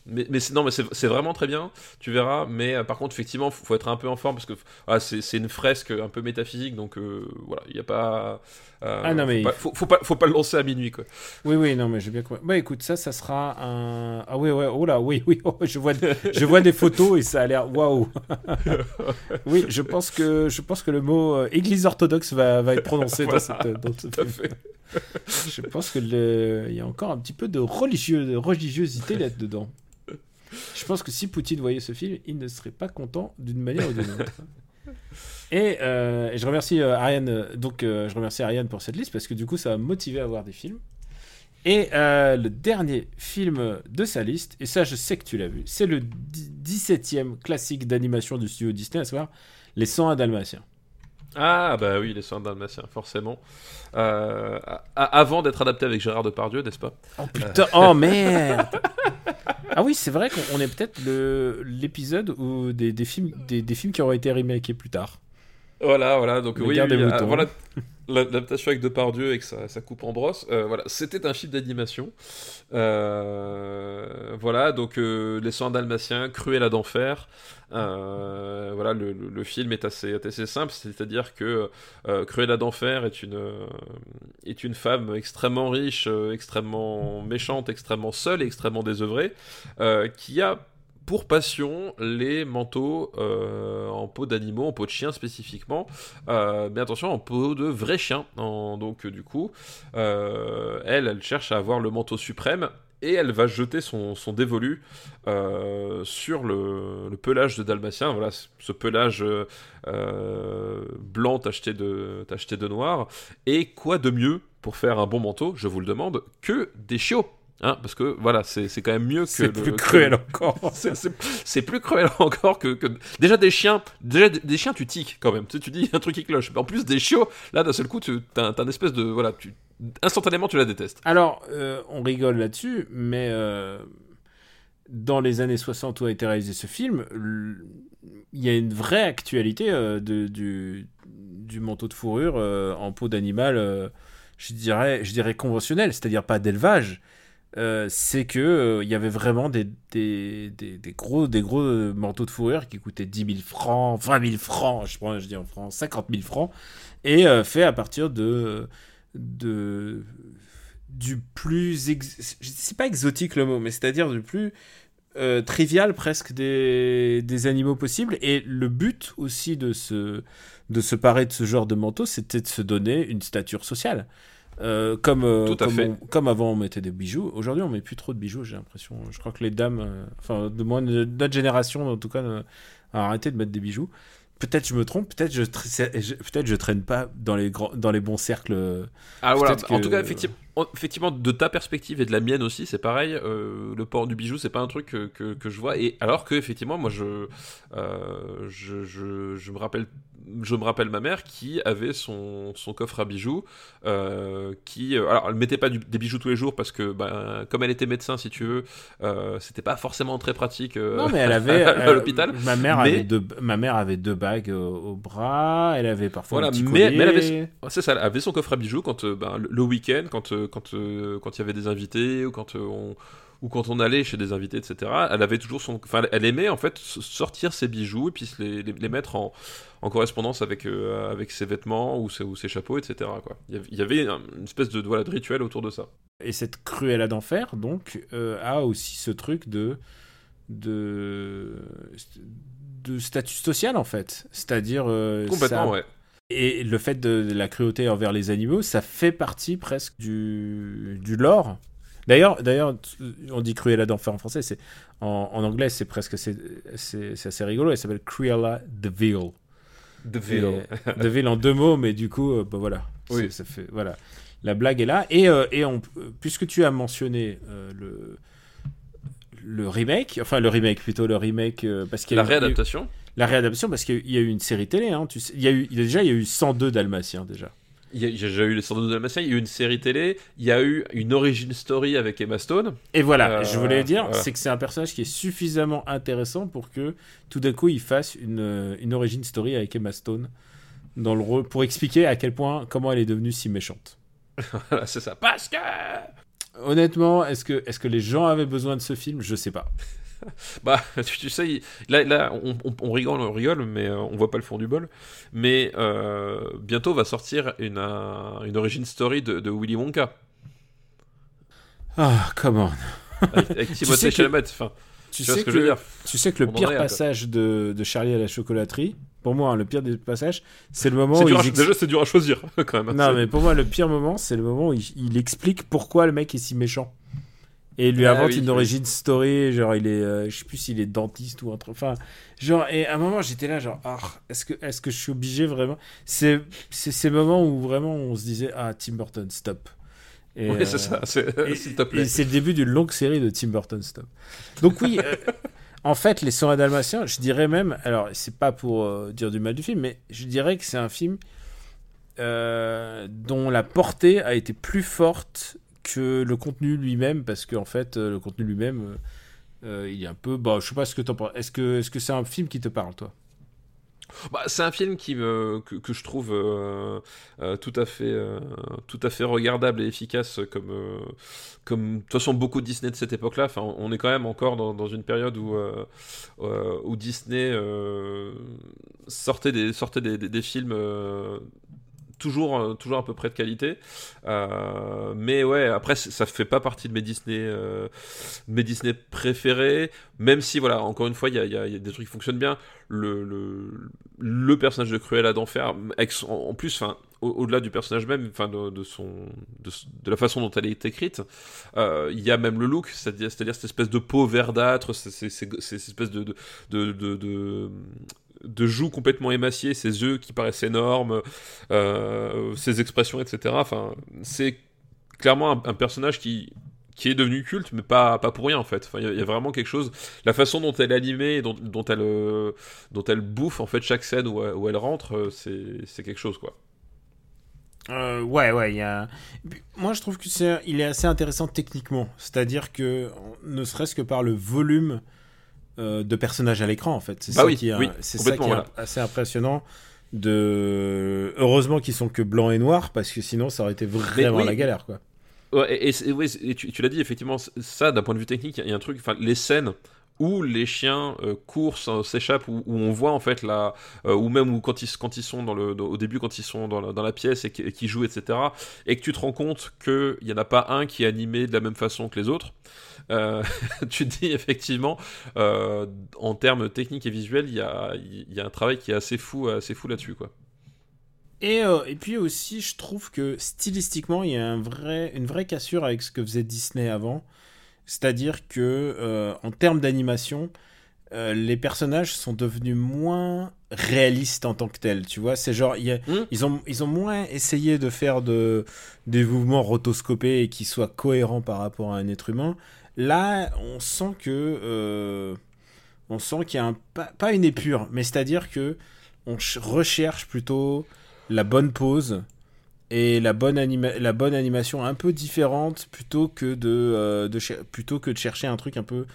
Mais, mais c'est non, mais c'est vraiment très bien. Tu verras. Mais euh, par contre, effectivement, faut, faut être un peu en forme parce que ah, c'est une fresque un peu métaphysique. Donc euh, voilà, il y a pas. euh, Ah, non, mais faut pas, faut, faut pas, faut pas le lancer à minuit quoi. Oui, oui, non, mais j'ai bien compris. Bah écoute, ça, ça sera un. Ah oui, ouais, oh là, oui, oui, oh, je, vois, je vois des photos et ça a l'air waouh. oui, je pense que, je pense que le mot euh, église orthodoxe va, va être prononcé Voilà, dans cette. Dans ce film. fait. Je pense que il y a encore un petit peu de, religiosité là-dedans. Je pense que si Poutine voyait ce film, il ne serait pas content d'une manière ou d'une autre. Et, euh, je remercie euh, Ariane. euh, Donc, je remercie Ariane pour cette liste parce que du coup, ça m'a motivé à voir des films. Et le dernier film de sa liste, et ça, je sais que tu l'as vu, c'est le 17e classique d'animation du studio Disney, à savoir Les 101 Dalmatiens. Ah bah oui, les soins dalmatiens, forcément. Euh, avant d'être adapté avec Gérard Depardieu, n'est-ce pas? Oh putain, oh merde Ah oui, c'est vrai qu'on on est peut-être l'épisode des, des films, des, des films qui auraient été remakés plus tard. Voilà, voilà. Donc La oui, oui, euh, moutons. voilà l'adaptation avec Depardieu avec sa, sa coupe en brosse. Euh, voilà, c'était un film d'animation. Euh, voilà, donc euh, les soins dalmatiens, Cruella d'enfer. Voilà, le, le- le film est assez, assez simple, c'est-à-dire que Cruella d'enfer est une est une femme extrêmement riche, extrêmement méchante, extrêmement seule, et extrêmement désœuvrée, qui a pour passion les manteaux euh, en peau d'animaux, en peau de chien spécifiquement, euh, mais attention en peau de vrais chiens. En- donc euh, du coup, elle, elle cherche à avoir le manteau suprême et elle va jeter son, dévolu sur le, pelage de Dalmatien. Voilà, ce pelage blanc tacheté de, tacheté de noir. Et quoi de mieux pour faire un bon manteau, je vous le demande, que des chiots Hein, parce que voilà, c'est quand même mieux que. C'est plus que- cruel encore. c'est- plus cruel encore que, que- déjà des chiens déjà des, des chiens tu tiques quand même tu, sais, tu dis un truc qui cloche mais en plus des chiots là d'un seul coup tu as, un espèce de voilà tu instantanément tu la détestes Alors, euh, on rigole là-dessus, mais euh, dans les années 60 où a été réalisé ce film, il y a une vraie actualité euh, de, du, du manteau de fourrure en peau d'animal, je, dirais, je dirais conventionnel, c'est-à-dire pas d'élevage. Euh, c'est que euh, il y avait vraiment des, gros, euh, manteaux de fourrure qui coûtaient 10 000 francs, 20 000 francs, je, prends, je dis en francs, 50 000 francs, et euh, fait à partir de, de du plus ex... c'est pas exotique le mot mais c'est-à-dire du plus euh, trivial presque des, des animaux possibles. Et le but aussi de de se parer de ce genre de manteau c'était de se donner une stature sociale Euh, comme euh, comme, fait. on- comme avant on mettait des bijoux. Aujourd'hui on met plus trop de bijoux j'ai l'impression. Je crois que les dames euh, enfin de moins de notre génération en tout cas a arrêté de mettre des bijoux. Peut-être je me trompe peut-être je, peut-être je traîne pas dans les grands dans les bons cercles. Ah voilà. En tout cas effectivement en- effectivement de ta perspective et de la mienne aussi c'est pareil euh, le port du bijou c'est pas un truc que, que, que je vois et alors que effectivement moi je euh, je, je, je me rappelle je me rappelle ma mère qui avait son, son coffre à bijoux euh, qui alors elle mettait pas du- des bijoux tous les jours parce que ben, comme elle était médecin si tu veux c'était pas forcément très pratique Non, mais elle avait. à l'hôpital Ma mère, Mais- avait deux, ma mère avait deux bagues au, bras. Elle avait parfois Voilà, un petit mais- elle avait- C'est ça, elle avait son coffre à bijoux quand ben, le- le week-end, quand euh, quand euh, quand il y avait des invités ou quand euh, on ou quand on allait chez des invités, etc. Elle avait toujours son, enfin, elle aimait en fait sortir ses bijoux et puis les, les, les mettre en, en correspondance avec euh, avec ses vêtements ou ses, ou ses chapeaux, etc. Quoi. Il y avait, une espèce de voilà de rituel autour de ça. Et cette Cruella d'enfer, donc, a aussi ce truc de. de. de statut social, en fait. C'est-à-dire. Complètement, ça- ouais. Et le fait de, de la cruauté envers les animaux, ça fait partie presque du, du lore. D'ailleurs, d'ailleurs, on dit Cruella d'enfer en français, c'est en, en anglais, c'est presque c'est, assez rigolo. Elle s'appelle Cruella de Vil. The Et- Veil. de Vil en deux mots, mais du coup, euh, bah voilà. Oui. Ça fait voilà. La blague est là. Et, euh, et on, puisque tu as mentionné euh, le le remake, enfin le remake plutôt le remake euh, parce qu'il y a La eu- réadaptation. La réadaptation parce qu'il y a eu une série télé. Hein, tu sais, il y a eu déjà il y a eu 102 Dalmatiens déjà. Il y a, déjà eu les Sandals de Dalmatien, il y a eu une série télé, il y a eu une origin story avec Emma Stone. Et voilà, Euh, je voulais dire, voilà. c'est que c'est un personnage qui est suffisamment intéressant pour que tout d'un coup il fasse une, euh, une origin story avec Emma Stone dans le rôle pour expliquer à quel point comment elle est devenue si méchante. Voilà, c'est ça. Parce que. honnêtement, est-ce que, est que les gens avaient besoin de ce film? Je sais pas. bah, tu, sais, là, là on, rigole, on rigole, mais euh, on voit pas le fond du bol. Mais euh, bientôt va sortir une, une origin story de, Willy Wonka. Ah, comment Avec, avec Timothée Chalamet, enfin. Tu, sais, que, le, tu sais que le pire passage de, de, Charlie à la chocolaterie, pour moi, hein, le pire des passages, c'est le moment où. Déjà, c'est dur à choisir, quand même. Non, mais pour moi, le pire moment, c'est le moment où il, explique pourquoi le mec est si méchant. Et il lui ah invente une origin story, genre il est, euh, je sais plus s'il est dentiste ou autre. Enfin, genre, et à un moment j'étais là, genre, ah, est-ce que, est-ce que je suis obligé vraiment? C'est ces moments où vraiment on se disait, ah, Tim Burton, stop. Et, oui, c'est ça. Et c'est le début d'une longue série de Tim Burton Stop. Donc oui, euh, en fait, Les Soins Dalmatiens, je dirais même, alors c'est pas pour euh, dire du mal du film, mais je dirais que c'est un film euh, dont la portée a été plus forte que le contenu lui-même, parce qu'en fait, le contenu lui-même, il est un peu, bah, je sais pas ce que t'en penses. Est-ce que, est-ce que c'est un film qui te parle, toi? Bah, c'est un film qui me, que, je trouve euh, euh, tout, à fait, euh, tout à fait regardable et efficace comme, comme de toute façon beaucoup Disney de cette époque-là. Enfin, on est quand même encore dans, dans une période où, où Disney sortait, des, sortait des, des films toujours, euh, toujours à peu près de qualité. Euh, mais ouais, après, ça fait pas partie de mes Disney, euh, mes Disney préférés. Même si, voilà, encore une fois, il y a, des trucs qui fonctionnent bien. Le, personnage de Cruella d'enfer, en plus, enfin, au-delà du personnage même, enfin de, son, de, la façon dont elle est écrite, il y a même le look, c'est-à-dire, cette espèce de peau verdâtre, cette espèce de joues complètement émaciées, ses yeux qui paraissent énormes, euh, ses expressions, etc. Enfin, c'est clairement un, personnage qui qui est devenu culte, mais pas, pas pour rien en fait. Il y, a vraiment quelque chose. La façon dont elle est animée, dont, elle, euh, dont elle bouffe en fait chaque scène où, où elle rentre, euh, c'est quelque chose quoi. ouais, ouais. Moi, je trouve que c'est, il est assez intéressant techniquement. C'est-à-dire que, ne serait-ce que par le volume euh, de personnages à l'écran en fait. C'est bah ça, qui, est, c'est ça qui est assez impressionnant. De... Heureusement qu'ils sont que blanc et noir parce que sinon ça aurait été vraiment la galère quoi. et, et, tu, l'as dit effectivement, ça d'un point de vue technique, il y, a un truc, enfin les scènes où les chiens euh, courent, s'échappent, où, on voit en fait la, euh, ou même où quand ils, quand ils sont dans le, au début quand ils sont dans la, dans la pièce et qu'ils jouent, etc. Et que tu te rends compte qu'il n'y en a pas un qui est animé de la même façon que les autres. Euh, tu dis effectivement, en termes techniques et visuels, il y a, y a, un travail qui est assez fou, assez fou là-dessus, quoi. Et, et, puis aussi, je trouve que stylistiquement, il y a un vrai, une vraie cassure avec ce que faisait Disney avant. C'est-à-dire que euh, en termes d'animation, euh, les personnages sont devenus moins réalistes en tant que tels. Tu vois, c'est genre hmm. ils ont ils ont moins essayé de faire de des mouvements rotoscopés et qui soient cohérents par rapport à un être humain. Là, on sent que euh, on sent qu'il y a un, pas, une épure, mais c'est-à-dire que on recherche plutôt la bonne pose et la bonne, la bonne animation un peu différente plutôt que de, euh, plutôt que de chercher un truc un peu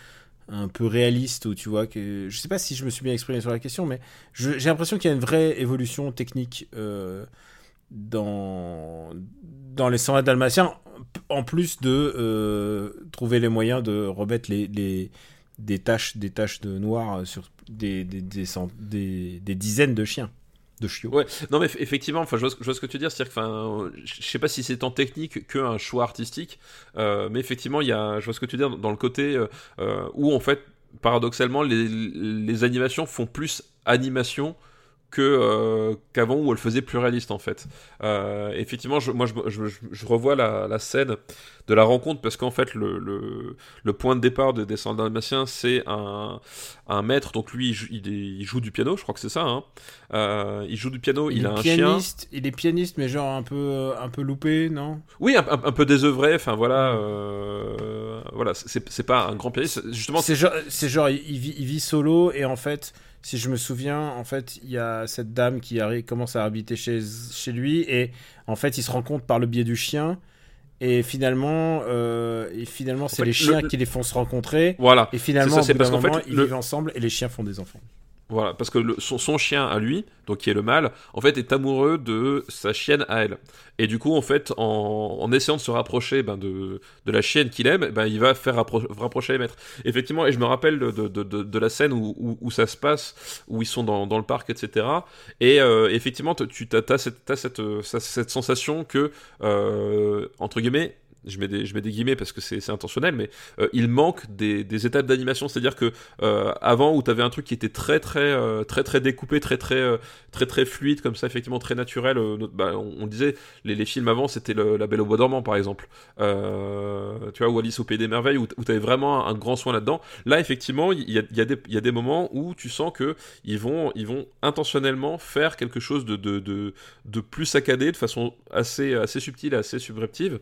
un peu réaliste où tu vois que je sais pas si je me suis bien exprimé sur la question mais j'ai l'impression qu'il y a une vraie évolution technique euh, dans dans les 120 dalmatiens en plus de euh, trouver les moyens de remettre des taches des taches de noir sur des dizaines de chiens de chiot. Ouais, non mais effectivement, enfin, je, vois ce, que tu veux dire, c'est-à-dire enfin, je sais pas si c'est tant technique qu'un choix artistique, euh, mais effectivement, il y a, je vois ce que tu veux dire dans le côté euh, où en fait, paradoxalement, les, animations font plus animation que euh, qu'avant où elle faisait plus réaliste en fait. Euh, effectivement, je, moi je, je, revois la, la, scène de la rencontre parce qu'en fait le, le, le, point de départ de Descendants Dalmatiens c'est un, un maître donc lui il, il, joue du piano, je crois que c'est ça. Hein. Euh, il joue du piano, il, a un pianiste, chien. Il est pianiste mais genre un peu un peu loupé, non? Oui, un, un, peu désœuvré. Enfin voilà, voilà, c'est pas un grand pianiste. Justement, c'est genre, genre il, vit, il vit solo et en fait si je me souviens, en fait, il y a cette dame qui commence à habiter chez, chez lui et en fait, il se rend compte par le biais du chien. Et finalement, euh, et finalement, c'est les chiens qui les font se rencontrer. Voilà. Et finalement, ça, au bout d'un moment, ils vivent ensemble et les chiens font des enfants. Voilà, parce que son, son, chien à lui, donc qui est le mâle, en fait est amoureux de sa chienne à elle. Et du coup, en fait, en, en essayant de se rapprocher ben, de, de la chienne qu'il aime, ben, il va faire rappro rapprocher les maîtres. Effectivement, et je me rappelle de, de, de, la scène où, où, ça se passe, où ils sont dans, dans le parc, etc. Et euh, effectivement, tu as, as, cette, cette, cette, sensation que, euh, entre guillemets, je mets des, je mets des guillemets parce que c'est intentionnel, mais euh, il manque des, des étapes d'animation. C'est-à-dire que euh, avant où tu avais un truc qui était très très euh, très très découpé, très très très très fluide comme ça, effectivement très naturel. Bah, on, disait les, les films avant c'était La Belle au Bois dormant par exemple, tu vois ou Alice au Pays des Merveilles où, tu avais vraiment un, grand soin là-dedans. Là effectivement il y a, y, a y a des moments où tu sens que ils vont ils vont intentionnellement faire quelque chose de de, de, de plus saccadé de façon assez assez subtile, assez subreptive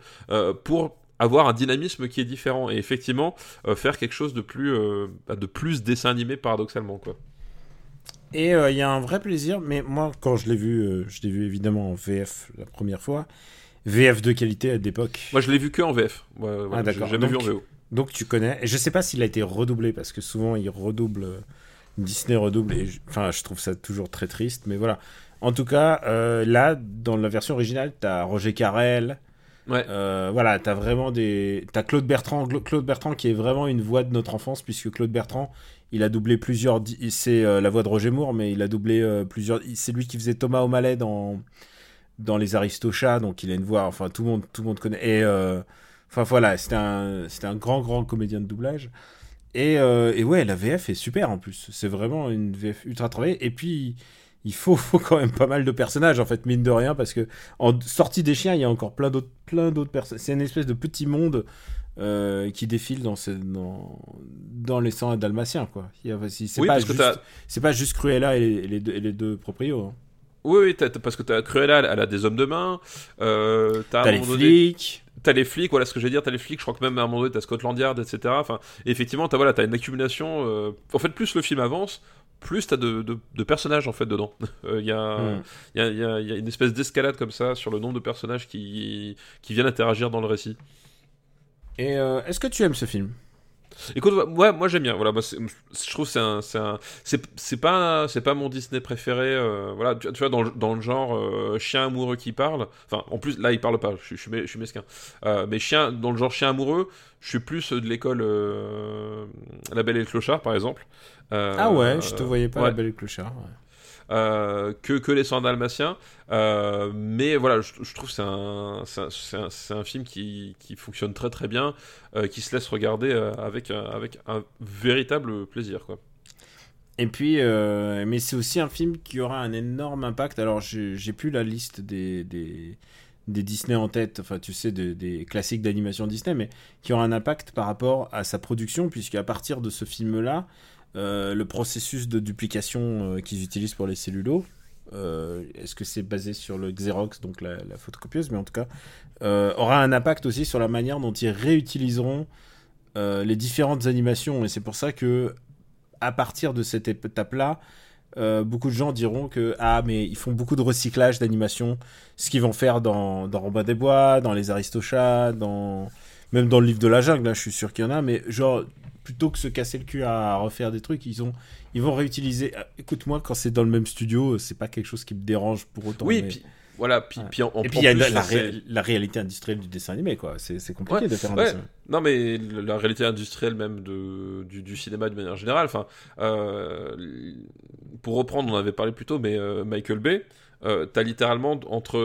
pour pour avoir un dynamisme qui est différent et effectivement euh, faire quelque chose de plus euh, de plus dessin animé paradoxalement quoi. Et il euh, y a un vrai plaisir, mais moi quand je l'ai vu, je l'ai vu évidemment en VF la première fois, VF de qualité à l'époque. Moi je l'ai vu que en VF. Ouais, ouais, ah d'accord. Jamais vu en VO. Donc tu connais. Et je sais pas s'il a été redoublé parce que souvent il redouble, Disney redouble et enfin je trouve ça toujours très triste, mais voilà. En tout cas, là dans la version originale, t'as Roger Carrel. Ouais. Euh, voilà, t'as vraiment des. T'as Claude Bertrand, Claude Bertrand qui est vraiment une voix de notre enfance, puisque Claude Bertrand, il a doublé plusieurs. C'est euh, la voix de Roger Moore, mais il a doublé euh, plusieurs. C'est lui qui faisait Thomas O'Malley dans dans les Aristochats, donc il a une voix. Enfin, tout le monde, tout le monde connaît. Et enfin voilà, c'était un, un grand, grand comédien de doublage. Et, et ouais, la VF est super en plus. C'est vraiment une VF ultra travaillée. Et puis il faut, faut, quand même pas mal de personnages en fait mine de rien parce que en sortie des chiens il y a encore plein d'autres plein d'autres personnes c'est une espèce de petit monde euh, qui défile dans, ce, dans, dans les sangs dalmatiens quoi c'est oui, pas juste c'est pas juste Cruella et les, et les deux, et les deux proprios hein. oui, oui as, parce que t'as Cruella elle a des hommes de main euh, t'as les flics t'as les flics, voilà ce que veux dire, t'as les flics, je crois que même à un moment donné t'as Scotland Yard, etc. Enfin, effectivement, t'as voilà, as une accumulation. Euh... En fait, plus le film avance, plus t'as de, de, de, personnages en fait dedans. Il euh, y, mm. y, a, y, a, y, a, une espèce d'escalade comme ça sur le nombre de personnages qui, qui viennent interagir dans le récit. Et euh, est-ce que tu aimes ce film? Écoute, ouais, moi j'aime bien. Voilà, moi, je trouve c'est un, c'est un, c'est pas, c'est pas mon Disney préféré. Euh, voilà, tu, tu, vois dans, dans le genre euh, chien amoureux qui parle. Enfin, en plus là il parle pas. Je, je, je suis mesquin. Euh, mais chien, dans le genre chien amoureux, je suis plus de l'école La Belle et le Clochard par exemple. ah ouais, je te voyais pas ouais. La Belle et le Clochard. Ouais. Euh, que, les 100 dalmatiens. Euh, mais voilà, je, trouve que c'est un, un, un, un, film qui, qui, fonctionne très très bien, euh, qui se laisse regarder avec, avec un véritable plaisir. Quoi. Et puis, mais c'est aussi un film qui aura un énorme impact. Alors, j'ai plus la liste des, des, des, Disney en tête, enfin, tu sais, de, des classiques d'animation Disney, mais qui aura un impact par rapport à sa production, puisqu'à partir de ce film-là, le processus de duplication euh, qu'ils utilisent pour les cellulos. Euh, Est-ce que c'est basé sur le Xerox, donc la, photocopieuse, mais en tout cas, euh, aura un impact aussi sur la manière dont ils réutiliseront euh, les différentes animations. Et c'est pour ça que, à partir de cette étape-là, euh, beaucoup de gens diront que ah mais ils font beaucoup de recyclage d'animation, ce qu'ils vont faire dans, dans Robin des Bois, dans les Aristochats, dans même dans le livre de la jungle, là je suis sûr qu'il y en a, mais genre plutôt que se casser le cul à refaire des trucs, ils ont, ils vont réutiliser. Écoute-moi, quand c'est dans le même studio, c'est pas quelque chose qui me dérange pour autant. Oui, mais... puis voilà, puis, ouais. puis en, et puis il y a la, la, ré la, réalité industrielle du dessin animé, quoi. C'est compliqué ouais, de faire un ouais. dessin. Non, mais la réalité industrielle même de, du, du cinéma de manière générale. Enfin, euh, pour reprendre, on avait parlé plus tôt, mais euh, Michael Bay. Euh, t'as littéralement entre,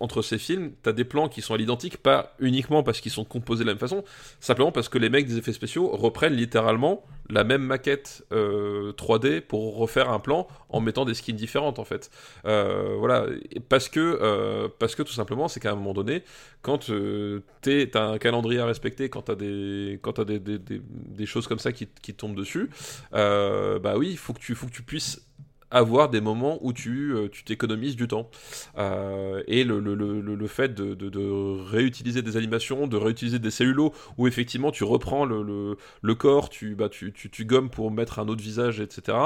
entre, ces films, t'as des plans qui sont à l'identique, pas uniquement parce qu'ils sont composés de la même façon, simplement parce que les mecs des effets spéciaux reprennent littéralement la même maquette euh, 3D pour refaire un plan en mettant des skins différentes en fait. Euh, voilà, parce que, euh, parce que tout simplement, c'est qu'à un moment donné, quand euh, t'as un calendrier à respecter, quand t'as des, quand as des, des, choses comme ça qui, qui tombent dessus, euh, bah oui, il faut faut que tu puisses avoir des moments où tu euh, tu t'économises du temps. Euh, et le, le, le, le fait de, de, de, réutiliser des animations de réutiliser des cellulos où effectivement tu reprends le, le, le corps tu, bah, tu, tu, tu gommes pour mettre un autre visage etc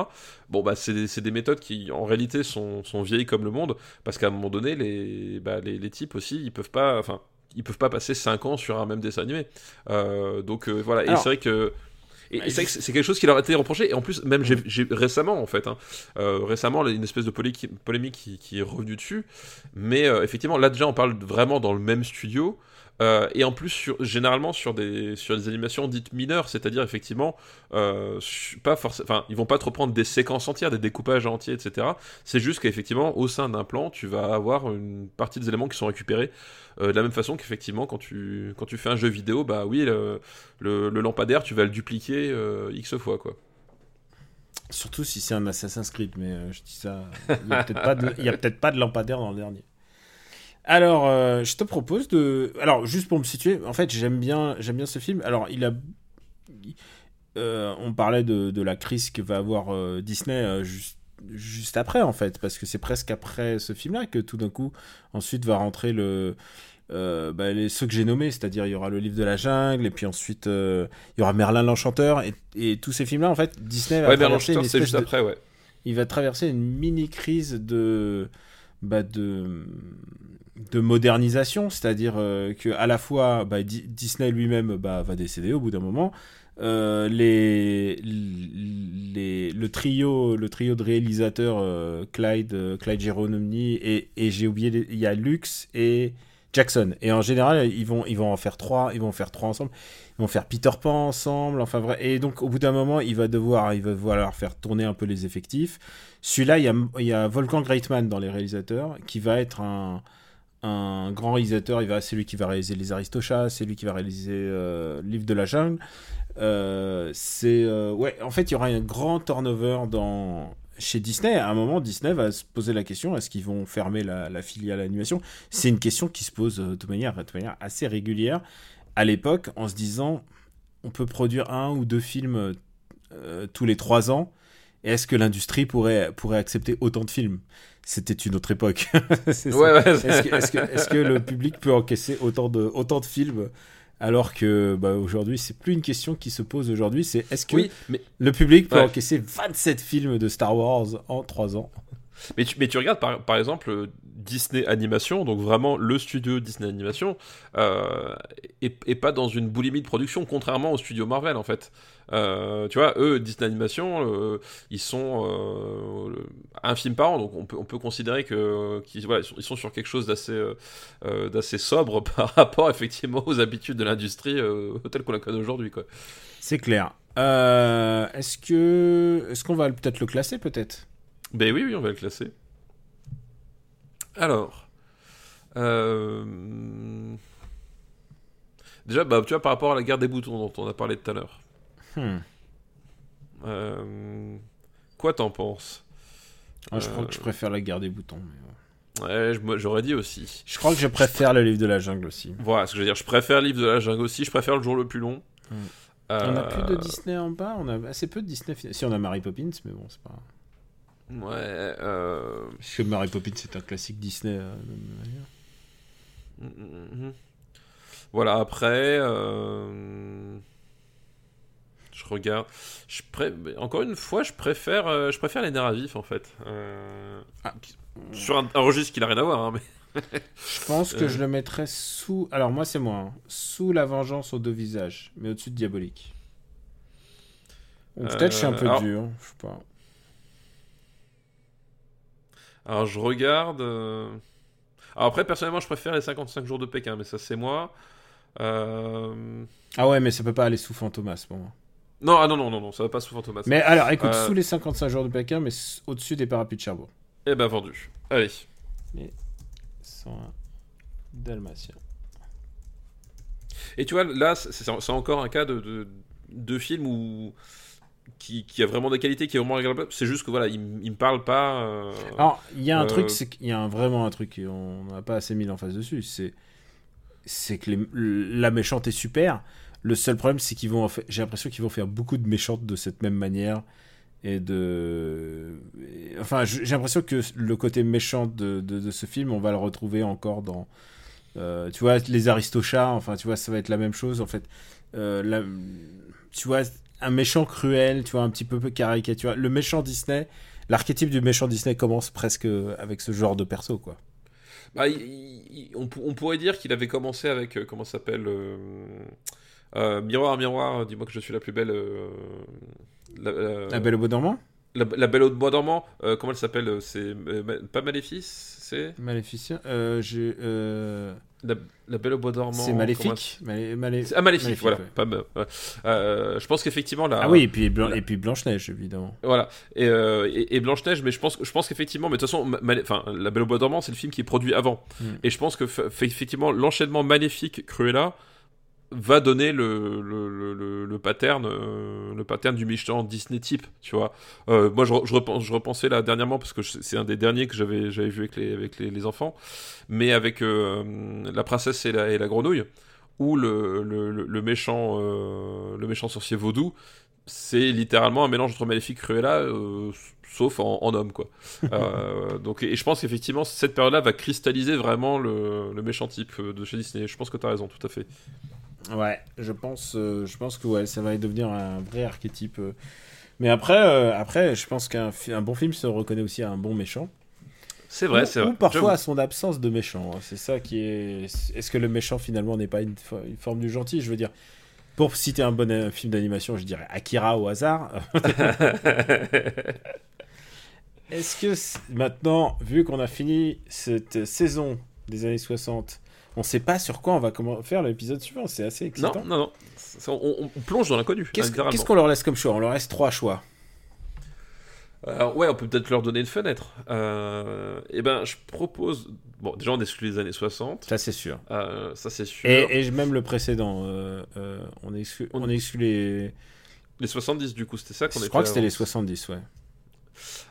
bon bah c'est des, des méthodes qui en réalité sont, sont vieilles comme le monde parce qu'à un moment donné les, bah, les, les types aussi ils peuvent pas enfin ils peuvent pas passer 5 ans sur un même dessin animé. Euh, donc voilà. Alors... et c'est vrai que Et, et c'est quelque chose qui leur a été reproché. Et en plus, même j'ai récemment, en fait, hein, euh, récemment, une espèce de polémique qui, qui, est revenue dessus. Mais euh, effectivement, là déjà, on parle vraiment dans le même studio. Euh, et en plus, généralement sur des, sur des animations dites mineures, c'est-à-dire effectivement, euh, pas enfin, ils vont pas te reprendre des séquences entières, des découpages entiers, etc. C'est juste qu'effectivement, au sein d'un plan, tu vas avoir une partie des éléments qui sont récupérés euh, de la même façon qu'effectivement, quand tu, quand tu fais un jeu vidéo, bah oui, le, le, lampadaire, tu vas le dupliquer x fois, quoi. Surtout si c'est un Assassin's Creed, mais je dis ça. Il n'y a peut-être pas de lampadaire dans le dernier. Alors, euh, je te propose de. Alors, juste pour me situer, en fait, j'aime bien, j'aime bien ce film. Alors, il a. Euh, on parlait de, la crise que va avoir euh, Disney juste, juste après, en fait, parce que c'est presque après ce film-là que tout d'un coup, ensuite va rentrer le. Bah, les, ceux que j'ai nommés, c'est-à-dire il y aura le livre de la jungle, et puis ensuite il y aura Merlin l'Enchanteur, et, tous ces films-là, en fait, Disney va ouais, traverser une juste après, ouais. Il va traverser une mini-crise de, bah, de, de modernisation, c'est-à-dire euh, que à la fois bah, Disney lui-même bah, va décéder au bout d'un moment. Euh, le trio le trio de réalisateurs euh, Clyde Clyde Geronomny et, et j'ai oublié il y a Lux et Jackson. Et en général ils vont ils vont en faire trois ils vont faire trois ensemble. Ils vont faire Peter Pan ensemble enfin vrai. Et donc au bout d'un moment il va devoir il va devoir faire tourner un peu les effectifs. Celui-là il y a, il y a Volkan Greitman dans les réalisateurs qui va être un un grand réalisateur, il c'est lui qui va réaliser Les Aristochats, c'est lui qui va réaliser euh, Livre de la jungle. Euh, c'est euh, ouais, en fait, il y aura un grand turnover dans chez Disney. À un moment, Disney va se poser la question est-ce qu'ils vont fermer la, filiale animation? C'est une question qui se pose de manière, de manière assez régulière à l'époque, en se disant on peut produire un ou deux films tous les trois ans. Est-ce que l'industrie pourrait, pourrait accepter autant de films? C'était une autre époque. est-ce, que, le public peut encaisser autant de, autant de films alors que bah, aujourd'hui, c'est plus une question qui se pose aujourd'hui, c'est est-ce que le public peut encaisser 27 films de Star Wars en 3 ans? Mais tu, mais tu regardes par, par exemple Disney Animation, donc vraiment le studio Disney Animation, euh, et, pas dans une boulimie de production, contrairement au studio Marvel en fait. Euh, tu vois, eux, Disney Animation, euh, ils sont euh, un film par an, donc on peut, on peut considérer que qu'ils voilà, ils, sont, sur quelque chose d'assez d'assez sobre par rapport effectivement aux habitudes de l'industrie telles qu'on la connaît aujourd'hui. C'est clair. est-ce que est-ce qu'on va peut-être le classer peut-être? Ben oui, oui, on va le classer. Alors. Déjà, bah, tu vois, par rapport à la guerre des boutons dont on a parlé tout à l'heure. Hmm. Euh, quoi t'en penses? Ah, Je crois que je euh, préfère la guerre des boutons. Ouais, j'aurais dit aussi. Je crois que je préfère le livre de la jungle aussi. Voilà ce que je veux dire. Je préfère le livre de la jungle aussi. Je préfère le jour le plus long. Hmm. On a plus de euh, Disney en bas? On a assez peu de Disney. Si on a Mary Poppins, mais bon, c'est pas. Ouais. Euh... Parce que Mary Poppins c'est un classique Disney. Mm, mm, mm, voilà. Après. Euh je regarde. Je Encore une fois, je préfère, euh, je préfère les nerfs à vif en fait. Euh, ah. Sur un, registre qui n'a rien à voir. Hein, mais... je pense que je le mettrais sous. Alors, moi, c'est moi. Hein. Sous la vengeance aux deux visages, mais au-dessus de diabolique. Peut-être je suis un peu euh, dur. Je sais pas. Alors, je regarde. Alors, après, personnellement, je préfère les 55 jours de Pékin, mais ça, c'est moi. Ah ouais, mais ça peut pas aller sous Fantomas pour moi. Non, ah non, non, non, non, ça va pas sous Fantomas. Mais alors, écoute, euh, sous les 55 jours de Pékin, mais au-dessus des parapluies de Cherbourg. Eh ben, vendu. Allez. Et 101 Dalmatien. Et tu vois, là, c'est encore un cas de, de, film où. Qui, qui, a vraiment des qualités, qui est vraiment agréable. C'est juste que voilà, il, il me parle pas. Euh, alors, il y a un truc, euh, c'est qu'il y a vraiment un truc, on n'a pas assez mis en face dessus. C'est c'est que la méchante est super, le seul problème, c'est qu'ils vont. J'ai l'impression qu'ils vont faire beaucoup de méchantes de cette même manière. Et de. Enfin, j'ai l'impression que le côté méchant de, de, ce film, on va le retrouver encore dans. Euh, tu vois, les Aristochats, enfin, tu vois, ça va être la même chose. En fait, tu vois, un méchant cruel, tu vois, un petit peu caricatural. Le méchant Disney, l'archétype du méchant Disney commence presque avec ce genre de perso, quoi. Bah, on, pourrait dire qu'il avait commencé avec, euh, comment s'appelle Euh, miroir, miroir, dis-moi que je suis la plus belle. euh, la, euh, La Belle au Bois dormant? La- la belle au bois dormant, euh, comment elle s'appelle euh, C'est euh, pas Maléfice? C'est Maléficien. Euh, euh, la, la belle au bois dormant. c'est comment maléfique. Malé- malé- elle- Ah, maléfique, Maléfique, voilà. ouais. Pas me- ouais. Euh, je pense qu'effectivement, la, Ah oui, et puis, Blan- la- et puis Blanche-Neige, évidemment. Voilà. Et, euh, et, et Blanche-Neige, mais je pense, je pense qu'effectivement, mais de toute façon, Malé- enfin, La Belle au Bois dormant, c'est le film qui est produit avant. Mm. Et je pense que, effectivement, l'enchaînement maléfique Cruella va donner le, le, le, le- pattern, euh, le pattern du méchant Disney type, tu vois. Euh, moi, je, je, repense, je repensais là dernièrement, parce que c'est un des derniers que j'avais j'avais vu avec les, avec les, les enfants, mais avec euh, La Princesse et la, et la Grenouille, où le, le, méchant, le méchant sorcier vaudou, c'est littéralement un mélange entre Maléfique et Cruella, euh, sauf en, en homme, quoi. Euh, donc, et je pense qu'effectivement, cette période-là va cristalliser vraiment le, le méchant type de chez Disney. Je pense que tu as raison, tout à fait. Ouais, je pense, euh, je pense que ouais, ça va devenir un vrai archétype. euh. Mais après, euh, après, je pense qu'un bon film se reconnaît aussi à un bon méchant. C'est vrai, c'est vrai. ou parfois à son absence de méchant. hein. C'est ça qui est. Est-ce que le méchant finalement n'est pas une, fo- une forme du gentil Je veux dire, pour citer un bon film d'animation, je dirais Akira au hasard. Est-ce que maintenant, vu qu'on a fini cette saison des années 60, on sait pas sur quoi on va comment faire l'épisode suivant C'est assez Non, excitant. non, non. Ça, On, on plonge dans l'inconnu. Qu'est-ce qu'on leur laisse comme choix? On leur laisse trois choix. Euh, ouais, on peut peut-être leur donner une fenêtre. Euh, eh ben, je propose. Bon, déjà, on exclut les années 60. Ça, c'est sûr. Euh, ça, c'est sûr. Et, et même le précédent, euh, on exclut, On- on exclut les. Les 70, du coup, c'était ça qu'on Je crois que c'était les avant. 70, ouais.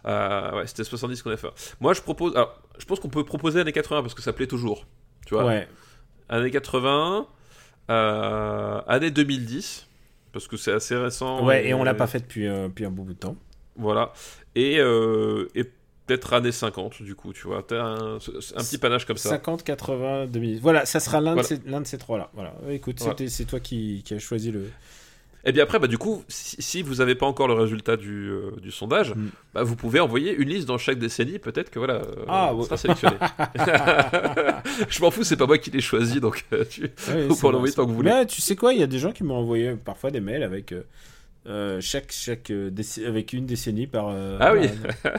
Ouais, c'était 70 qu'on a fait. Moi, je propose. Alors, je pense qu'on peut proposer années 80 parce que ça plaît toujours. Tu vois Ouais. Années 80, euh, année 2010, parce que c'est assez récent. Ouais, et on l'a pas fait depuis, euh, depuis un bon bout de temps. Voilà. Et, euh, et peut-être années 50, du coup, tu vois. Un, un petit panache comme ça. 50, 80, 2000. Voilà, ça sera l'un Voilà. de, ces, ces trois-là. Voilà. Écoute, Voilà. c'est toi qui, qui as choisi le. Et bien après, bah, du coup, si, si vous n'avez pas encore le résultat du, euh, du sondage, Mm. bah, vous pouvez envoyer une liste dans chaque décennie. Peut-être que voilà, euh, Ah, ouais. sera sélectionné. je m'en fous, c'est pas moi qui l'ai choisi, donc euh, tu... Ouais, vous pouvez l'envoyer tant que vous voulez. Mais tu sais quoi, il y a des gens qui m'ont envoyé parfois des mails avec euh, chaque, chaque avec une décennie par. Ah oui.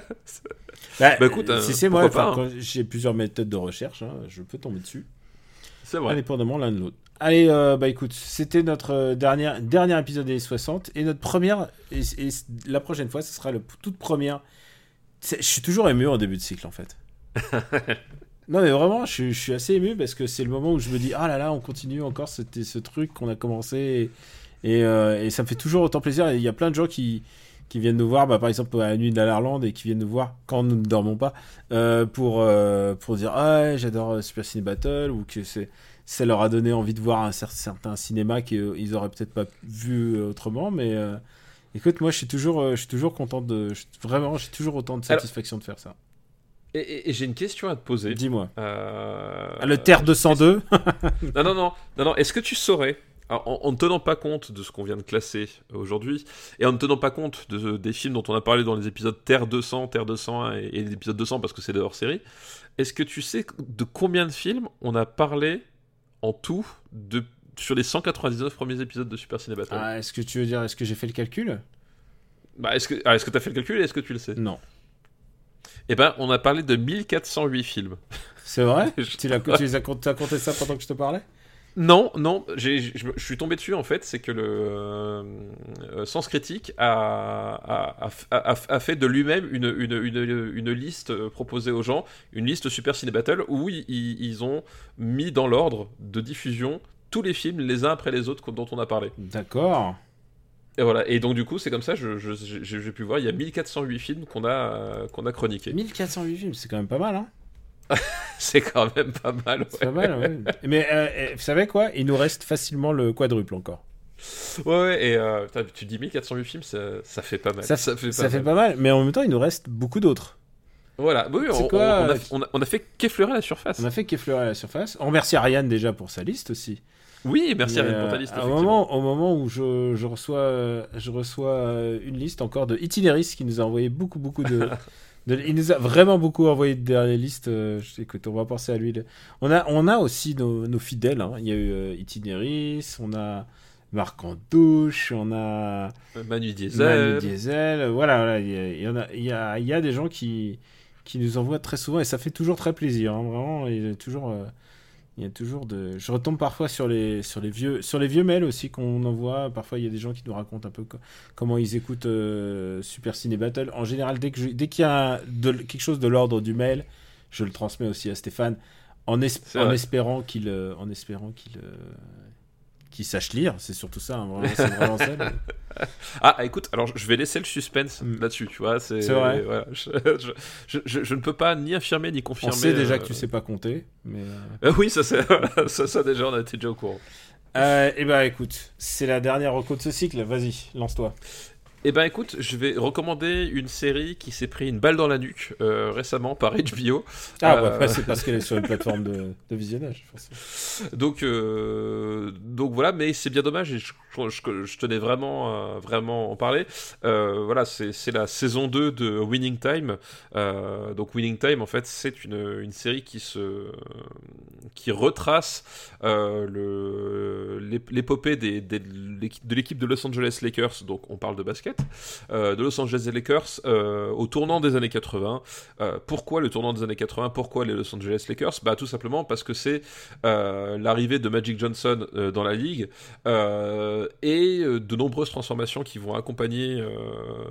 Bah, Bah, écoute, euh, si c'est moi, hein. j'ai plusieurs méthodes de recherche, hein, je peux tomber dessus, C'est vrai. indépendamment l'un de l'autre. Allez, euh, bah écoute, c'était notre euh, dernier, dernier épisode des 60 et notre première, et, et la prochaine fois, ce sera le toute première. Je suis toujours ému en début de cycle en fait. non mais vraiment, je, suis- je suis assez ému parce que c'est le moment où je me dis ah là là, on continue encore ce truc qu'on a commencé et, et, euh, et ça me fait toujours autant plaisir. Il y a plein de gens qui qui viennent nous voir, bah, par exemple à la nuit de l'Alarland et qui viennent nous voir quand nous ne dormons pas euh, pour pour dire ah j'adore Super Ciné Battle ou que c'est ça leur a donné envie de voir un cer- certain cinéma qu'ils auraient peut-être pas vu euh, autrement mais euh, écoute moi je suis toujours euh, je suis toujours content de je- vraiment j'ai toujours autant de Alors- satisfaction de faire ça Et, et- et j'ai une question à te poser. dis-moi Euh, Ah, le Terre 202 Non, non, non, non, non. Est-ce que tu saurais, alors, en, en ne tenant pas compte de ce qu'on vient de classer aujourd'hui, et en ne tenant pas compte de, des films dont on a parlé dans les épisodes Terre 200, Terre 201 et, et l'épisode 200 parce que c'est de hors série, est-ce que tu sais de combien de films on a parlé en tout de, sur les 199 premiers épisodes de Super Ciné Battle. Ah, est-ce que tu veux dire est-ce que j'ai fait le calcul? Bah, Est-ce que ah, que tu as fait le calcul et est-ce que tu le sais? Non. Eh ben, on a parlé de 1408 films. c'est vrai? Tu, l'as- tu les as compté ça pendant que je te parlais? Non, non, je suis tombé dessus en fait, c'est que le euh, euh, Sens Critique a, a, a- a- a fait de lui-même une, une, une, une liste euh, proposée aux gens, une liste Super Ciné Battle où ils, ils ont mis dans l'ordre de diffusion tous les films les uns après les autres dont on a parlé. d'accord Et voilà, et donc du coup c'est comme ça, j'ai pu voir, il y a 1408 films qu'on a, qu'on a chroniqués. 1408 films c'est quand même pas mal hein C'est quand même pas mal. c'est pas mal ouais. mais euh, euh, vous savez quoi? Il nous reste facilement le quadruple encore Ouais, ouais, et euh, tu dis 1408 films, ça, ça fait pas mal. ça, fait pas ça fait mal. pas mal mais en même temps il nous reste beaucoup d'autres Voilà, oui, on, quoi, on- a, on a- on a fait qu'effleurer la surface. On a fait qu'effleurer la surface. On remercie Ariane déjà pour sa liste aussi. Oui, merci euh, pour ta liste, au, moment, au moment où je, je reçois, je reçois une liste encore de Itinéris qui nous a envoyé beaucoup, beaucoup de. il nous a vraiment beaucoup envoyé de dernières listes. euh, écoute, on va penser à lui. On a, on a aussi nos, nos fidèles. hein. Il y a eu euh, Itinéris, on a Marc en douche, on a Manu Diesel. Manu Diesel. Voilà, voilà, il y, a- il y en a, il y, a, il y a des gens qui, qui nous envoient très souvent et ça fait toujours très plaisir. hein, vraiment, il a toujours, euh, il y a toujours de. Je retombe parfois sur les, sur les vieux, sur les vieux mails aussi qu'on envoie. Parfois, il y a des gens qui nous racontent un peu co- comment ils écoutent euh, Super Ciné Battle. En général, dès qu'il y a de- quelque chose de l'ordre du mail, je le transmets aussi à Stéphane en, es- C'est en espérant qu'il, euh, en espérant qu'il. Euh, qu'il sache lire, c'est surtout ça, hein, vraiment, vraiment ça. Ah, écoute, alors je vais laisser le suspense Mm. là-dessus, tu vois. C'est vrai. voilà, je, je- je- je- je ne peux pas ni affirmer ni On confirmer. sait déjà euh, que tu sais pas compter, mais. euh, euh, oui, ça, ça, ça, déjà, on a été déjà au courant. Euh, eh ben écoute, c'est la dernière reco de ce cycle, vas-y, lance-toi. Eh ben écoute, je vais recommander une série qui s'est pris une balle dans la nuque euh, récemment par HBO. Ah Euh, ouais, ouais, c'est parce qu'elle est sur une plateforme de, de visionnage. forcément. Donc, euh, donc voilà, mais c'est bien dommage et je, je- je tenais vraiment, euh, vraiment à en parler. Euh, voilà, c'est la saison 2 de Winning Time. Euh, donc Winning Time, en fait, c'est une, une série qui se qui retrace euh, l'épopée des, des- de l'équipe de Los Angeles Lakers. Donc on parle de basket, euh, de Los Angeles Lakers euh, au tournant des années 80. Euh, pourquoi le tournant des années 80 Pourquoi les Los Angeles Lakers? Bah tout simplement parce que c'est l'arrivée de Magic Johnson dans la ligue et de nombreuses transformations qui vont accompagner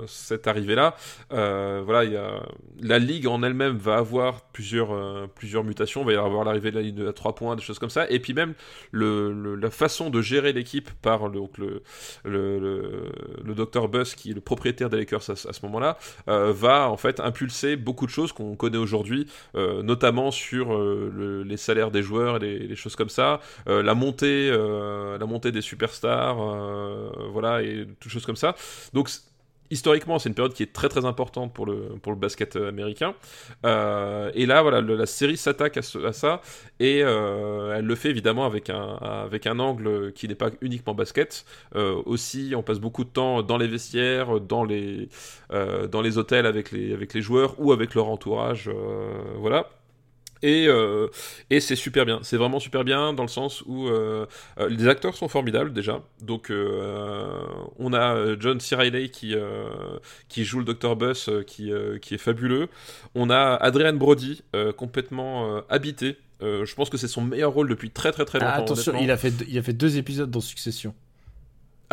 cette arrivée-là. Voilà, la ligue en elle-même va avoir plusieurs, mutations. Il va y avoir l'arrivée de la ligne à 3 points, des choses comme ça. Et puis même la façon de gérer l'équipe par donc le, le, le Dr. Qui est le propriétaire des Lakers à, ce- moment-là, euh, va en fait impulser beaucoup de choses qu'on connaît aujourd'hui, euh, notamment sur euh, le- les salaires des joueurs et les, choses comme ça, la montée, la montée des superstars, voilà et toutes choses comme ça. Donc historiquement, c'est une période qui est très très importante pour le basket euh, américain. Euh, et là, la série s'attaque à, ça et euh, elle le fait évidemment avec un angle qui n'est pas uniquement basket. Aussi, on passe beaucoup de temps dans les vestiaires, dans les hôtels avec les avec les joueurs ou avec leur entourage, voilà. Et, euh, et c'est super bien, c'est vraiment super bien dans le sens où euh, euh, les acteurs sont formidables déjà. Donc euh, on a John C. Reilly qui, qui joue le Dr. Bus qui, qui est fabuleux. On a Adrian Brody complètement habité. Je pense que c'est son meilleur rôle depuis très très très longtemps. Ah, attention, honnêtement. il a, fait, il a fait deux épisodes dans Succession.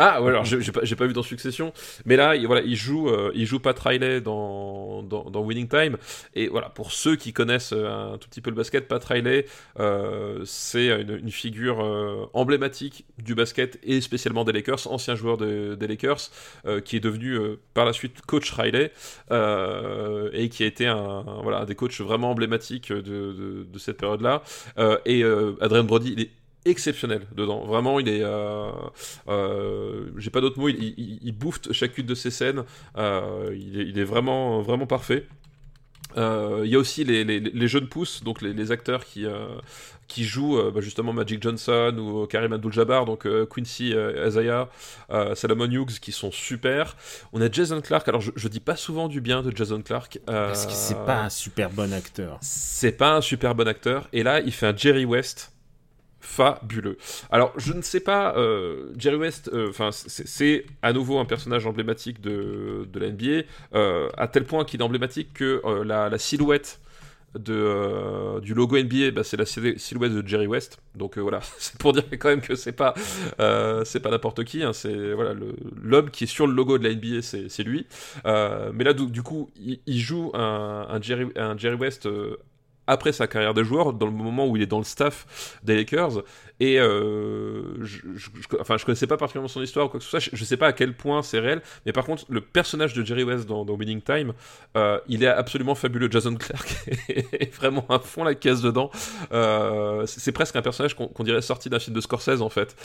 Ah, ouais, alors j'ai pas, vu dans Succession, mais là, il, voilà, il joue, euh, il joue Pat Riley dans, Winning Time, et voilà, pour ceux qui connaissent euh, un tout petit peu le basket, Pat Riley, euh, c'est une, figure emblématique du basket et spécialement des Lakers, ancien joueur de- des Lakers, qui est devenu par la suite coach Riley et qui a été un, voilà des coachs vraiment emblématiques de, cette période-là. Et Adrian Brody, il est exceptionnel dedans. Vraiment, il est. euh, euh, J'ai pas d'autres mots. Il, il, il bouffe chacune de ses scènes. Euh, il, est, il est vraiment, vraiment parfait. Il y a aussi les, les, les jeunes pousses, donc les, les acteurs qui, qui jouent euh, bah, justement Magic Johnson ou Karim Abdul-Jabbar, donc euh, Quincy euh, Salomon Hughes qui sont super. On a Jason Clark, alors je, je dis pas souvent du bien de Jason Clark. Parce que c'est pas un super bon acteur. c'est pas un super bon acteur. Et là, il fait un Jerry West fabuleux. Alors, je ne sais pas, euh, Jerry West, euh, c'est à nouveau un personnage emblématique de, de la NBA, euh, à tel point qu'il est emblématique que la, silhouette de, du logo NBA, c'est la sil- silhouette de Jerry West. Donc voilà, c'est pour dire quand même que c'est pas, c'est pas n'importe qui. hein, c'est voilà l'homme qui est sur le logo de la NBA, c'est lui. Mais là, du, coup, il, joue un Jerry, un Jerry West. Après sa carrière de joueur, dans le moment où il est dans le staff des Lakers, et euh, je, je, je- enfin, je connaissais pas particulièrement son histoire ou quoi que ce soit, je, je sais pas à quel point c'est réel, mais par contre, le personnage de Jerry West dans, dans Winning Time, euh, il est absolument fabuleux. Jason Clark est vraiment à fond la caisse dedans. Euh, c'est presque un personnage qu'on qu'on dirait sorti d'un film de Scorsese en fait.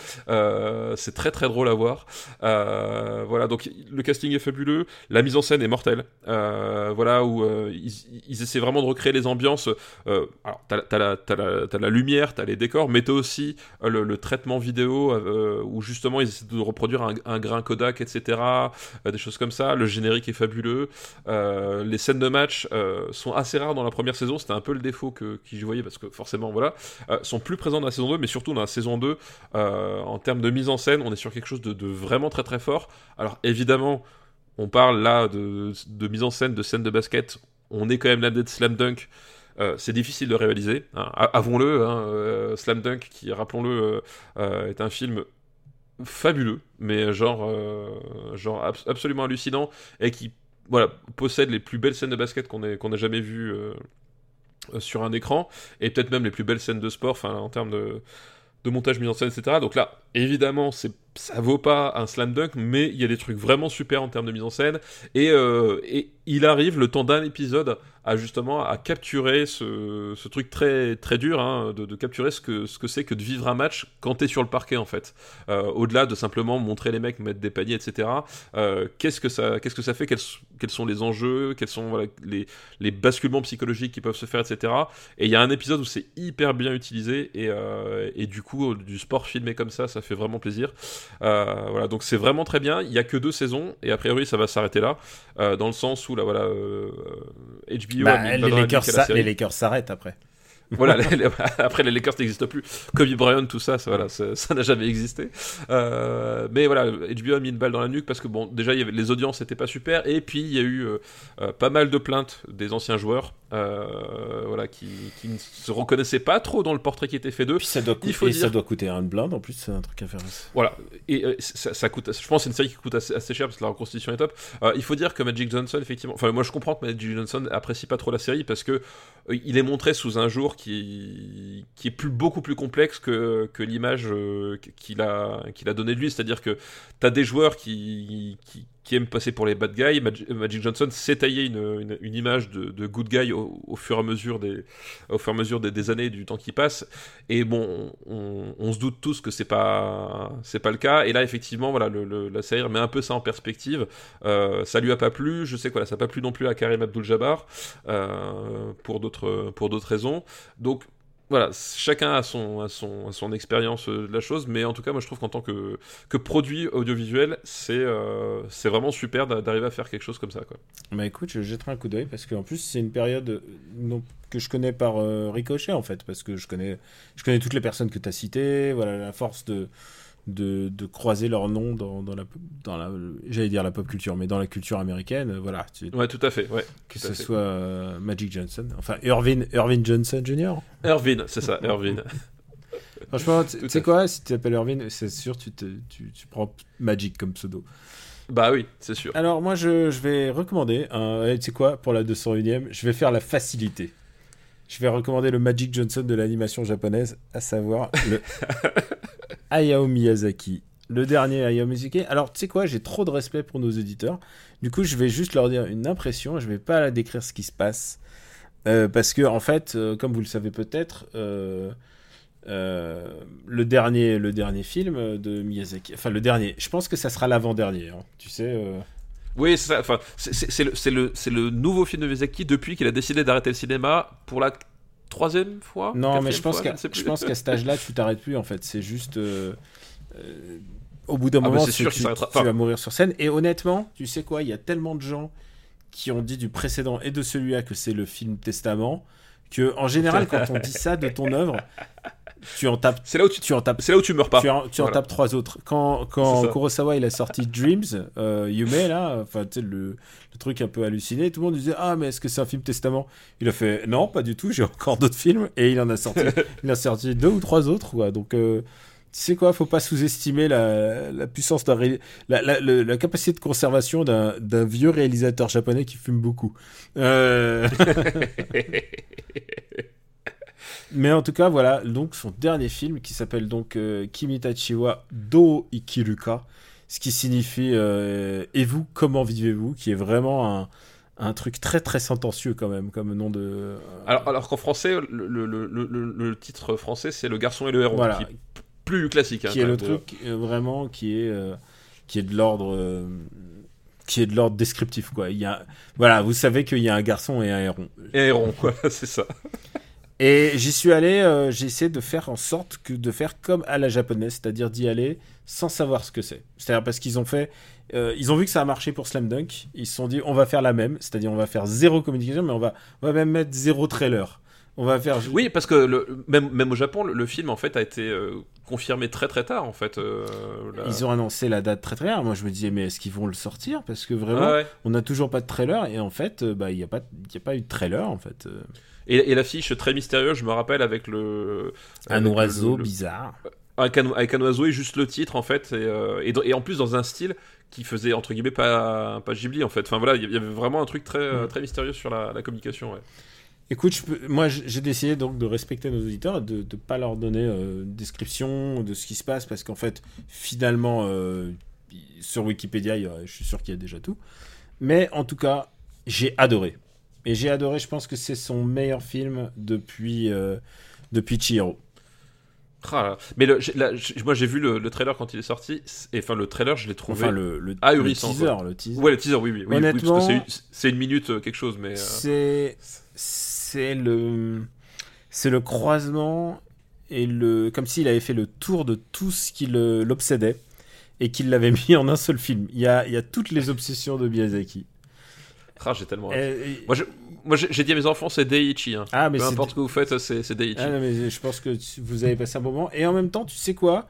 C'est très très drôle à voir. Voilà, donc le casting est fabuleux, la mise en scène est mortelle. Euh, voilà, où euh, ils, ils essaient vraiment de recréer les ambiances euh, alors t'as, t'as la, la, la lumière, t'as les décors, mais t'as aussi le, le traitement vidéo euh, où justement ils essaient de reproduire un, grain Kodak, etc. euh, des choses comme ça. Le générique est fabuleux. Euh, les scènes de match euh, sont assez rares dans la première saison. C'était un peu le défaut que, je voyais parce que forcément, voilà, euh, sont plus présents dans la saison 2, mais surtout dans la saison 2, euh, en termes de mise en scène, on est sur quelque chose de, vraiment très très fort. Alors évidemment, on parle là de, mise en scène, de scène de basket. On est quand même là de Slam Dunk. Euh, c'est difficile de réaliser, hein. A- avouons-le. Hein, euh, Slam Dunk, qui, rappelons-le, euh, est un film fabuleux, mais genre, genre abs- absolument hallucinant et qui, voilà, possède les plus belles scènes de basket qu'on ait, ait jamais vues sur un écran et peut-être même les plus belles scènes de sport, en termes de, de montage, mise en scène, etc. Donc là, évidemment, c'est ça vaut pas un slam dunk, mais il y a des trucs vraiment super en termes de mise en scène. Et, euh, il arrive, le temps d'un épisode, à justement à capturer ce, truc très, très dur, hein, de, capturer ce que ce que c'est que de vivre un match quand t'es sur le parquet, en fait. Euh, Au-delà de simplement montrer les mecs mettre des paniers, etc. Euh, qu'est-ce que ça fait? Quels, sont les enjeux? Quels sont voilà, les, basculements psychologiques qui peuvent se faire, etc. Et il y a un épisode où c'est hyper bien utilisé, et, et du coup, du sport filmé comme ça, ça fait vraiment plaisir. Euh, voilà, donc c'est vraiment très bien. Il y a que deux saisons et a priori ça va s'arrêter là, euh, dans le sens où là voilà, euh, HBO Bah, a mis une les, Lakers, la série. les Lakers s'arrêtent après. Voilà, les- les- après les Lakers n'existent plus. Kobe Bryant, tout ça, ça voilà, ça n'a jamais existé. Euh, mais voilà, HBO a mis une balle dans la nuque parce que bon, déjà il y avait, les audiences n'étaient pas super et puis il y a eu euh, euh, pas mal de plaintes des anciens joueurs, euh, voilà, qui, qui ne se reconnaissaient pas trop dans le portrait qui était fait d'eux. Ça doit, coûter, Il faut et ça doit coûter un blinde en plus, c'est un truc à faire. Voilà, et ça, ça coûte, je pense que c'est une série qui coûte assez, assez cher parce que la reconstitution est top. Il faut dire que Magic Johnson, effectivement, enfin moi je comprends que Magic Johnson apprécie pas trop la série parce que il est montré sous un jour qui, qui est plus, beaucoup plus complexe que, l'image euh, qu'il a, qu'il a donné de lui. C'est-à-dire que tu as des joueurs qui, qui aiment passer pour les bad guys. Mag- Magic Johnson s'est taillé une, image de, good guy au, fur et à mesure des, au fur et à mesure des, années, du temps qui passe. Et bon, on, se doute tous que c'est pas, pas le cas. Et là, effectivement, voilà, la série met un peu ça en perspective. Euh, ça lui a pas plu. Je sais que voilà, ça a pas plu non plus à Karim Abdul-Jabbar euh, pour d'autres, pour d'autres raisons. Donc voilà, chacun a son, expérience euh, de la chose, mais en tout cas, moi je trouve qu'en tant que, produit audiovisuel, c'est euh, vraiment super d'a- d'arriver à faire quelque chose comme ça. Quoi. Bah écoute, je jetterai un coup d'œil parce qu'en plus c'est une période euh, que je connais par ricochet en fait, parce que je connais, je connais toutes les personnes que tu as citées, voilà la force de, de, de croiser leurs noms dans, dans la, dans la j'allais dire la pop culture, mais dans la culture américaine, euh, voilà, tu- Ouais, tout à fait. Ouais, que ce soit euh, Magic Johnson, enfin Irvin, Irvin Johnson Jr. Irvin, c'est ça, Irvin. Franchement, tu sais quoi, si tu t'appelles Irvin, c'est sûr tu, te, tu, tu prends Magic comme pseudo. bah oui, c'est sûr. Alors moi je, je vais recommander, un- allez, tu sais quoi, pour la 201ème, je vais faire la facilité. Je vais recommander le Magic Johnson de l'animation japonaise, à savoir le Hayao Miyazaki. Le dernier Hayao Miyazaki. Alors tu sais quoi, j'ai trop de respect pour nos éditeurs. Du coup je vais juste leur dire une impression, je vais pas la décrire ce qui se passe. Euh, parce que en fait, euh, comme vous le savez peut-être, euh, le dernier, le dernier film de Miyazaki, enfin le dernier, je pense que ça sera l'avant-dernier. hein. Tu sais, Oui, c'est ça. Enfin, c'est- le, le, nouveau film de Miyazaki depuis qu'il a décidé d'arrêter le cinéma pour la troisième fois. Non, mais je pense qu'à qu'à cet âge-là, tu t'arrêtes plus en fait. C'est juste. euh, euh, au bout d'un Ah moment, tu, sûr tu- vas mourir sur scène. Et honnêtement, tu sais quoi, il y a tellement de gens qui ont dit du précédent et de celui-là que c'est le film Testament que en général, quand on dit ça de ton œuvre, tu en tapes. C'est là où tu, Tu en tapes. c'est là où tu meurs pas. Tu en, tu en Voilà. tapes trois autres. Quand, quand. Kurosawa il a sorti Dreams, euh, Yume là, enfin tu sais le, le truc un peu halluciné, tout le monde disait ah mais est-ce que c'est un film testament? Il a fait non pas du tout, j'ai encore d'autres films et il en a sorti, il a sorti deux ou trois autres quoi. Donc euh, tu sais quoi, faut pas sous-estimer la, la puissance la, la, la capacité de conservation d'un d'un vieux réalisateur japonais qui fume beaucoup. Euh... Mais en tout cas, voilà, donc son dernier film qui s'appelle donc euh, Kimitachi wa Do Ikiruka, ce qui signifie euh, Et vous, comment vivez-vous qui est vraiment un, un truc très très sentencieux quand même, comme nom de. euh, Alors, alors qu'en français, le, le, le, titre français, c'est Le garçon et le héros. Voilà. Qui est plus classique. hein, qui est le truc euh, vraiment qui est qui est de l'ordre qui est de l'ordre descriptif quoi il y a voilà vous savez qu'il y a un garçon et un héron Et héron, voilà, c'est ça. Et j'y suis allé, euh, j'ai essayé de faire en sorte que de faire comme à la japonaise, c'est-à-dire d'y aller sans savoir ce que c'est. C'est-à-dire parce qu'ils ont fait, euh, ils ont vu que ça a marché pour Slam Dunk, ils se sont dit on va faire la même, c'est-à-dire on va faire zéro communication, mais on va, on va même mettre zéro trailer. On va faire. Oui, parce que le, même, même au Japon, le, le film en fait a été euh, confirmé très très tard en fait. euh, la- Ils ont annoncé la date très très tard. Moi je me disais mais est-ce qu'ils vont le sortir? Parce que vraiment, Ah ouais. on n'a toujours pas de trailer et en fait, bah il n'y a pas, il a pas eu de trailer en fait. Euh, Et, et l'affiche très mystérieuse, je me rappelle avec le un avec oiseau le- le- bizarre. avec un, avec un oiseau et juste le titre en fait et, euh, et, en plus dans un style qui faisait entre guillemets pas pas Ghibli en fait. Enfin voilà, il y avait vraiment un truc très euh, Mm. très mystérieux sur la, la communication. Ouais. Écoute, je peux- moi j'ai décidé donc de respecter nos auditeurs et de ne pas leur donner euh, une description de ce qui se passe parce qu'en fait, finalement, euh, sur Wikipédia, il y a- je suis sûr qu'il y a déjà tout. Mais en tout cas, j'ai adoré. Et j'ai adoré, je pense que c'est son meilleur film depuis, euh, depuis Chihiro. Ah. Mais le, moi j'ai vu le, le trailer quand il est sorti et enfin le trailer je l'ai trouvé. Enfin, le, le, le ahurissant, teaser, le teaser. Ouais le teaser oui oui, Honnêtement- c'est une- minute euh, quelque chose mais. euh, C'est c'est le c'est le croisement et le comme s'il avait fait le tour de tout ce qui le- l'obsédait et qu'il l'avait mis en un seul film. Il y a, il y a toutes les obsessions de Miyazaki. Ah j'ai tellement. hâte. Et- Moi, je- moi, j'ai dit à mes enfants, c'est Daiichi. Hein. ah mais Peu importe ce que vous faites, c'est Daiichi. ah, non, mais je pense que tu- vous avez passé un bon moment et en même temps, tu sais quoi?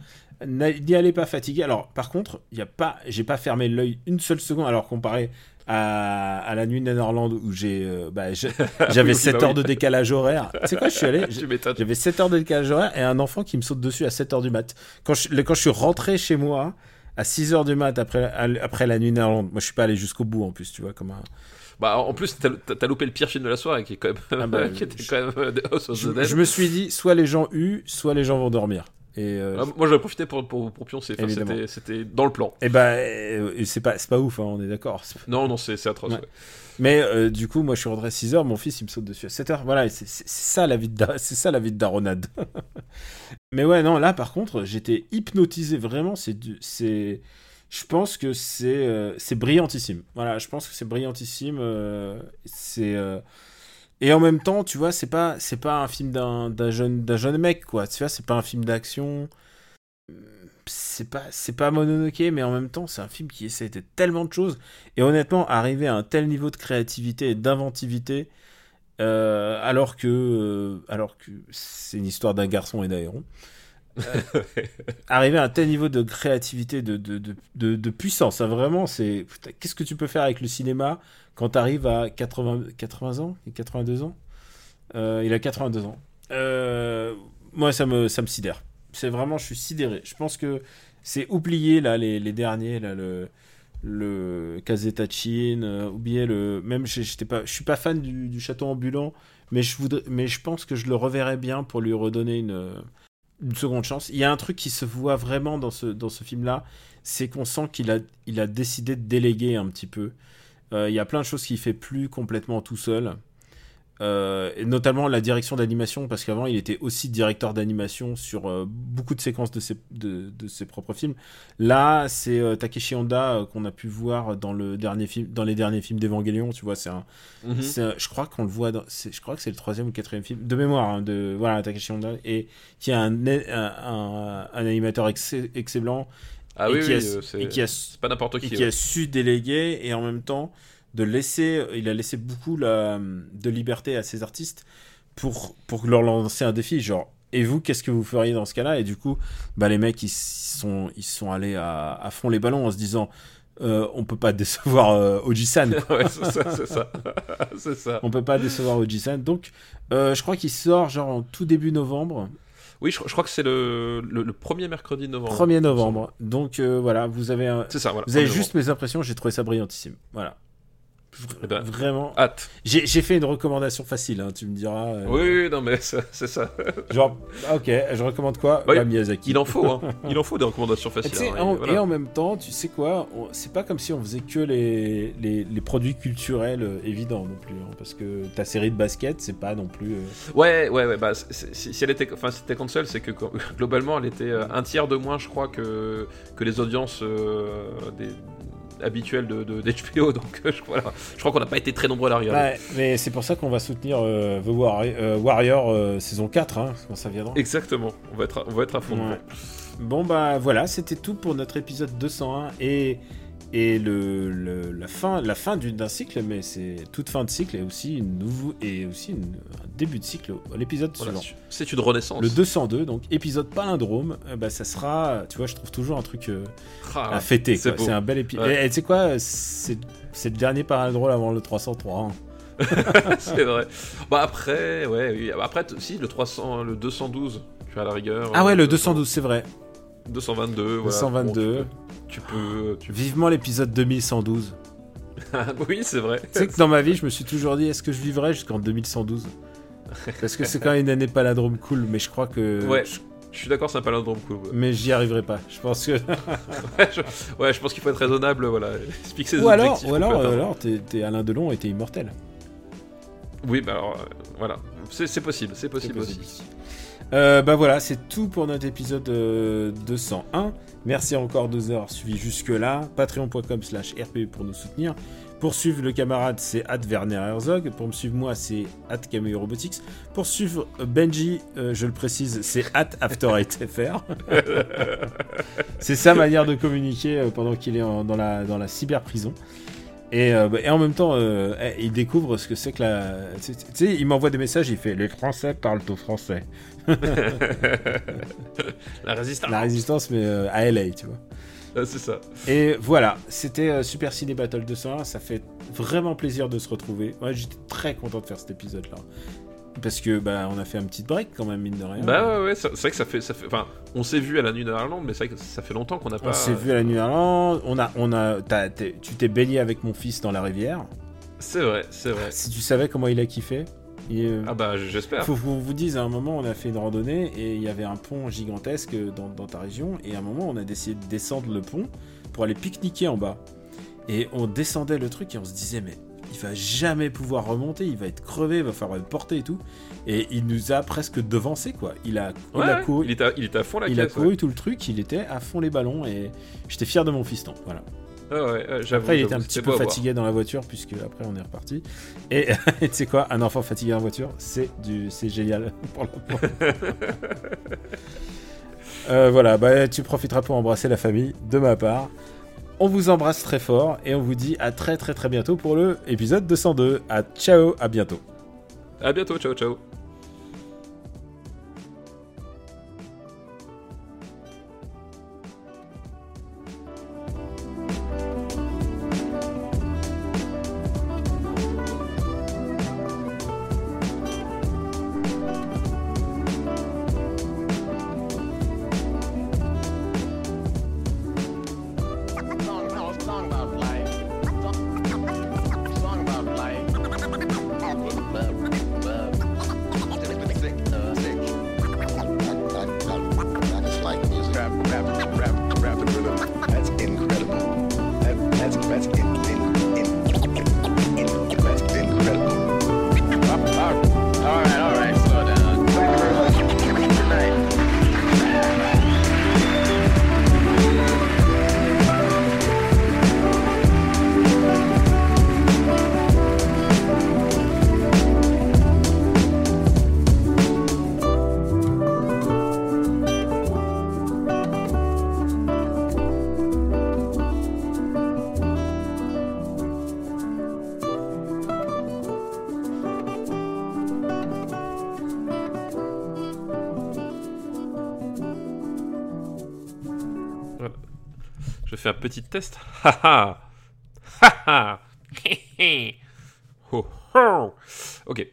N'y allez pas fatigué. Alors, par contre, il y a pas, j'ai pas fermé l'œil une seule seconde. Alors comparé à, à la nuit de où j'ai, euh, bah, j'avais Oui, 7 bah heures oui. de décalage horaire. tu sais quoi, je suis allé. J'avais 7 heures de décalage horaire et un enfant qui me saute dessus à 7 heures du mat. Quand je, quand je suis rentré chez moi à 6 heures du mat après, après la nuit néerlandaise, moi je suis pas allé jusqu'au bout en plus, tu vois, comme un... Bah, en plus, t'as loupé le pire film de la soirée, qui est quand même, Ah bah, qui était je- quand même euh, The House of Je, the Dead. je me suis dit, soit les gens huent, soit les gens vont dormir. Et, euh, Ah, moi, j'avais profité pour, pour, pour pioncer. Enfin, c'était- dans le plan. et bah, euh, et c'est pas, pas ouf, hein, on est d'accord. Non, non, c'est atroce. Ouais. ouais. Mais euh, du coup, moi je suis rentré à 6 heures, mon fils il me saute dessus à 7 heures. Voilà, et c'est ça la vie de da- c'est ça la vie de daronade. Mais ouais, non, là par contre, j'étais hypnotisé vraiment. C'est, je pense que c'est euh, c'est brillantissime. Voilà, je pense que c'est brillantissime. euh, c'est euh, et en même temps, tu vois, c'est pas c'est pas un film d'un jeune d'un jeune mec quoi. Tu vois, c'est pas un film d'action. C'est pas c'est pas Mononoke, mais en même temps, c'est un film qui essaie de tellement de choses. Et honnêtement, arriver à un tel niveau de créativité et d'inventivité, alors que, alors que c'est une histoire d'un garçon et d'un héron, arriver à un tel niveau de créativité, de, de, de, puissance, hein, vraiment, c'est. Qu'est-ce que tu peux faire avec le cinéma quand tu arrives à 80, 80 ans? et 82 ans? Euh, Il a 82 ans. Euh, moi, ça me, ça me sidère. C'est vraiment, je suis sidéré. Je pense que c'est oublié, là, les, les derniers, là, le le Kazetachin, euh, oublier le même j'étais pas je suis pas fan du, château ambulant mais je voudrais mais je pense que je le reverrai bien pour lui redonner une une seconde chance. Il y a un truc qui se voit vraiment dans ce dans ce film là, c'est qu'on sent qu'il a il a décidé de déléguer un petit peu. Euh, il y a plein de choses qu'il fait plus complètement tout seul. Euh, et notamment la direction d'animation, parce qu'avant il était aussi directeur d'animation sur euh, beaucoup de séquences de ses, de, de ses propres films. Là, c'est euh, Takeshi Honda qu'on a pu voir dans le dernier film, dans les derniers films d'Evangelion. Tu vois, c'est un, Mhm. un- je crois qu'on le voit. Dans, je crois que c'est le troisième ou quatrième film de mémoire hein, de voilà Takeshi Honda et qui est un, un, animateur ex- excellent Ah et oui, qui oui, a- et c'est qui a c'est pas n'importe et qui. qui a su déléguer et en même temps de laisser il a laissé beaucoup la, de liberté à ses artistes pour pour leur lancer un défi genre et vous qu'est-ce que vous feriez dans ce cas-là? Et du coup bah les mecs ils sont ils sont allés à, à fond les ballons en se disant euh, on peut pas décevoir euh, Oji-san. Ouais, c'est ça, c'est ça. on peut pas décevoir Oji-san donc euh, je crois qu'il sort genre en tout début novembre Oui, je, je crois que c'est le, le, le premier mercredi de novembre. 1er novembre donc euh, voilà vous avez un- ça, voilà. vous avez 1er juste mes impressions j'ai trouvé ça brillantissime voilà Eh ben, vraiment. Hâte. J'ai fait une recommandation facile, hein, tu me diras. euh, Oui, non, mais c'est ça. Genre, ok, je recommande quoi? Bah, Miyazaki. Il en faut, hein. Il en faut des recommandations faciles. hein, en- et voilà. et en même temps, tu sais quoi? C'est pas comme si on faisait que les, les, les produits culturels euh, évidents non plus. hein, parce que ta série de basket, c'est pas non plus. euh, Ouais, ouais, ouais. Bah, si, si elle était, enfin, si c'était console, c'est que globalement, elle était un tiers de moins, je crois, que que les audiences des habituels de, de- d'HBO, donc euh, je, voilà. je crois qu'on n'a pas été très nombreux à la regarder. Ouais, mais c'est pour ça qu'on va soutenir euh, The Warrior, euh, Warrior, euh, saison 4, hein, quand ça viendra. Exactement, on va être à, on va être à fond. Ouais. Bon bah voilà, c'était tout pour notre épisode 201 et et le, le- la fin la fin d'un cycle, mais c'est toute fin de cycle et aussi une nouveau et aussi une- un début de cycle à l'épisode Voilà, suivant. c'est une renaissance. Le 202, donc épisode palindrome, euh, bah, ça sera, tu vois, je trouve toujours un truc euh, Ah, à fêter. c'est un bel épisode. Ouais. Et tu sais quoi, c'est le dernier palindrome avant le 303. hein. c'est vrai. Bah après, ouais, oui. après, si, le 300, le 212, tu as la rigueur. Ah ouais, euh, le 212, c'est vrai. 222, voilà. 222. Bon, tu peux. tu peux- tu- Vivement l'épisode 2112. oui, c'est vrai. Tu sais que dans ma vie, je me suis toujours dit, est-ce que je vivrai jusqu'en 2112 Parce que c'est quand même une année palindrome cool, mais je crois que. Ouais. je- Je suis d'accord, c'est un palindrome cool. ouais. Mais j'y arriverai pas. Je pense que. Ouais, je, ouais, je pense qu'il faut être raisonnable, voilà. Se fixer des ou alors, ou alors, alors t'es Alain Delon et t'es immortel. Oui, bah alors, euh, voilà. C'est c'est possible, c'est possible, possible. aussi. Euh, bah voilà, c'est tout pour notre épisode euh, 201. Merci encore de nous avoir suivis jusque-là. Patreon.com slash RPU pour nous soutenir. Pour suivre le camarade, c'est at Werner Herzog. Pour me suivre moi, c'est at Cameo Robotics. Pour suivre euh, Benji, euh, je le précise, c'est at After Eight FR. c'est sa manière de communiquer euh, pendant qu'il est dans, la, dans la cyberprison. Et, euh, bah, et en même temps, euh, il découvre ce que c'est que la. Tu sais, il m'envoie des messages, il fait Les Français parlent au français. La résistance. La résistance, mais euh, à LA, tu vois. Ah, c'est ça. Et voilà, c'était euh, Super Ciné Battle 201. Ça fait vraiment plaisir de se retrouver. Moi, j'étais très content de faire cet épisode-là. Parce que, bah, on a fait un petit break quand même, mine de rien. Bah ouais, ouais, c'est vrai que ça fait, ça fait. Enfin, on s'est vu à la nuit d'Irlande, mais c'est vrai que ça fait longtemps qu'on n'a pas. On s'est vu à la Nuit Irlande. On a, on a, t'as- tu t'es baigné avec mon fils dans la rivière. C'est vrai, c'est vrai. Si tu savais comment il a kiffé. Euh, Ah bah j'espère. Faut qu'on vous dise, à un moment, on a fait une randonnée et il y avait un pont gigantesque dans, dans ta région. Et à un moment, on a décidé de descendre le pont pour aller pique-niquer en bas. Et on descendait le truc et on se disait, mais il va jamais pouvoir remonter, il va être crevé, il va falloir le porter et tout. Et il nous a presque devancé, quoi. Il a, il Ouais, a ouais, couru, il, était à, il était à fond la il a couru ouais. tout le truc, il était à fond les ballons et j'étais fier de mon fiston. Voilà. Ah ouais, ouais, j'avoue. Après, il était un petit peu voir. fatigué dans la voiture, puisque après on est reparti. Et tu sais quoi, un enfant fatigué en voiture, c'est du, c'est génial pour- Euh, Voilà, bah, tu profiteras pour embrasser la famille de ma part. On vous embrasse très fort et on vous dit à très très très bientôt pour le épisode 202. À ciao, à bientôt. À bientôt, ciao, ciao. Je fais un petit test. Haha. Haha. Ho, ho. ok.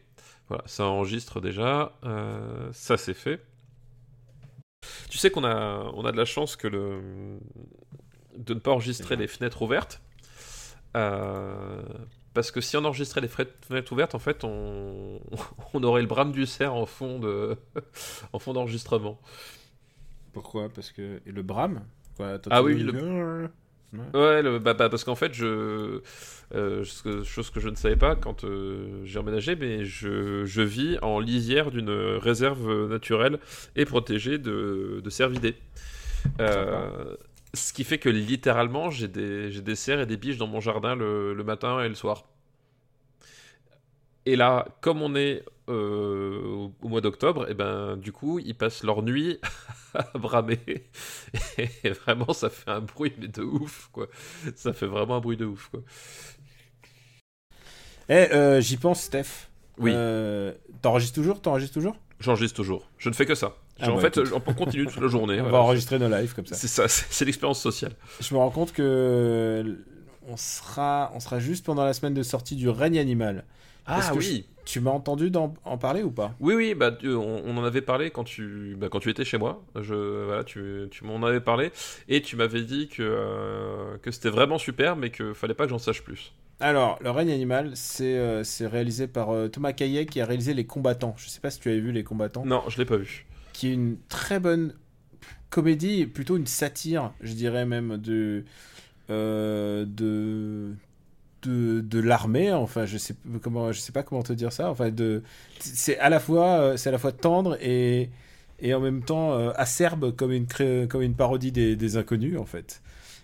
Voilà, ça enregistre déjà. Euh, ça c'est fait. Tu sais qu'on a, on a de la chance que le, de ne pas enregistrer les fenêtres ouvertes. Euh, parce que si on enregistrait les fenêtres ouvertes, en fait, on, on aurait le brame du cerf en fond de, en fond d'enregistrement. Pourquoi? Parce que et le brame quoi, Ah oui, nous- Ouais, le- bah, bah, parce qu'en fait, je, euh, chose que je ne savais pas quand euh, j'ai emménagé, mais je, je vis en lisière d'une réserve naturelle et protégée de, de cervidés. Euh, Ce qui fait que littéralement, j'ai des, des cerfs et des biches dans mon jardin le, le matin et le soir. Et là, comme on est euh, au, mois d'octobre, et ben du coup, ils passent leur nuit à bramer. Et vraiment, ça fait un bruit mais de ouf, quoi. Ça fait vraiment un bruit de ouf, quoi. Eh, euh, j'y pense, Steph. Oui. Euh, T'enregistres toujours? T'enregistres toujours? J'enregistre toujours. Je ne fais que ça. Ah en fait, écoute. on continue toute la journée. On voilà. va enregistrer nos lives comme ça. C'est ça, c'est c'est l'expérience sociale. Je me rends compte que on sera, on sera juste pendant la semaine de sortie du règne animal. Ah oui. Tu m'as entendu en parler ou pas? Oui, oui, bah, tu- on, on en avait parlé quand tu, bah, quand tu étais chez moi. Je, voilà, tu, tu m'en avais parlé et tu m'avais dit que, euh, que c'était vraiment super, mais que fallait pas que j'en sache plus. Alors, le règne animal, c'est euh, réalisé par euh, Thomas Caillet qui a réalisé Les Combattants. Je sais pas si tu avais vu Les Combattants. Non, je l'ai pas vu. qui est une très bonne comédie, plutôt une satire, je dirais même, de, de, de, l'armée. Enfin, je sais, comment, je sais pas comment te dire ça. Enfin, de, c'est à la fois, euh, c'est à la fois tendre et, et en même temps euh, acerbe comme une, comme une parodie des, des inconnus, en fait.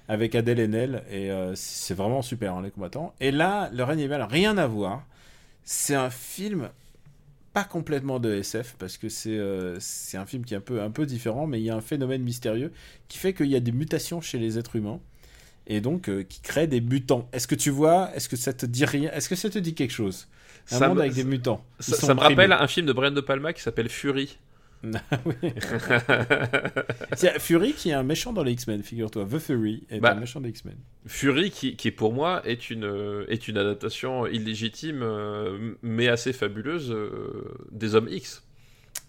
Avec Adèle Haenel, et euh, c'est vraiment super, hein, les combattants. Et là, le règne animal, rien à voir. C'est un film pas complètement de SF parce que c'est euh, c'est un film qui est un peu, un peu différent, mais il y a un phénomène mystérieux qui fait qu'il y a des mutations chez les êtres humains et donc euh, qui crée des mutants. Est-ce que tu vois Est-ce que ça te dit rien Est-ce que ça te dit quelque chose? Un Ça monde me- avec des mutants. Ça, me rappelle un film de Brian De Palma qui s'appelle Fury. Tiens, Fury qui est un méchant dans les X-Men, figure-toi. The Fury est Bah. un méchant des X-Men. Fury, qui, qui pour moi est une, euh, est une adaptation illégitime, euh, mais assez fabuleuse des Hommes X.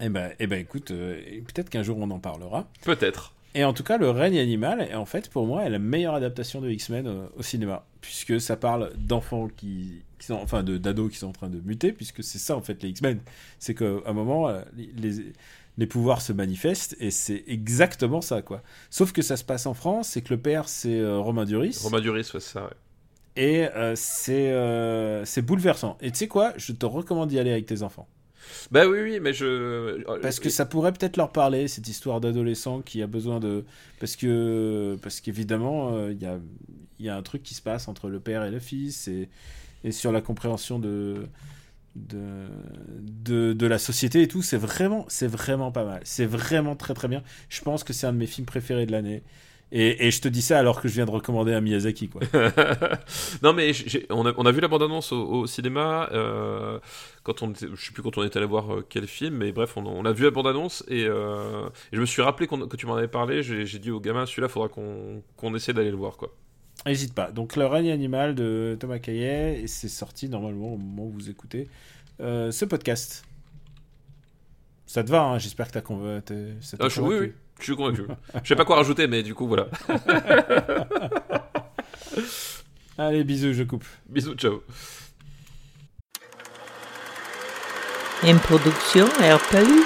Eh ben, eh ben écoute, euh, peut-être qu'un jour on en parlera. Peut-être. Et en tout cas, le règne animal est en fait pour moi est la meilleure adaptation de X-Men euh, au cinéma, puisque ça parle d'enfants qui, qui sont, enfin, de d'ados qui sont en train de muter, puisque c'est ça en fait les X-Men, c'est qu'à un moment euh, les les pouvoirs se manifestent et c'est exactement ça quoi. Sauf que ça se passe en France, c'est que le père c'est euh, Romain Duris Romain Duris, ouais, c'est ça. ouais. et euh, c'est c'est bouleversant. Et tu sais quoi, je te recommande d'y aller avec tes enfants. Bah oui, oui, mais je. Parce que ça pourrait peut-être leur parler, cette histoire d'adolescent qui a besoin de... Parce que parce qu'évidemment, euh, il y, a, y a un truc qui se passe entre le père et le fils, et, et sur la compréhension de, de, de, de la société et tout, c'est vraiment, c'est vraiment pas mal. C'est vraiment très très bien. Je pense que c'est un de mes films préférés de l'année. Et, et je te dis ça alors que je viens de recommander un Miyazaki, quoi. non mais on, a, on a vu la bande-annonce au, au cinéma euh, quand on était, je sais plus quand on était allé voir euh, quel film mais bref on, on a vu la bande-annonce et, euh, et je me suis rappelé qu'on- que tu m'en avais parlé j'ai dit au gamin celui-là faudra qu'on essaie d'aller le voir quoi N'hésite pas. Donc, Le règne animal de Thomas Caillet, et c'est sorti normalement au moment où vous écoutez euh, ce podcast. Ça te va, hein J'espère que t'as convaincu. ça t'a Ah, oui convaincu. oui je suis convaincu je sais pas quoi rajouter mais du coup voilà Allez, bisous, je coupe. bisous ciao Une production RPU.